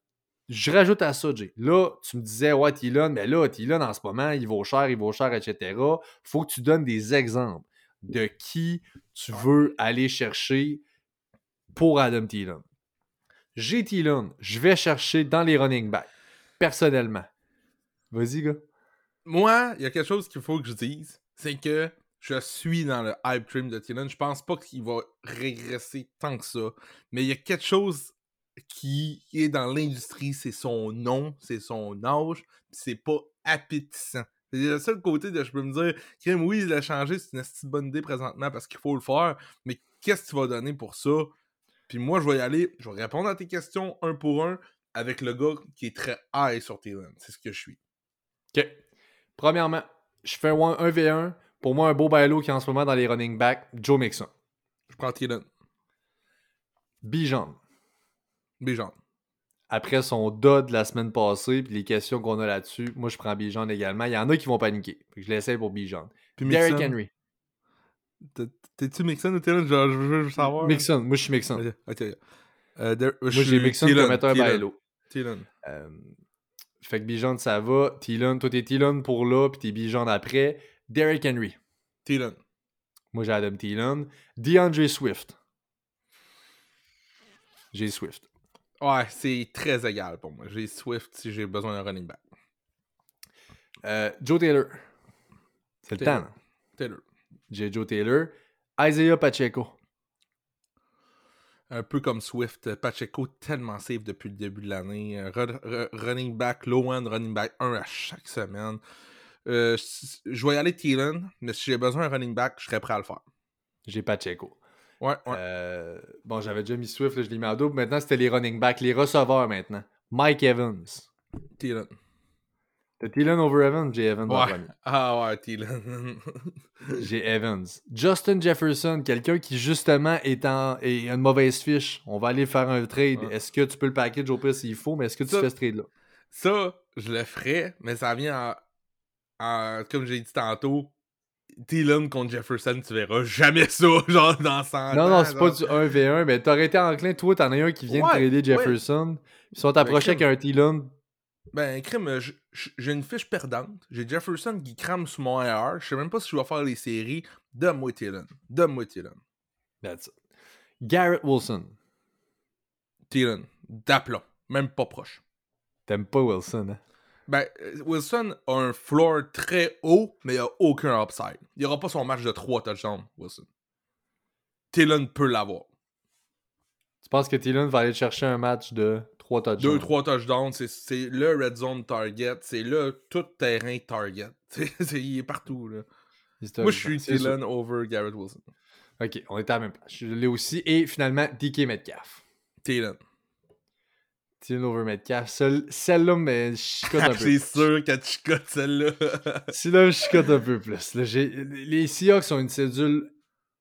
je rajoute à ça, Jay. Là, tu me disais, ouais, Thielen, mais là, Thielen, en ce moment, il vaut cher, il vaut cher, etc. faut que tu donnes des exemples de qui tu veux aller chercher pour Adam Thielen. J'ai Thielen, je vais chercher dans les running backs, personnellement. Vas-y, gars. Moi, il y a quelque chose qu'il faut que je dise. C'est que je suis dans le hype train de Thielen. Je pense pas qu'il va régresser tant que ça. Mais il y a quelque chose qui est dans l'industrie. C'est son nom, c'est son âge. C'est pas appétissant. C'est le seul côté de je peux me dire, Kim, oui, il a changé, c'est une bonne idée présentement parce qu'il faut le faire. Mais qu'est-ce que tu vas donner pour ça? Puis moi, je vais y aller, je vais répondre à tes questions un pour un avec le gars qui est très high sur Thielen. C'est ce que je suis. OK. Premièrement, je fais un 1v1. Pour moi, un beau bailo qui est en ce moment dans les running backs, Joe Mixon. Je prends Thielen. Bijan. Bijan. Après son dot de la semaine passée, puis les questions qu'on a là-dessus, moi, je prends Bijan également. Il y en a qui vont paniquer. Je l'essaye pour Bijan. Derrick. Henry. T'es- T'es-tu Mixon ou Thielen? Je, veux savoir. Mixon. Moi, je suis Mixon. Ok. Euh, Moi, je j'ai Mixon mettre un bailo. Thielen. Fait que Bijan, ça va. Thielen, toi, t'es Thielen pour là, puis t'es Bijan après. Derrick Henry. Thielen. Moi, j'ai Adam Thielen. DeAndre Swift. J'ai Swift. Ouais, c'est très égal pour moi. J'ai Swift si j'ai besoin d'un running back. Euh, Joe Taylor. C'est le temps. Taylor. J'ai Joe Taylor. Isaiah Pacheco. Un peu comme Swift. Pacheco, tellement safe depuis le début de l'année. Euh, ru- ru- running back, low end, running back 1 à chaque semaine. Euh, je vais y aller Thielen, mais si j'ai besoin d'un running back, je serais prêt à le faire. J'ai Pacheco. Ouais, ouais. Euh, bon, j'avais déjà mis Swift, là, je l'ai mis en double. Maintenant, c'était les running backs, les receveurs maintenant. Mike Evans. Thielen. T'as Thielen over Evans? J'ai Evans en Ouais. premier. Ah ouais, Thielen. J'ai Evans. Justin Jefferson, quelqu'un qui justement est en est une mauvaise fiche. On va aller faire un trade. Ouais. Est-ce que tu peux le package au pire s'il faut, mais est-ce que tu Ça- fais ce trade-là? Ça, je le ferais, mais ça vient en. en- comme j'ai dit tantôt, Thielen contre Jefferson, tu verras jamais ça, genre dans 100 Non, non, c'est pas du 1v1, mais t'aurais été enclin, toi, t'en as un qui vient Ouais, de trader Jefferson. Ils sont approchés avec un Thielen. Ben, crime, j- j'ai une fiche perdante. J'ai Jefferson qui crame sur mon AR. Je sais même pas si je vais faire les séries. Donne-moi Thielen. Donne-moi Thielen. That's it. Garrett Wilson. Thielen. D'aplomb. Même pas proche. T'aimes pas Wilson, hein? Ben, euh, Wilson a un floor très haut, mais il a aucun upside. Il aura pas son match de 3 touchdowns, Wilson. Thielen peut l'avoir. Tu penses que Thielen va aller chercher un match de 3 touchdowns? 2-3 touchdowns, c'est- c'est le red zone target, c'est le tout terrain target. Il est partout. Là. Moi, je suis. Thielen over Garrett Wilson. Ok, on est à la même place. Je l'ai aussi. Et finalement, DK Metcalf. Thielen. Thielen over Metcalf. Celle-là, mais je chicote un peu. c'est sûr que tu celle-là. Si là, je chicote un peu plus. Là, les Seahawks ont une cédule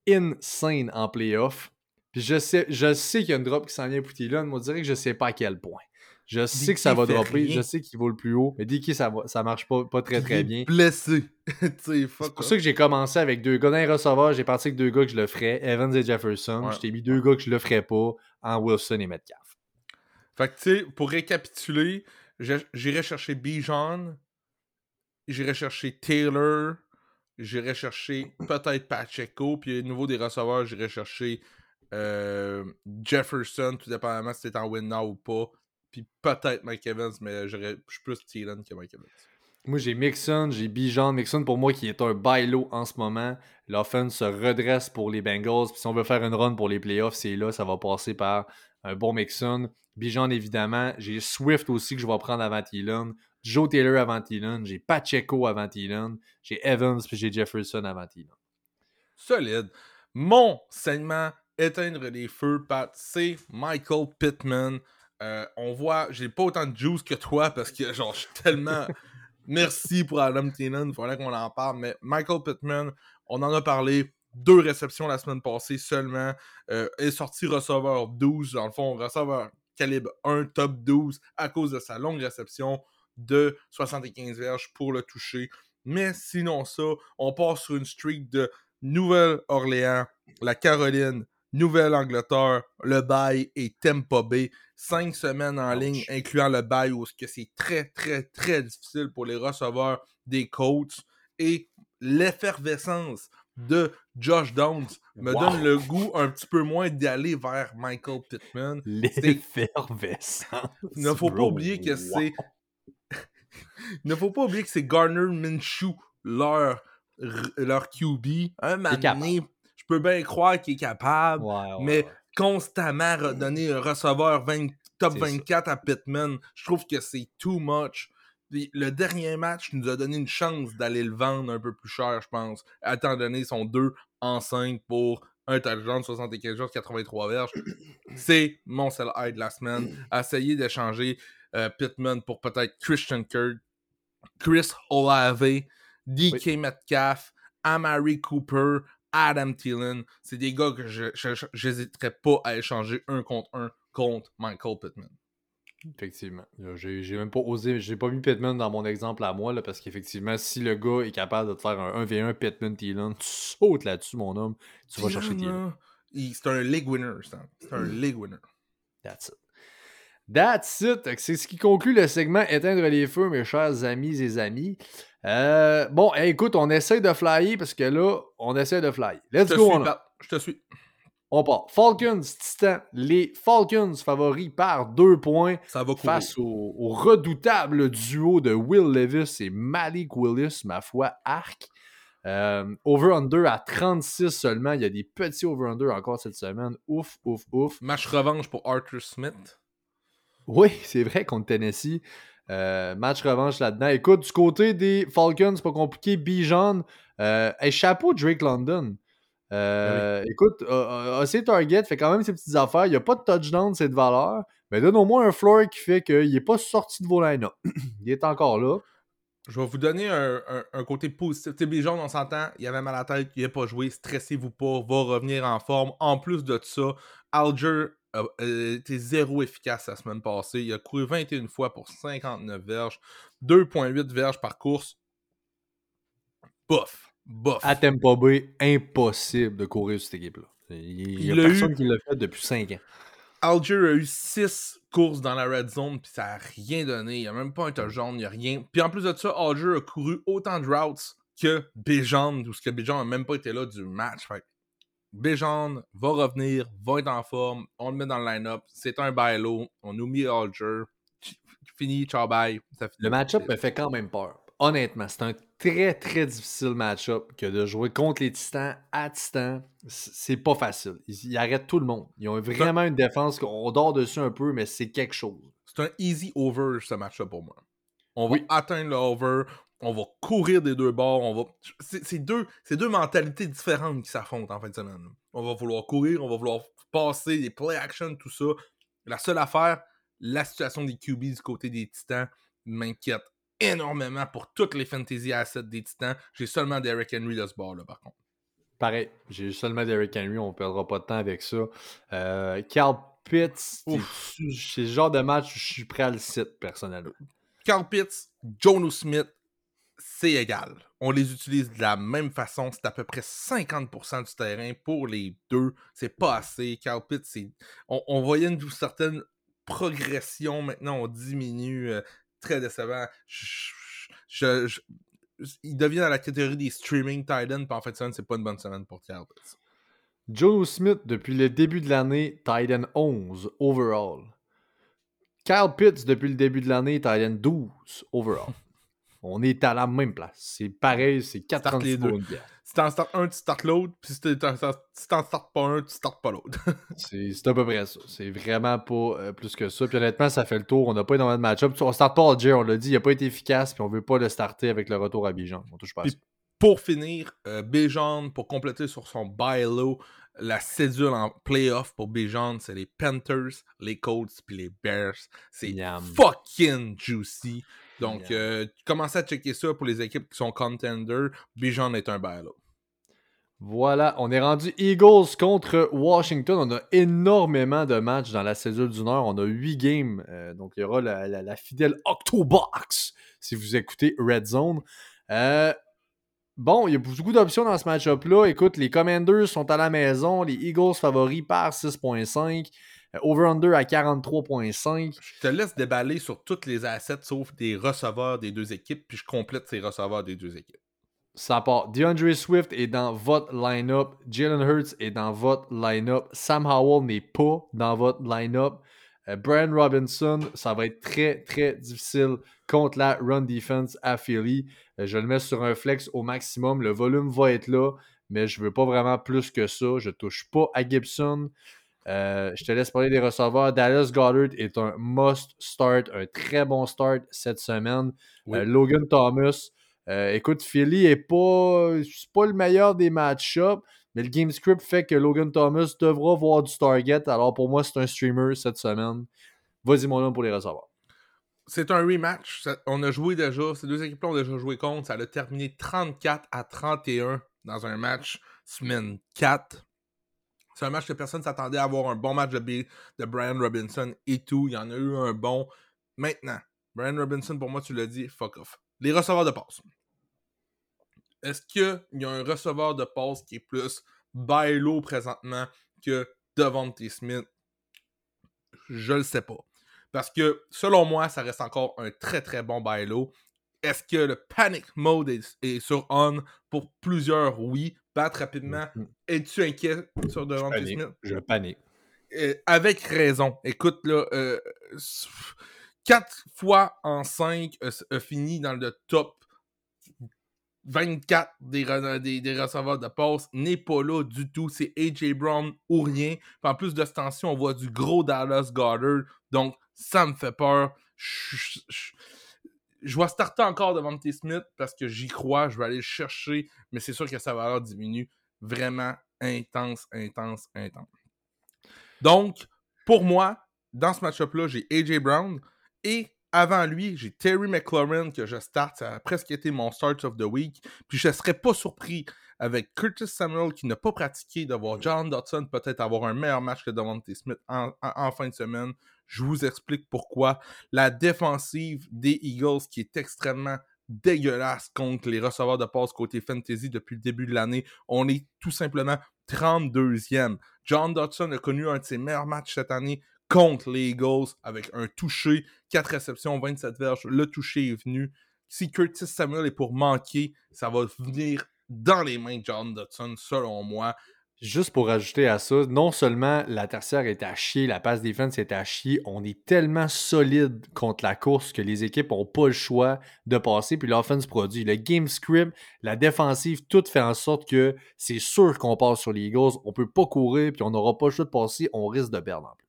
insane en playoff. Je sais, je sais qu'il y a une drop qui s'en vient pour Thielen, mais on dirait que je sais pas à quel point. Je sais que ça va dropper, rien. je sais qu'il vaut le plus haut, mais DK, ça, va, ça marche pas, pas très très bien. Blessé. C'est pour off. ça que j'ai commencé avec deux gars. Dans les receveurs, j'ai parti avec deux gars que je le ferais, Evans et Jefferson. Ouais. Je t'ai mis deux gars que je le ferais pas, en Wilson et Metcalf. Fait que, tu sais, pour récapituler, j'irai chercher Bijan, j'irai chercher Taylor, j'irai chercher peut-être Pacheco, puis au niveau des receveurs, j'irai chercher euh, Jefferson, tout dépendamment si c'est en win now ou pas, puis peut-être Mike Evans, mais je suis plus Thielen que Mike Evans. Moi, j'ai Mixon, j'ai Bijan. Mixon, pour moi, qui est un bailo en ce moment. L'offense se redresse pour les Bengals. Puis si on veut faire une run pour les playoffs, c'est là. Ça va passer par un bon Mixon. Bijan, évidemment. J'ai Swift aussi que je vais prendre avant Thielen. Joe Taylor avant Thielen. J'ai Pacheco avant Thielen. J'ai Evans, puis j'ai Jefferson avant Thielen. Solide. Mon segment éteindre les feux, Pat, c'est Michael Pittman. Euh, on voit, j'ai pas autant de juice que toi parce que genre je suis tellement merci pour Adam Thielen, il fallait qu'on en parle, mais Michael Pittman, on en a parlé, deux réceptions la semaine passée seulement, euh, est sorti receveur 12, dans le fond, receveur calibre 1, top 12, à cause de sa longue réception de 75 verges pour le toucher. Mais sinon ça, on passe sur une streak de Nouvelle-Orléans, la Caroline, Nouvelle-Angleterre, le bail et Tampa Bay. Cinq semaines en ligne, incluant le bail, où c'est très, très, très difficile pour les receveurs des Colts. Et l'effervescence de Josh Downs me Wow. donne le goût un petit peu moins d'aller vers Michael Pittman. L'effervescence. Il ne faut pas oublier que c'est. Il ne faut pas oublier que c'est Garner Minshew, leur, leur QB. Un je peux bien croire qu'il est capable, Ouais, ouais, mais ouais. constamment redonner un receveur 20 top C'est ça. 24 à Pittman, je trouve que c'est too much. Le dernier match nous a donné une chance d'aller le vendre un peu plus cher, je pense, étant donné son 2 en 5 pour un touchdown, 75 jours, 83 verges. C'est mon seul high de la semaine. Essayer d'échanger euh, Pittman pour peut-être Christian Kirk, Chris Olave, DK Metcalf, Amari Cooper, Adam Thielen. C'est des gars que je n'hésiterais pas à échanger un contre un contre Michael Pittman. Effectivement. J'ai même pas osé, j'ai pas mis Pittman dans mon exemple à moi, là, parce qu'effectivement, si le gars est capable de te faire un 1v1 Pittman Thielen, tu sautes là-dessus, mon homme, tu vas chercher Thielen, C'est un league winner. C'est un league winner. That's it. That's it. C'est ce qui conclut le segment Éteindre les feux, mes chers amis et amis. Euh, bon, écoute, on essaie de flyer parce que là, on essaie de flyer. Let's go, on. Je te suis. on part. Falcons, Titan. Les Falcons favoris par deux points Ça va courir. face au, au redoutable duo de Will Levis et Malik Willis, ma foi, arc. Euh, over-under à 36 seulement. Il y a des petits over-under encore cette semaine. Ouf, ouf, ouf. Match revanche pour Arthur Smith. Oui, c'est vrai contre Tennessee. Euh, match revanche là-dedans. Écoute, du côté des Falcons, c'est pas compliqué. Bijan, euh, hey, chapeau Drake London. Euh, Écoute, AC Target fait quand même ses petites affaires. Il n'y a pas de touchdown de cette valeur, mais donne au moins un floor qui fait qu'il n'est pas sorti de vos line il est encore là. Je vais vous donner un, côté positif. Tu on s'entend, il avait mal à la tête, il n'a pas joué, stressez-vous pas, va revenir en forme. En plus de ça, Alger a été zéro efficace la semaine passée. Il a couru 21 fois pour 59 verges, 2,8 verges par course. Bof, bof. À Tempo B, impossible de courir sur cette équipe-là. Il n'y a, personne qui l'a fait depuis 5 ans. Alger a eu 6 courses dans la red zone, puis ça n'a rien donné. Il n'y a même pas un touchdown, il n'y a rien. Puis en plus de ça, Alger a couru autant de routes que Béjan, ou ce que Béjan n'a même pas été là du match. Fait Béjan va revenir, va être en forme, on le met dans le line-up. C'est un bailo, on oublie Alger. Fini, ciao, bye. le match-up me fait quand même peur. Honnêtement, c'est un très très difficile match-up que de jouer contre les Titans à Titans. C'est pas facile. Ils, arrêtent tout le monde. Ils ont vraiment une défense qu'on dort dessus un peu, mais c'est quelque chose. C'est un easy over ce match-up pour moi. On va atteindre le over, on va courir des deux bords, on va. C'est deux, deux mentalités différentes qui s'affrontent en fin de semaine. On va vouloir courir, on va vouloir passer, des play action, tout ça. La seule affaire, la situation des QB du côté des Titans m'inquiète énormément pour toutes les fantasy assets des Titans. J'ai seulement Derrick Henry de ce bord-là, par contre. Pareil, j'ai seulement Derrick Henry, on ne perdra pas de temps avec ça. Euh, Carl Pitts, c'est le genre de match où je suis prêt à le site, personnellement. Carl Pitts, Jono Smith, c'est égal. On les utilise de la même façon. C'est à peu près 50% du terrain pour les deux. C'est pas assez. Carl Pitts, on, on, voyait une certaine progression. Maintenant, on diminue. Euh, très décevant. il devient dans la catégorie des streaming Titan, puis en fait, c'est pas une bonne semaine pour Carl Joe Smith, depuis le début de l'année, Titan 11 overall. Kyle Pitts, depuis le début de l'année, Titan 12 overall. On est à la même place. C'est pareil, c'est 4 les deux. Si t'en startes un, tu startes l'autre. Puis si t'en startes pas un, tu startes pas l'autre. c'est à peu près ça. C'est vraiment pas euh, plus que ça. Puis honnêtement, ça fait le tour. On n'a pas énormément de match-up. On starte pas Alger, on l'a dit. Il a pas été efficace. Puis on veut pas le starter avec le retour à Bijan. On touche pas à ça. Pour finir, euh, Bijan, pour compléter sur son buy low, la cédule en playoff pour Bijan, c'est les Panthers, les Colts puis les Bears. C'est fucking juicy. Donc, euh, commencez à checker ça pour les équipes qui sont contenders. Bijan est un bail Voilà, on est rendu Eagles contre Washington. On a énormément de matchs dans la cédule du Nord. On a 8 games. Euh, donc, il y aura la, fidèle Octobox si vous écoutez Red Zone. Euh, bon, il y a beaucoup d'options dans ce match-up-là. Écoute, les Commanders sont à la maison. Les Eagles favoris par 6.5. Euh, over-under à 43,5. Je te laisse déballer sur toutes les assets sauf des receveurs des deux équipes, puis je complète ces receveurs des deux équipes. Ça part. DeAndre Swift est dans votre line-up. Jalen Hurts est dans votre line-up. Sam Howell n'est pas dans votre line-up. Euh, Brian Robinson, ça va être très, très difficile contre la run defense à Philly. Euh, je le mets sur un flex au maximum. Le volume va être là, mais je ne veux pas vraiment plus que ça. Je ne touche pas à Gibson. Euh, je te laisse parler des receveurs. Dallas Goddard est un must start, un très bon start cette semaine. Euh, Logan Thomas. Euh, écoute, Philly n'est pas, pas le meilleur des match-ups, mais le game script fait que Logan Thomas devra voir du target. Alors pour moi, c'est un streamer cette semaine. Vas-y, mon homme, pour les receveurs. C'est un rematch. On a joué déjà. Ces deux équipes-là ont déjà joué contre. Ça a terminé 34 à 31 dans un match semaine 4. C'est un match que personne s'attendait à avoir un bon match de, de Brian Robinson et tout. Il y en a eu un bon. Maintenant, Brian Robinson, pour moi, tu l'as dit, fuck off. Les receveurs de passe. Est-ce qu'il y a un receveur de passe qui est plus bailo présentement que Devontae Smith? Je le sais pas. Parce que, selon moi, ça reste encore un très très bon bailo. Est-ce que le panic mode est, sur on pour plusieurs? Oui battre rapidement. Mm-hmm. Es-tu inquiet sur devant Smith? Je panique. Euh, avec raison. Écoute, là, 4 euh, fois en 5 a fini dans le top 24 des, receveurs de passe. N'est pas là du tout. C'est AJ Brown ou rien. en plus de ce temps-ci, on voit du gros Dallas Goddard. Donc, ça me fait peur. Je, je vais starter encore devant T. Smith parce que j'y crois, je vais aller le chercher, mais c'est sûr que sa valeur diminue vraiment intense, intense, intense. Donc, pour moi, dans ce match-up-là, j'ai AJ Brown et avant lui, j'ai Terry McLaurin que je start. Ça a presque été mon start of the week. Puis je ne serais pas surpris avec Curtis Samuel qui n'a pas pratiqué d'avoir John Dodson peut-être avoir un meilleur match que Devontae Smith en, en, fin de semaine. Je vous explique pourquoi. La défensive des Eagles qui est extrêmement dégueulasse contre les receveurs de passe côté fantasy depuis le début de l'année. On est tout simplement 32e. John Dodson a connu un de ses meilleurs matchs cette année contre les Eagles avec un touché, 4 réceptions, 27 verges. Le touché est venu. Si Curtis Samuel est pour manquer, ça va venir dans les mains de John Dodson, selon moi. Juste pour ajouter à ça, non seulement la tertiaire est à chier, la passe défense est à chier, on est tellement solide contre la course que les équipes n'ont pas le choix de passer, puis l'offense produit. Le game script, la défensive, tout fait en sorte que c'est sûr qu'on passe sur les Eagles, on peut pas courir, puis on n'aura pas le choix de passer, on risque de perdre en plus.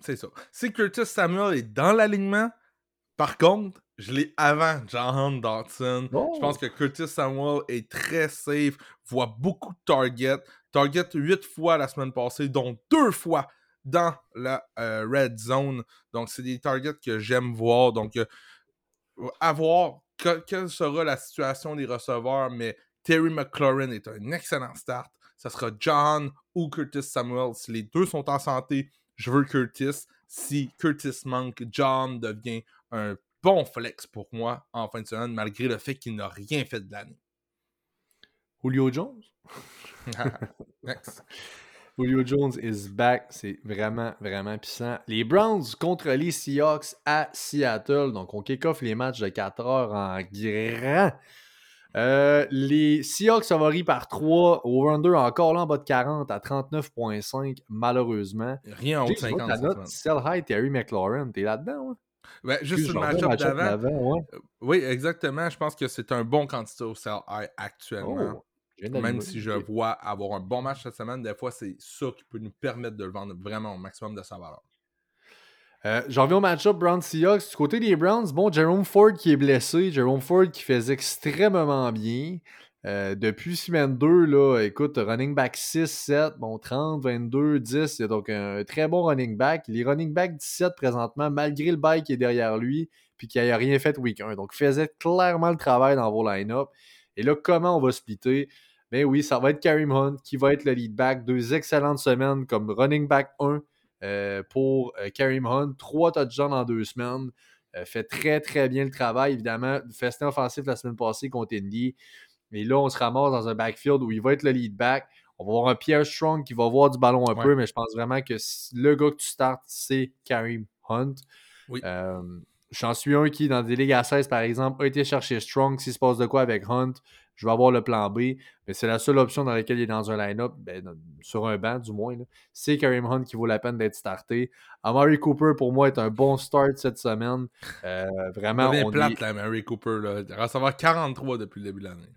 C'est ça. Si Curtis Samuel est dans l'alignement, par contre, je l'ai avant John Dodson. Je pense oh! que Curtis Samuel est très safe, voit beaucoup de targets. Target 8 fois la semaine passée, dont 2 fois dans la euh, red zone. Donc, c'est des targets que j'aime voir. Donc, euh, à voir quelle sera la situation des receveurs, mais Terry McLaurin est un excellent start. Ça sera John ou Curtis Samuel. Si les deux sont en santé, je veux Curtis. Si Curtis manque, John devient un bon flex pour moi en fin de semaine, malgré le fait qu'il n'a rien fait de l'année. Julio Jones? Next. Julio Jones is back. C'est vraiment, vraiment puissant. Les Browns contre les Seahawks à Seattle. Donc, on kick off les matchs de 4 heures en grand. Euh, les Seahawks favoris par 3, over-under encore là en bas de 40 à 39,5, malheureusement. Rien en haut de 50. Sell high Terry McLaurin, t'es là-dedans, ouais? juste le match-up d'avant. Euh, oui, exactement. Je pense que c'est un bon candidat au sell high actuellement. Oh, Même si je vois avoir un bon match cette semaine, des fois, c'est ça qui peut nous permettre de le vendre vraiment au maximum de sa valeur. Euh, J'en reviens au match-up Browns-Seahawks. Du côté des Browns, bon, Jerome Ford qui est blessé. Jerome Ford qui faisait extrêmement bien. Euh, depuis semaine 2, là, écoute, running back 6, 7, bon, 30, 22, 10, c'est donc un très bon running back. Il est running back 17 présentement, malgré le bail qui est derrière lui, puis qu'il n'a rien fait week 1. Donc, faisait clairement le travail dans vos line-up. Et là, comment on va splitter? Ben oui, ça va être Karim Hunt qui va être le lead back. Deux excellentes semaines comme running back 1 euh, pour euh, Karim Hunt. Trois touchdowns en deux semaines. Euh, fait très, très bien le travail. Évidemment, festin offensif la semaine passée contre Indy. Mais là, on se ramasse dans un backfield où il va être le lead back. On va voir un Pierre Strong qui va voir du ballon un peu, mais je pense vraiment que le gars que tu startes, c'est Karim Hunt. Oui. J'en suis un qui, dans des ligues à 16, par exemple, a été chercher Strong. S'il se passe de quoi avec Hunt, je vais avoir le plan B, mais c'est la seule option dans laquelle il est dans un line-up, ben, sur un banc du moins. C'est Karim Hunt qui vaut la peine d'être starté. Amari Cooper, pour moi, est un bon start cette semaine. Euh, vraiment, on plate, est... là, Amari Cooper. Là. Il va recevoir 43 depuis le début de l'année.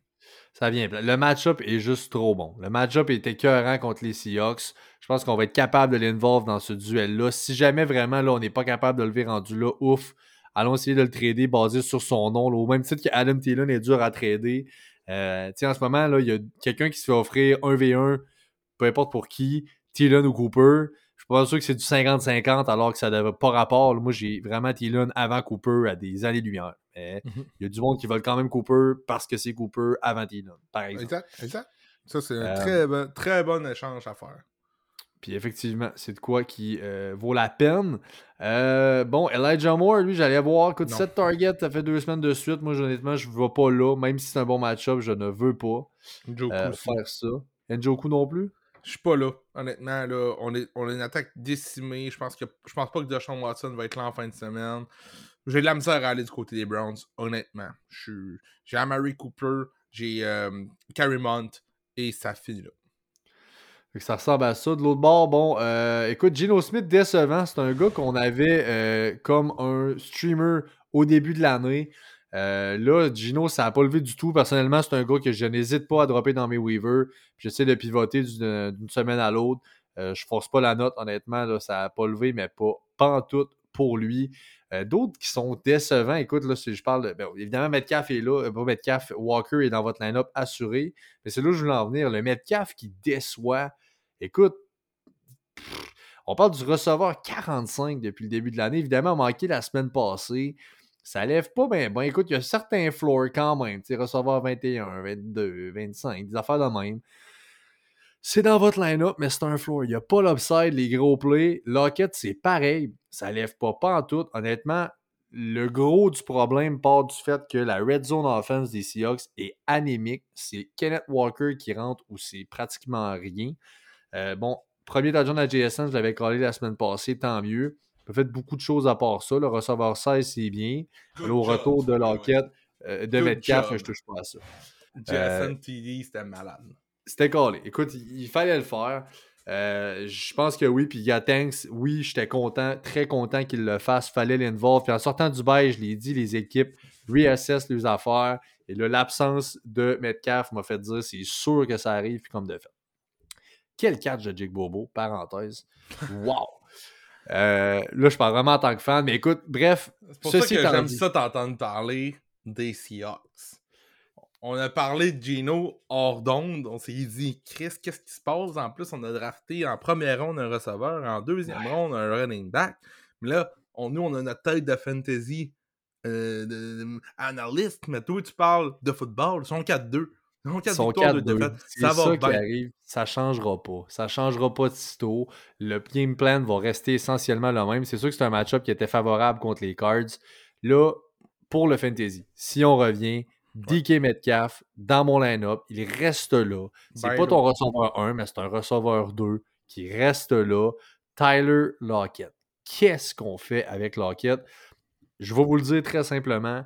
Ça vient. Le match-up est juste trop bon. Le match-up est écœurant contre les Seahawks. Je pense qu'on va être capable de l'involve dans ce duel-là. Si jamais vraiment là, on n'est pas capable de le rendu là, ouf. Allons essayer de le trader basé sur son nom. au même titre qu'Adam Thielen est dur à trader. Euh, en ce moment, il y a quelqu'un qui se fait offrir 1v1, peu importe pour qui, Thielen ou Cooper. Je suis pas sûr que c'est du 50-50 alors que ça n'avait pas rapport. Moi, j'ai vraiment Thielen avant Cooper à des années-lumière. Mais mhm. il y a du monde qui veulent quand même Cooper parce que c'est Cooper avant Thielen, par exemple. Exact, exact. Ça, c'est un euh, très, bon, très bon échange à faire. Puis effectivement, c'est de quoi qui euh, vaut la peine. Euh, bon, Elijah Moore, lui, j'allais voir. Écoute, 7 targets, ça fait deux semaines de suite. Moi, honnêtement, je ne vais pas là. Même si c'est un bon match-up, je ne veux pas euh, faire ça. Njoku non plus? Je suis pas là. Honnêtement, là, on est, on est une attaque décimée. Je pense que je pense pas que Deshaun Watson va être là en fin de semaine. J'ai de la misère à aller du côté des Browns, honnêtement. J'ai Amari Cooper, j'ai euh, Carrie Mont et ça finit là. Ça ressemble à ça. De l'autre bord, bon, euh, écoute, Gino Smith, décevant, c'est un gars qu'on avait euh, comme un streamer au début de l'année. Euh, là, Gino, ça n'a pas levé du tout. Personnellement, c'est un gars que je n'hésite pas à dropper dans mes waivers. J'essaie de pivoter d'une semaine à l'autre. je force pas la note, honnêtement. Là, ça n'a pas levé, mais pas, pas en tout, pour lui. D'autres qui sont décevants, écoute, là, si je parle de. ben, évidemment, Metcalf est là, pas Metcalf, Walker est dans votre line-up assuré. Mais c'est là que je voulais en venir. Le Metcalf qui déçoit. Écoute, on parle du receveur 45 depuis le début de l'année. Évidemment, manqué la semaine passée. Ça lève pas bien. Bon, écoute, il y a certains floors quand même. Receveur 21, 22, 25, des affaires de même. C'est dans votre line-up, mais c'est un floor. Il n'y a pas l'upside, les gros plays. Lockett, c'est pareil. Ça lève pas, pas en tout. Honnêtement, le gros du problème part du fait que la red zone offense des Seahawks est anémique. C'est Kenneth Walker qui rentre où c'est pratiquement rien. Euh, bon, premier touchdown à JSN, je l'avais collé la semaine passée, tant mieux. Il a fait beaucoup de choses à part ça. Le receveur 16, c'est bien. Good au job, retour de ouais. Lockett, euh, de Good Metcalf, job. je touche pas à ça. JSN TD, c'était malade. C'était collé. Écoute, il, il fallait le faire. Euh, je pense que oui. Puis il y a Tanks, oui, j'étais content, très content qu'il le fasse. Fallait l'involve. Puis en sortant du bail, je l'ai dit, les équipes reassessent leurs affaires. Et là, l'absence de Metcalf m'a fait dire c'est sûr que ça arrive, puis comme de fait. Quel catch de Jake Bobo, parenthèse. Wow! Euh, là, je parle vraiment en tant que fan, mais écoute, bref, C'est pour Ceci ça que j'aime ça t'entendre parler des Seahawks. On a parlé de Gino hors d'onde. On s'est dit, Chris, qu'est-ce qui se passe? En plus, on a drafté en première ronde un receveur, en deuxième ronde un running back. Mais là, on, nous, on a notre tête de fantasy euh, de, de- analyste, mais toi, tu parles de football. Ils sont 4-2. Ils sont 4 Son victoires, 2 4-2. défaites. C'est Ça ça, va qui bien. arrive. Ça changera pas. Ça changera pas de sitôt. Le game plan va rester essentiellement le même. C'est sûr que c'est un match-up qui était favorable contre les Cards. Là, pour le fantasy, si on revient, DK Metcalf dans mon line-up, il reste là. C'est Ben pas ton receveur 1, mais c'est un receveur 2 qui reste là. Tyler Lockett. Qu'est-ce qu'on fait avec Lockett? Je vais vous le dire très simplement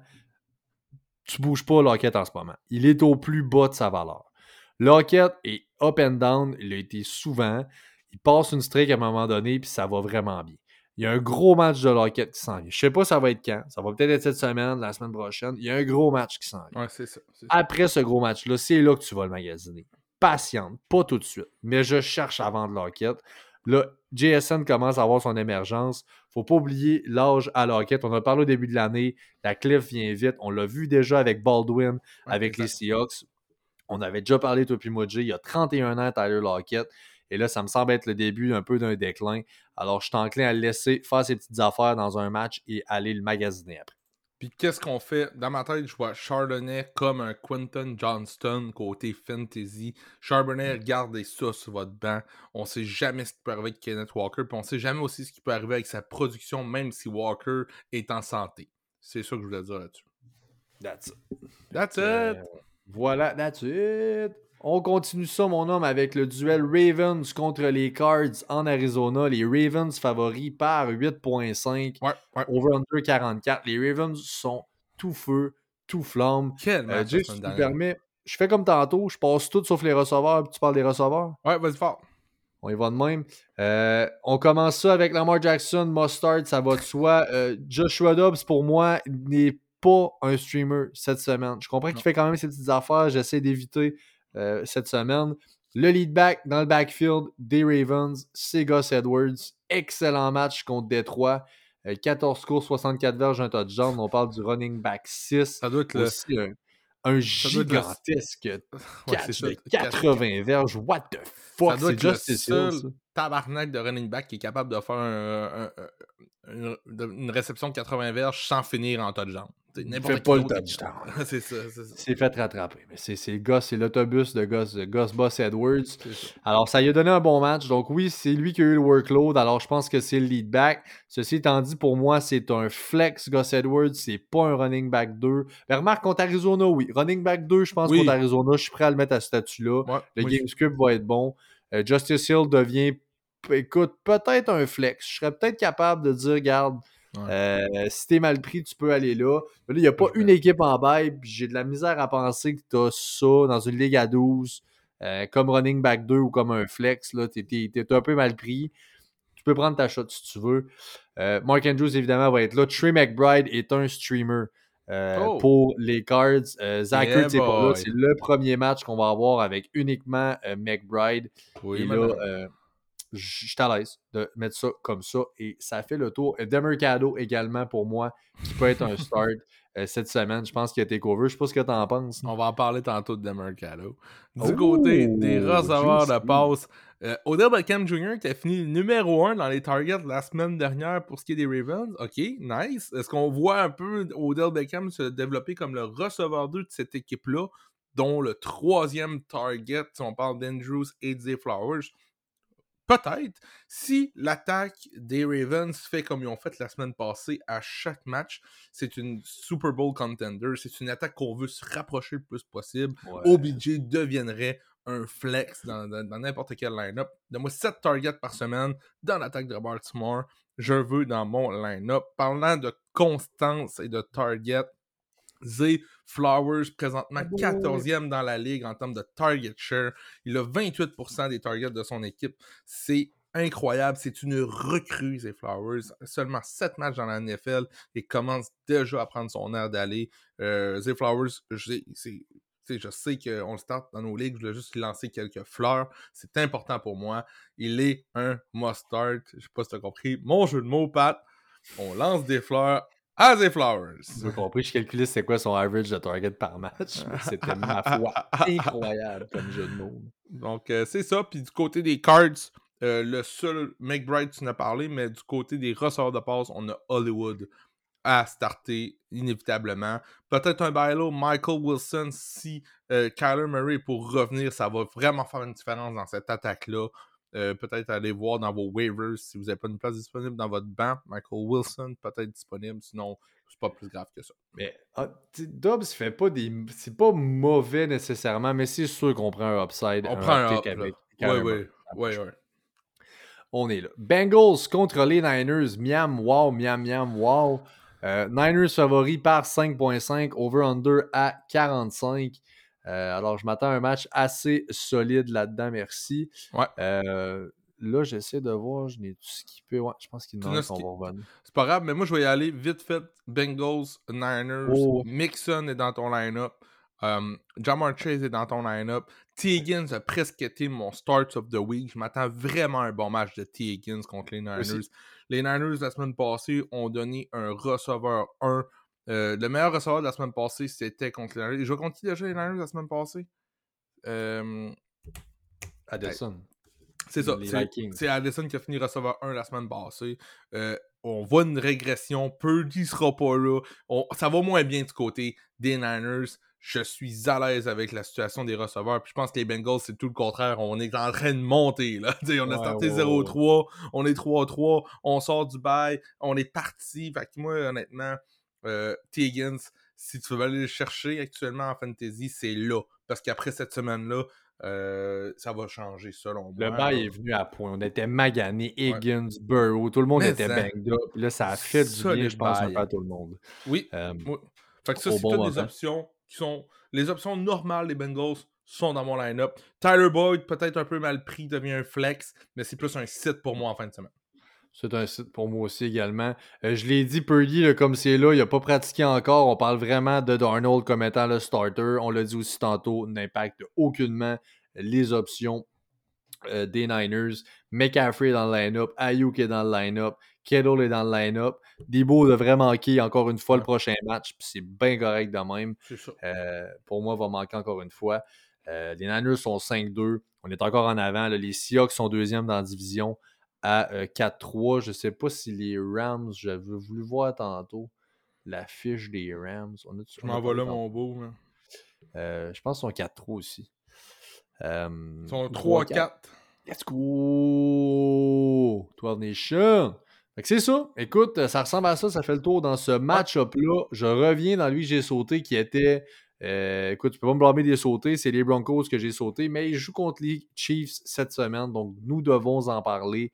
tu bouges pas Lockett en ce moment. Il est au plus bas de sa valeur. Lockett est up and down, il a été souvent. Il passe une streak à un moment donné, puis ça va vraiment bien. Il y a un gros match de Lockett qui s'en vient. Je sais pas ça va être quand. Ça va peut-être être cette semaine, la semaine prochaine. Il y a un gros match qui s'en vient. Ouais, c'est ça. c'est ça. Après ce gros match-là, c'est là que tu vas le magasiner. Patiente, pas tout de suite. Mais je cherche à vendre Lockett. Là, JSN commence à avoir son émergence. Faut pas oublier l'âge à Lockett. On a parlé au début de l'année. La cliff vient vite. On l'a vu déjà avec Baldwin, Ouais, avec les. Seahawks. On avait déjà parlé, toi puis Moji. Il y a 31 ans, Tyler Lockett. Et là, ça me semble être le début un peu d'un déclin. Alors, je suis enclin à le laisser faire ses petites affaires dans un match et aller le magasiner après. Puis qu'est-ce qu'on fait? Dans ma tête, je vois Chardonnay comme un Quinton Johnston côté fantasy. Chardonnay, regardez ça sur votre banc. On sait jamais ce qui peut arriver avec Kenneth Walker. Puis on sait jamais aussi ce qui peut arriver avec sa production, même si Walker est en santé. C'est ça que je voulais dire là-dessus. That's it. That's it! Euh, voilà, that's it. On continue ça, mon homme, avec le duel Ravens contre les Cards en Arizona. Les Ravens favoris par 8.5, Ouais, ouais. over-under 44. Les Ravens sont tout feu, tout flamme. Quel Euh, si tu me permets, je fais comme tantôt, je passe tout sauf les receveurs, puis tu parles des receveurs? Ouais, vas-y fort. On y va de même. Euh, on commence ça avec Lamar Jackson, Mustard, ça va de soi. Euh, Joshua Dobbs, pour moi, n'est pas un streamer cette semaine. Je comprends qu'il fait quand même ses petites affaires. J'essaie d'éviter euh, cette semaine. Le lead back dans le backfield des Ravens, c'est Gus Edwards. Excellent match contre Détroit. Euh, 14 courses, 64 verges, un touchdown. On parle du running back 6. Ça doit être le. Aussi un, un le- gigantesque Ouais, catch c'est ça. de 80 verges. What the fuck? Ça doit C'est être le seul. Tabarnak de running back qui est capable de faire un- un- un- une, réception de 80 verges sans finir en touchdown. Il fait pas le touchdown. c'est ça, c'est fait rattraper. Mais c'est c'est le gars, c'est l'autobus de Gus Boss Edwards. Alors, ça lui a donné un bon match. Donc, oui, c'est lui qui a eu le workload. Alors, je pense que c'est le lead back. Ceci étant dit, pour moi, c'est un flex Gus Edwards. C'est pas un running back 2. Mais remarque, contre Arizona, oui. Running back 2, je pense, Oui. contre Arizona, je suis prêt à le mettre à ce statut-là. Ouais, Le script va être bon. Euh, Justice Hill devient, écoute, peut-être un flex. Je serais peut-être capable de dire, regarde, Ouais. euh, si t'es mal pris, tu peux aller là. Mais là, il n'y a pas une équipe en bail, j'ai de la misère à penser que t'as ça dans une ligue à 12, euh, comme running back 2 ou comme un flex. Là, t'es, t'es- t'es un peu mal pris. Tu peux prendre ta shot si tu veux. Euh, Mark Andrews, évidemment, va être là. Trey McBride est un streamer. euh, Oh. pour les Cards. Euh, Zach Yeah, pas là. C'est le premier match qu'on va avoir avec uniquement euh, McBride. Oui, Et là, je suis à l'aise de mettre ça comme ça et ça fait le tour. Demercado également pour moi, qui peut être un start euh, cette semaine. Je pense qu'il a été cover. Je sais pas ce que tu en penses. On va en parler tantôt de Demercado. Du côté des receveurs de passe, euh, Odell Beckham Jr. qui a fini numéro 1 dans les targets la semaine dernière pour ce qui est des Ravens. Ok, nice. Est-ce qu'on voit un peu Odell Beckham se développer comme le receveur 2 de cette équipe-là, dont le troisième target, si on parle d'Andrews et Zay Flowers? Peut-être. Si l'attaque des Ravens fait comme ils ont fait la semaine passée à chaque match, c'est une Super Bowl contender. C'est une attaque qu'on veut se rapprocher le plus possible. OBJ deviendrait un flex dans n'importe quel line-up. Donne-moi 7 targets par semaine dans l'attaque de Baltimore. Je veux dans mon line-up. Parlant de constance et de target, Zay Flowers, présentement 14e dans la ligue en termes de target share. Il a 28% des targets de son équipe. C'est incroyable. C'est une recrue, Zay Flowers. Seulement 7 matchs dans la NFL et commence déjà à prendre son air d'aller. Euh, Zay Flowers, je, je sais qu'on le start dans nos ligues. Je voulais juste lancer quelques fleurs. C'est important pour moi. Il est un must-start. Je sais pas si tu as compris. Mon jeu de mots, Pat. On lance des fleurs As a Flowers. J'ai compris, je calculais c'est quoi son average de target par match. C'était ma foi incroyable comme jeu de mots. Donc, euh, c'est ça. Puis du côté des cards, euh, le seul McBride, tu en as parlé, mais du côté des ressorts de passe, on a Hollywood à starter inévitablement. Peut-être un bailo Michael Wilson si euh, Kyler Murray pour revenir, ça va vraiment faire une différence dans cette attaque-là. Euh, peut-être aller voir dans vos waivers si vous n'avez pas une place disponible dans votre banc. Michael Wilson peut-être disponible, sinon c'est pas plus grave que ça. Mais ah, Dobbs fait pas des. C'est pas mauvais nécessairement, mais c'est sûr qu'on prend un upside. On prend un up, avec. Oui, oui, oui, On est là. Bengals contre les Niners. Miam, wow, miam, miam, wow. Euh, Niners favori par 5.5, over-under à 45. Euh, alors, je m'attends à un match assez solide là-dedans, merci. Ouais. Euh, là, j'essaie de voir, je n'ai tout skippé. Ouais, je pense qu'il qu'on va revenir. C'est pas grave, mais moi, je vais y aller vite fait. Bengals, Niners, oh. Mixon est dans ton line-up. Um, Jamar Chase est dans ton line-up. T. Higgins a presque été mon start of the week. Je m'attends vraiment à un bon match de T. Higgins contre les Niners. Les Niners, la semaine passée, ont donné un receveur 1 euh, le meilleur receveur de la semaine passée, c'était contre les Niners. Je vais déjà les Niners la semaine passée? Euh... Addison. C'est ça. C'est Addison qui a fini receveur 1 la semaine passée. Euh, on voit une régression. Purdy sera pas là. ça va moins bien du côté des Niners. Je suis à l'aise avec la situation des receveurs. Puis je pense que les Bengals, c'est tout le contraire. On est en train de monter. Là. on a starté 0-3. On est 3-3. On sort du bail. On est parti. Fait que moi, honnêtement, euh, si tu veux aller le chercher actuellement en fantasy, c'est là. Parce qu'après cette semaine-là, euh, ça va changer selon moi. Le bail est venu à point. On était magané, Higgins, Burrow, tout le monde était banged up. Là, ça a fait du bien, je pense, à tout le monde. Oui. Euh, fait que ça, c'est toutes des options qui sont. Les options normales des Bengals sont dans mon line-up. Tyler Boyd, peut-être un peu mal pris, devient un flex, mais c'est plus un site pour moi en fin de semaine. C'est un site pour moi aussi également. Euh, je l'ai dit, Purdy, comme c'est là, il n'a pas pratiqué encore. On parle vraiment de Darnold comme étant le starter. On l'a dit aussi tantôt, n'impacte aucunement les options euh, des Niners. McCaffrey est dans le line-up, Ayuk est dans le line-up, Kettle est dans le line-up. Debo devrait manquer encore une fois le prochain match, puis c'est bien correct de même. Euh, pour moi, va manquer encore une fois. les Niners sont 5-2. On est encore en avant. Les Seahawks sont deuxième dans la division à 4-3. Euh, je ne sais pas si les Rams, j'avais voulu voir tantôt la fiche des Rams. On a je m'envoie là, mon beau. Euh, je pense qu'ils sont 4-3 aussi. Ils sont 3-4. Let's go! 12 Nation! c'est ça. Écoute, ça ressemble à ça. Ça fait le tour dans ce match-up-là. Je reviens dans lui j'ai sauté qui était euh, écoute, tu peux pas me blâmer des sautés, c'est les Broncos que j'ai sauté, mais ils jouent contre les Chiefs cette semaine, donc nous devons en parler.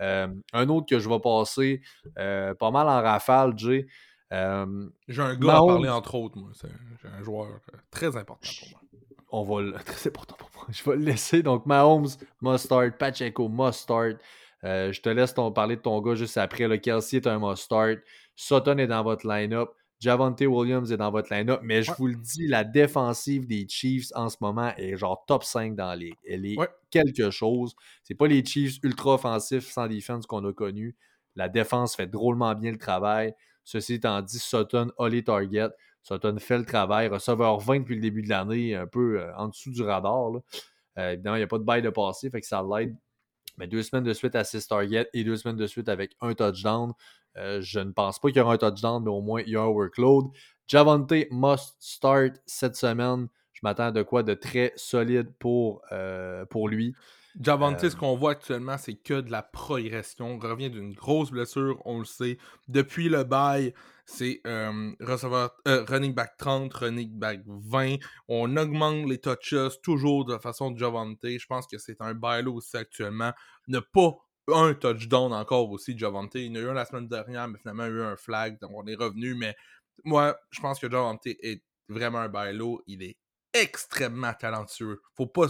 Euh, un autre que je vais passer euh, pas mal en rafale, Jay. j'ai un gars à parler entre autres, moi. J'ai un joueur très important pour moi. On va le... Très important pour moi. Je vais le laisser. Donc, Mahomes must start. Pacheco must start. je te laisse ton, parler de ton gars juste après. Le Kelsey est un must start. Sutton est dans votre line-up. Javante Williams est dans votre line-up, mais je Ouais. vous le dis, la défensive des Chiefs en ce moment est genre top 5 dans la ligue. Elle est Ouais. quelque chose. C'est pas les Chiefs ultra offensifs sans défense qu'on a connus. La défense fait drôlement bien le travail. Ceci étant dit, Sutton a les targets. Sutton fait le travail. Receveur 20 depuis le début de l'année, un peu euh, en dessous du radar. là. Euh, évidemment, il n'y a pas de bail de passé, fait que ça l'aide. Mais deux semaines de suite à 6 targets et deux semaines de suite avec un touchdown. Euh, je ne pense pas qu'il y aura un touchdown, mais au moins il y a un workload. Javante must start cette semaine. Je m'attends à de quoi de très solide pour, euh, pour lui. Javante, Euh, ce qu'on voit actuellement, c'est que de la progression. Il revient d'une grosse blessure, on le sait. Depuis le bail, c'est euh, euh, running back 30, running back 20. On augmente les touches toujours de la façon de Javante. Je pense que c'est un bail aussi actuellement. Ne pas un touchdown encore aussi, Javante. Il y en a eu un la semaine dernière, mais finalement, il y a eu un flag, donc on est revenu. Mais moi, je pense que Javante est vraiment un bailo. Il est extrêmement talentueux. Faut pas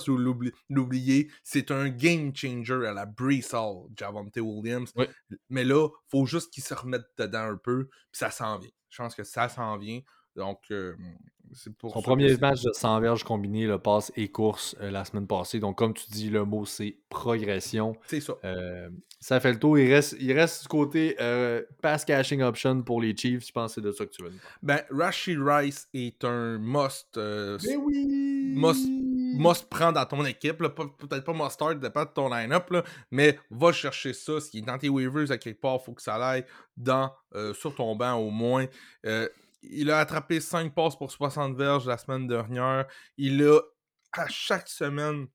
l'oublier. C'est un game changer à la Brees Hall, Javante Williams. Oui. Mais là, faut juste qu'il se remette dedans un peu, puis ça s'en vient. Je pense que ça s'en vient. Donc, euh, c'est pour Son premier match de 100 verges combiné, le passe et course euh, la semaine passée. Donc, comme tu dis, le mot, c'est progression. C'est ça. Euh, ça fait le tour. Il reste, il reste du côté euh, pass caching option pour les Chiefs. Je pense que c'est de ça que tu veux parler. Ben, Rashi Rice est un must. euh, oui! must- must prendre dans ton équipe. Peut-être pas must start, dépend de ton line-up, mais va chercher ça. Ce qui est dans tes waivers à quelque part, faut que ça aille dans, euh, sur ton banc au moins. Il a attrapé 5 passes pour 60 verges la semaine dernière. Il a, à chaque semaine,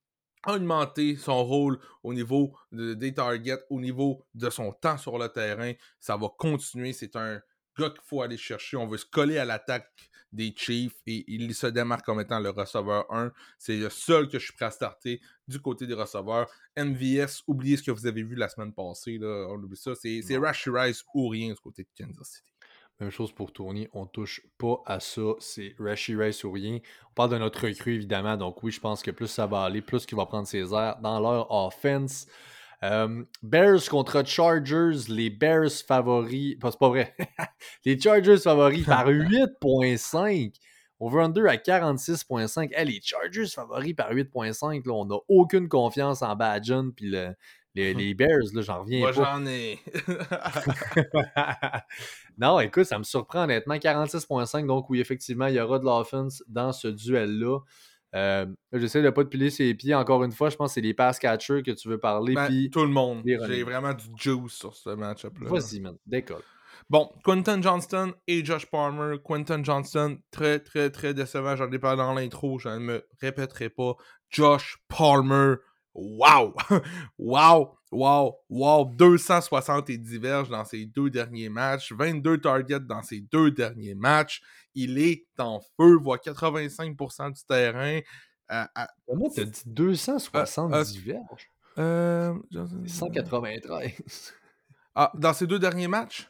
augmenté son rôle au niveau de- des targets, au niveau de son temps sur le terrain. Ça va continuer. C'est un gars qu'il faut aller chercher. On veut se coller à l'attaque des Chiefs et il se démarque comme étant le receveur 1. C'est le seul que je suis prêt à starter du côté des receveurs. MVS, oubliez ce que vous avez vu la semaine passée. Là. On oublie ça. C'est. Rashi Rice ou rien du côté de Kansas City. Même chose pour Tony, on touche pas à ça. C'est Rashi Rice ou rien. On parle de notre recrue, évidemment. Donc oui, je pense que plus ça va aller, plus qu'il va prendre ses airs dans leur offense. Euh, Bears contre Chargers, les Bears favoris. pas- C'est pas vrai. les Chargers favoris par 8.5. Over-under à 46.5. Hey, les Chargers favoris par 8.5. là, On n'a aucune confiance en Badgen puis le- les, les Bears. là, J'en reviens Moi, pas. j'en ai. non, écoute, ça me surprend honnêtement. 46.5, donc oui, effectivement, il y aura de l'offense dans ce duel-là. Euh, J'essaie de ne pas te piler ses pieds. Encore une fois, je pense que c'est les pass catchers que tu veux parler. Ben, puis tout le monde. J'ai vraiment du juice sur ce match-up-là. vas-y, man, décolle. Bon, Quentin Johnston et Josh Palmer. Quentin Johnston, très, très, très décevant. J'en ai parlé dans l'intro, je ne me répéterai pas. Josh Palmer, wow! wow! Wow! Wow! 270 verges dans ses deux derniers matchs, 22 targets dans ses deux derniers matchs. Il est en feu, voit 85% du terrain. Euh, à- Comment t'as dit 270 Euh, verges? euh, C'est 193. Ah, dans ses deux derniers matchs?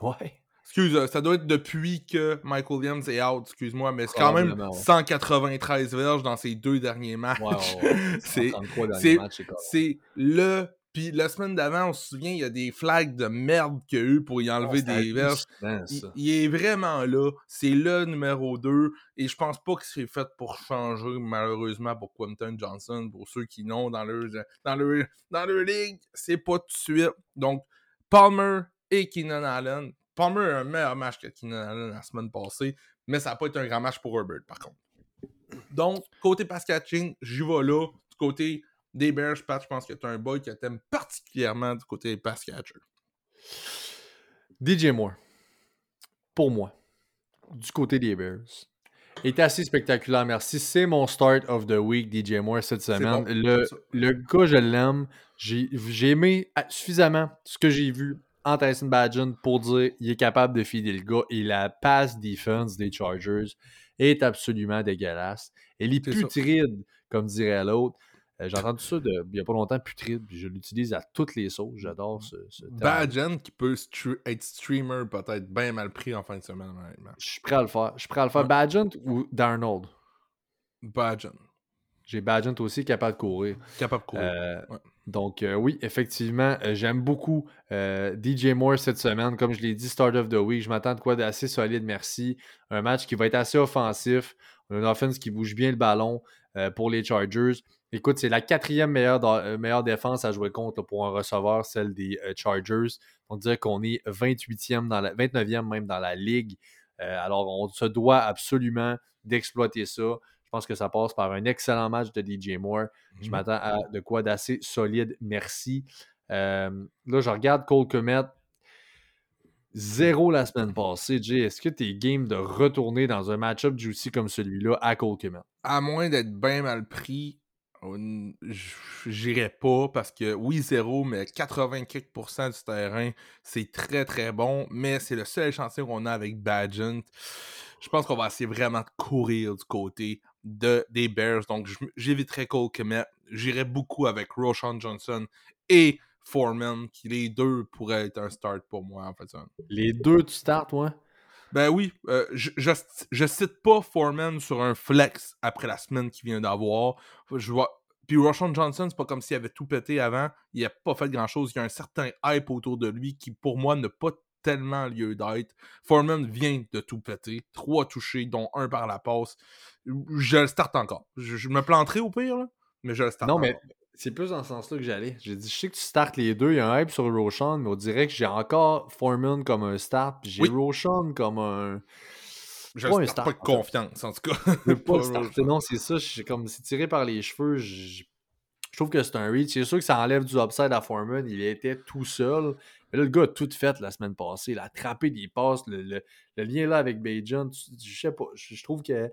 ouais. Excuse, euh, ça doit être depuis que Michael Williams est out, excuse-moi, mais c'est quand même Probablement, ouais. 193 verges dans ses deux derniers matchs. Ouais. C'est- 133 dans c'est- les matchs, c'est correct. C'est le. Puis la semaine d'avant, on se souvient, il y a des flags de merde qu'il y a eu pour y enlever Ah, des verges. il est vraiment là. C'est le numéro 2. Et je pense pas que c'est fait pour changer, malheureusement, pour Quentin Johnson. Pour ceux qui n'ont dans leur, dans leur, dans leur ligue, c'est pas tout de suite. Donc, Palmer et Keenan Allen. Palmer a un meilleur match que Keenan Allen la semaine passée, mais ça n'a pas été un grand match pour Herbert, par contre. Donc, côté pass catching, j'y vais là. Du côté des Bears, Pat, je pense que tu as un boy que t'aimes particulièrement du côté des pass catchers. DJ Moore, pour moi, du côté des Bears, est assez spectaculaire, merci. C'est mon start of the week, DJ Moore, cette semaine. bon, le, le gars, je l'aime. J'ai j'ai aimé ah, suffisamment ce que j'ai vu en Tyson Badgen pour dire qu'il est capable de filer le gars. Et la pass defense des Chargers est absolument dégueulasse. Elle est ça. putride, comme dirait l'autre. Euh, J'ai entendu ça de, il n'y a pas longtemps, putride, puis je l'utilise à toutes les sauces. J'adore ce, ce terme. Badgen qui peut stre- être streamer peut-être bien mal pris en fin de semaine, honnêtement. Je suis prêt à le faire. Je suis prêt à le faire. Ouais. Badgent ou Darnold? Badgen. J'ai Badgent aussi capable de courir. Capable de courir. Euh, Ouais. Donc, euh, oui, effectivement, euh, j'aime beaucoup euh, DJ Moore cette semaine. Comme je l'ai dit, Start of the Week, je m'attends de quoi d'assez solide, merci. Un match qui va être assez offensif. Une offense qui bouge bien le ballon pour les Chargers. Écoute, c'est la quatrième meilleure, meilleure défense à jouer contre pour un receveur, celle des Chargers. On dirait qu'on est 28e dans la, 29e même dans la ligue. alors, on se doit absolument d'exploiter ça pense que ça passe par un excellent match de DJ Moore. Je mmh m'attends à de quoi d'assez solide. Merci. là, je regarde Cole Komet. Zéro la semaine passée, Jay. Est-ce que tu es game de retourner dans un match-up juicy comme celui-là à Cole Komet? À moins d'être bien mal pris, j'irai pas parce que oui, zéro, mais 84% du terrain, c'est très très bon. Mais c'est le seul échantillon qu'on a avec Badgent. Je pense qu'on va essayer vraiment de courir du côté de, des Bears. Donc, j'éviterai Cole Kemet. J'irai beaucoup avec Roshan Johnson et Foreman, qui les deux pourraient être un start pour moi, en fait. Les deux, tu starts, ouais? Ben oui, euh, je, je, cite pas Foreman sur un flex après la semaine qu'il vient d'avoir. Je vois. Puis Roshan Johnson, c'est pas comme s'il avait tout pété avant. Il a pas fait grand chose. Il y a un certain hype autour de lui qui, pour moi, n'a pas tellement lieu d'être. Foreman vient de tout péter. Trois touchés, dont un par la passe. Je le starte encore. Je, me planterai au pire, là, mais je le starte Non, mais c'est plus dans ce sens-là que j'allais. J'ai dit, je sais que tu startes les deux. Il y a un hype sur Roshan, mais on dirait que j'ai encore Foreman comme un start, puis j'ai Roshan comme un. Je pas, un start, pas de confiance, en tout cas. pas, Non, c'est ça. Comme c'est tiré par les cheveux. Je, trouve que c'est un reach. C'est sûr que ça enlève du upside à Foreman. Il était tout seul. Mais là, le gars a tout fait la semaine passée. Il a attrapé des passes. Le, lien là avec Bajan, je sais pas. Je, trouve que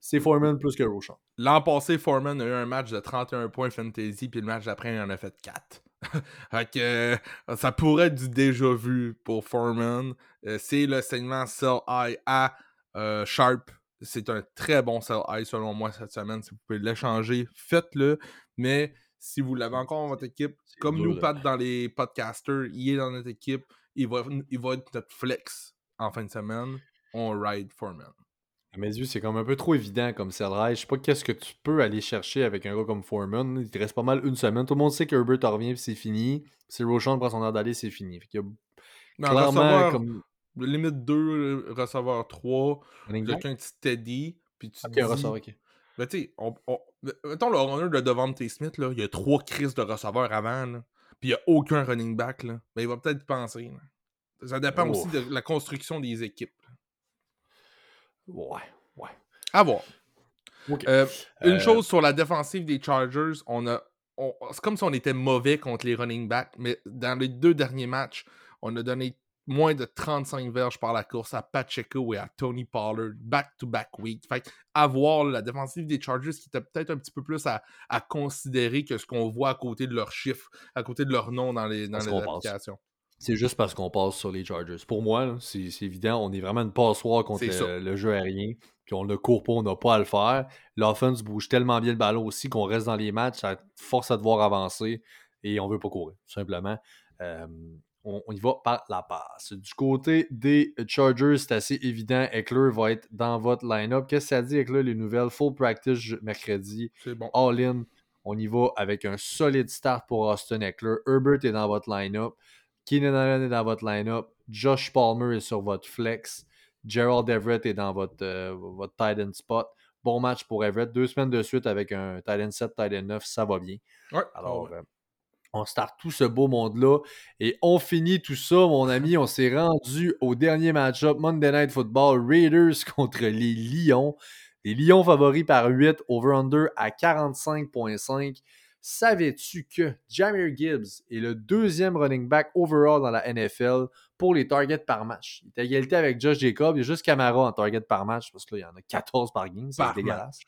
c'est Foreman plus que Roshan. L'an passé, Foreman a eu un match de 31 points fantasy, puis le match d'après, il en a fait 4. fait euh, ça pourrait être du déjà vu pour Foreman. Euh, c'est le segment Sell High à euh, Sharp. C'est un très bon Sell High selon moi cette semaine. Si vous pouvez l'échanger, faites-le. Mais si vous l'avez encore dans votre équipe, comme nous, Pat, dans les podcasters, il est dans notre équipe, il va, il va être notre flex en fin de semaine. On ride Foreman. À mes yeux, c'est comme un peu trop évident comme sell Je sais pas qu'est-ce que tu peux aller chercher avec un gars comme Foreman. Il te reste pas mal une semaine. Tout le monde sait que Herbert revient et c'est fini. Si Roshan prend son air d'aller, c'est fini. Fait y a non, clairement comme... limite 2, receveur 3, quelqu'un steady. Puis tu ok, un receveur, ok. Ben, tu sais, on, mettons le honneur de Devante Smith, là, il y a trois crises de receveurs avant, là, puis il n'y a aucun running back. Là. Ben, il va peut-être penser. Ça dépend aussi de la construction des équipes. Ouais, ouais. À voir. Euh, une euh, chose sur la défensive des Chargers, on a. c'est comme si on était mauvais contre les running backs, mais dans les deux derniers matchs, on a donné moins de 35 verges par la course à Pacheco et à Tony Pollard, back-to-back week. Fait avoir la défensive des Chargers qui était peut-être un petit peu plus à, considérer que ce qu'on voit à côté de leurs chiffres, à côté de leur nom dans les, dans les applications. C'est juste parce qu'on passe sur les Chargers. Pour moi, c'est évident, on est vraiment une passoire contre le, jeu aérien. Puis on ne court pas, on n'a pas à le faire. L'offense bouge tellement bien le ballon aussi qu'on reste dans les matchs, ça force à devoir avancer et on ne veut pas courir, tout simplement. Euh, on, y va par la passe. Du côté des Chargers, c'est assez évident. Eckler va être dans votre line-up. Qu'est-ce que ça dit, Eckler, les nouvelles? Full practice mercredi. C'est bon. All-in. On y va avec un solide start pour Austin Eckler. Herbert est dans votre line-up. Keenan Allen est dans votre line-up? Josh Palmer est sur votre flex. Gerald Everett est dans votre, euh, votre tight end spot. Bon match pour Everett. Deux semaines de suite avec un tight end 7, tight end 9, ça va bien. Ouais. Alors, euh, on start tout ce beau monde-là et on finit tout ça, mon ami. On s'est rendu au dernier match-up Monday Night Football Raiders contre les Lions. Les Lions favoris par 8, over-under à 45,5. Savais-tu que Jamir Gibbs est le deuxième running back overall dans la NFL pour les targets par match? Il est à égalité avec Josh Jacob. Il y a juste Camara en target par match parce que là, il y en a 14 par game. C'est dégueulasse.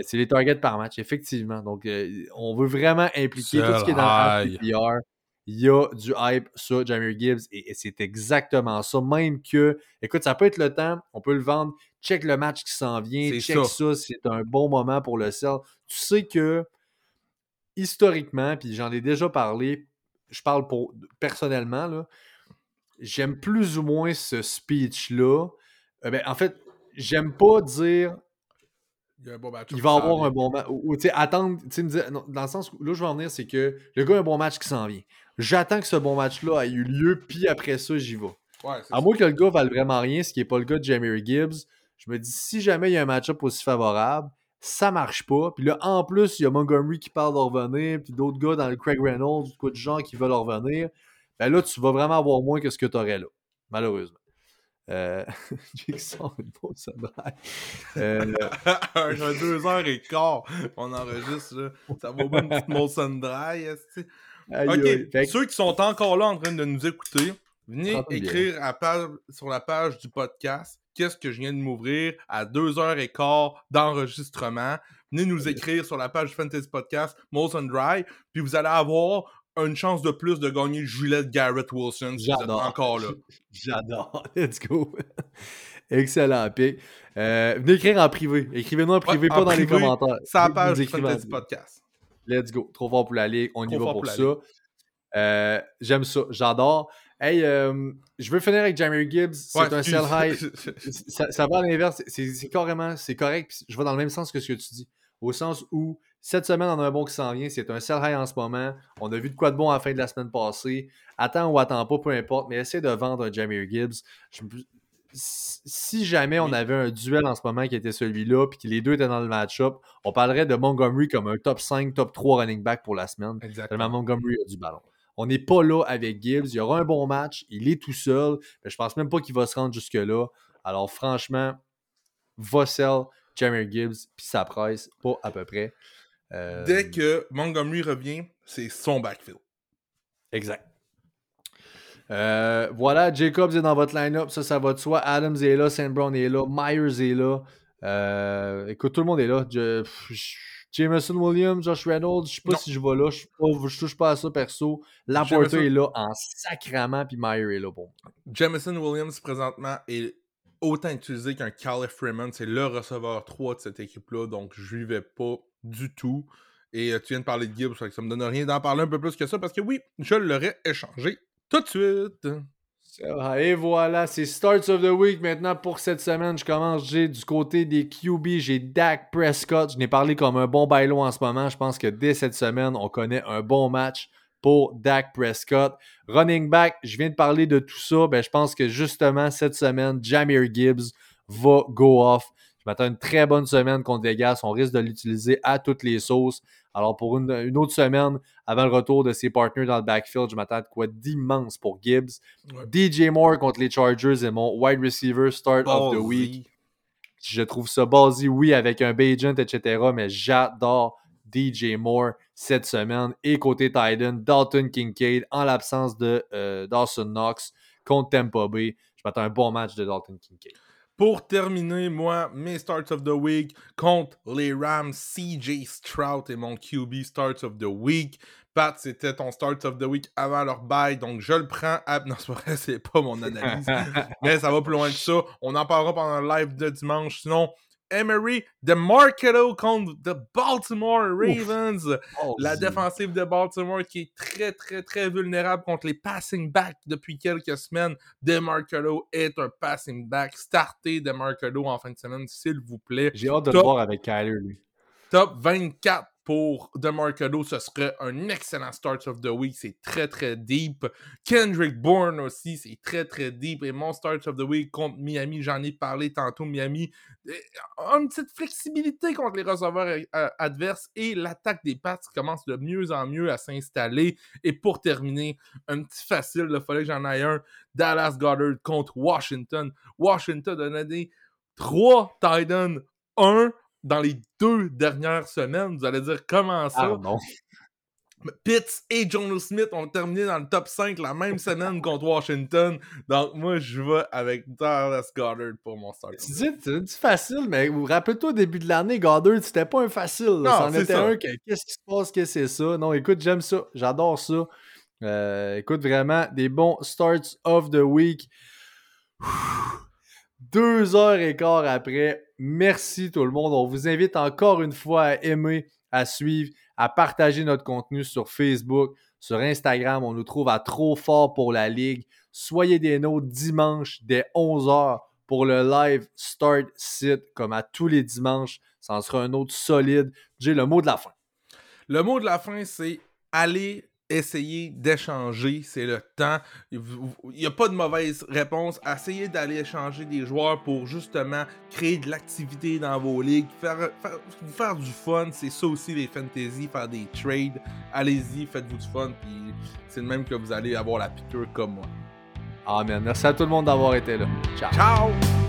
c'est les targets par match, effectivement. Donc, euh, on veut vraiment impliquer tout ce qui est dans le PPR. Il y a du hype sur Jamir Gibbs et, c'est exactement ça. Même que, écoute, ça peut être le temps, on peut le vendre. Check le match qui s'en vient. Check ça, c'est un bon moment pour le sell. Tu sais que historiquement, puis j'en ai déjà parlé, je parle pour personnellement, j'aime plus ou moins ce speech-là. Euh, ben, en fait, j'aime pas dire Il, y a un bon match il va avoir un bon match. Ou, tu sais, attendre, me dire, non, dans le sens où là, je veux en venir, c'est que le gars a un bon match qui s'en vient. J'attends que ce bon match-là ait eu lieu, puis après ça, j'y vais. Ouais, À moins que le gars vale vraiment rien, ce qui n'est pas le cas de Jamie Gibbs, je me dis, si jamais il y a un match-up aussi favorable, ça marche pas. Puis là, en plus, il y a Montgomery qui parle de revenir, puis d'autres gars dans le Craig Reynolds, quoi de gens qui veulent revenir. Ben là, tu vas vraiment avoir moins que ce que tu aurais là, malheureusement. Euh... Jackson, une sabraille. Euh, un, deux heures et quart, on enregistre, là. Ça va pas une petite Molson Dry, Ok. Fait ceux qui sont encore là en train de nous écouter, venez bien. écrire à page- sur la page du podcast qu'est-ce que je viens de m'ouvrir à deux heures et quart d'enregistrement? Venez nous écrire sur la page Fantasy Podcast, Molson Dry, puis vous allez avoir une chance de plus de gagner de Garrett Wilson si vous êtes J'adore. encore là. J'adore. Let's go. Excellent pic. Euh, venez écrire en privé. Écrivez-nous en privé, pas dans les commentaires. Vous page Fantasy. Podcast. Let's go. Trop fort pour la ligue. On y va pour ça. Euh, J'aime ça. J'adore. Hey, euh, je veux finir avec Jamie Gibbs. C'est Ouais, un sell high. ça, ça va à l'inverse. C'est carrément, c'est correct. Je vais dans le même sens que ce que tu dis. Au sens où, cette semaine, on a un bon qui s'en vient. C'est un sell high en ce moment. On a vu de quoi de bon à la fin de la semaine passée. Attends ou attends pas, peu importe. Mais essaie de vendre un Jamie Gibbs. Je si jamais on avait un duel en ce moment qui était celui-là, puis que les deux étaient dans le match-up, on parlerait de Montgomery comme un top 5, top 3 running back pour la semaine. Tellement Exactement. Montgomery a du ballon. On n'est pas là avec Gibbs. Il y aura un bon match. Il est tout seul. Mais je pense même pas qu'il va se rendre jusque-là. Alors, franchement, sell Jamie Gibbs, puis ça presse pas à peu près. Euh, Dès que Montgomery revient, c'est son backfield. Exact. Euh, voilà, Jacobs est dans votre line-up. Ça, ça va de soi. Adams est là. St. Brown est là. Myers est là. Euh, écoute, tout le monde est là. Je- Jameson Williams, Josh Reynolds, je sais pas Non. si je vais là. Je, je touche pas à ça perso. Laporta Jameson- est là en sacrament, puis Meyer est là. Bon. Jamison Williams, présentement, est autant utilisé qu'un Calais Freeman. C'est le receveur 3 de cette équipe-là, donc je lui vais pas du tout. Et euh, tu viens de parler de Gibbs, ça me donne rien d'en parler un peu plus que ça, parce que oui, je l'aurais échangé tout de suite. Et voilà, c'est Starts of the Week maintenant pour cette semaine. Je commence, j'ai du côté des QB, j'ai Dak Prescott. Je n'ai parlé comme un bon bailo en ce moment. Je pense que dès cette semaine, on connaît un bon match pour Dak Prescott. Running back, je viens de parler de tout ça. Ben, je pense que justement, cette semaine, Jamir Gibbs va go off. Je m'attends une très bonne semaine contre Vegas. On risque de l'utiliser à toutes les sauces. Alors, pour une, une autre semaine, avant le retour de ses partenaires dans le backfield, je m'attends à quoi d'immense pour Gibbs. Ouais. DJ Moore contre les Chargers est mon wide receiver start of the week. Je trouve ça ballsy, oui, avec un Bajent, etc. Mais j'adore DJ Moore cette semaine. Et côté Titan, Dalton Kincaid en l'absence de euh, Dawson Knox contre Tampa Bay. Je m'attends à un bon match de Dalton Kincaid. Pour terminer, moi, mes starts of the week contre les Rams, CJ Stroud est mon QB starts of the week. Pat, c'était ton start of the week avant leur bye, donc je le prends. À... Non, c'est pas vrai, c'est pas mon analyse. mais ça va plus loin que ça. On en parlera pendant le live de dimanche. Sinon, Emery, de Marketo contre The Baltimore Ravens. La défensive de Baltimore qui est très, très, très vulnérable contre les passing backs depuis quelques semaines. DeMarcolo est un passing back. Startez DeMarcolo en fin de semaine, s'il vous plaît. J'ai hâte de le voir avec Kyler, lui. Top 24 pour DeMarcolo, ce serait un excellent start of the week. C'est très, très deep. Kendrick Bourne aussi, c'est très, très deep. Et mon start of the week contre Miami, j'en ai parlé tantôt. Miami, euh, une petite flexibilité contre les receveurs euh, adverses et l'attaque des Pats commence de mieux en mieux à s'installer. Et pour terminer, un petit facile, il fallait que j'en aille un. Dallas Goddard contre Washington. Washington a donné 3 Titans, 1 dans les deux dernières semaines. Vous allez dire comment ça? Ah non. Pitts et Jono Smith ont terminé dans le top 5 la même semaine contre Washington. Donc, moi, je vais avec Dallas Goddard pour mon start. Tu dis, tu dis facile, mais vous rappelez-toi au début de l'année, Goddard, c'était pas un facile. C'en était ça. un que qu'est-ce qui se passe, que c'est ça? Non, écoute, j'aime ça. J'adore ça. Euh, écoute, vraiment, des bons starts of the week. Deux heures et quart après. Merci tout le monde. On vous invite encore une fois à aimer, à suivre, à partager notre contenu sur Facebook, sur Instagram. On nous trouve à Trop Fort pour la Ligue. Soyez des nôtres dimanche dès 11h pour le live Start Sit, comme à tous les dimanches. Ça en sera un autre solide. J'ai le mot de la fin. Le mot de la fin, c'est aller essayer d'échanger, c'est le temps. Il n'y a pas de mauvaise réponse. Essayez d'aller échanger des joueurs pour justement créer de l'activité dans vos ligues, faire, faire, du fun. C'est ça aussi les fantasy, faire des trades. Allez-y, faites-vous du fun, puis c'est le même que vous allez avoir la piqûre comme moi. Amen. Merci à tout le monde d'avoir été là. Ciao. Ciao!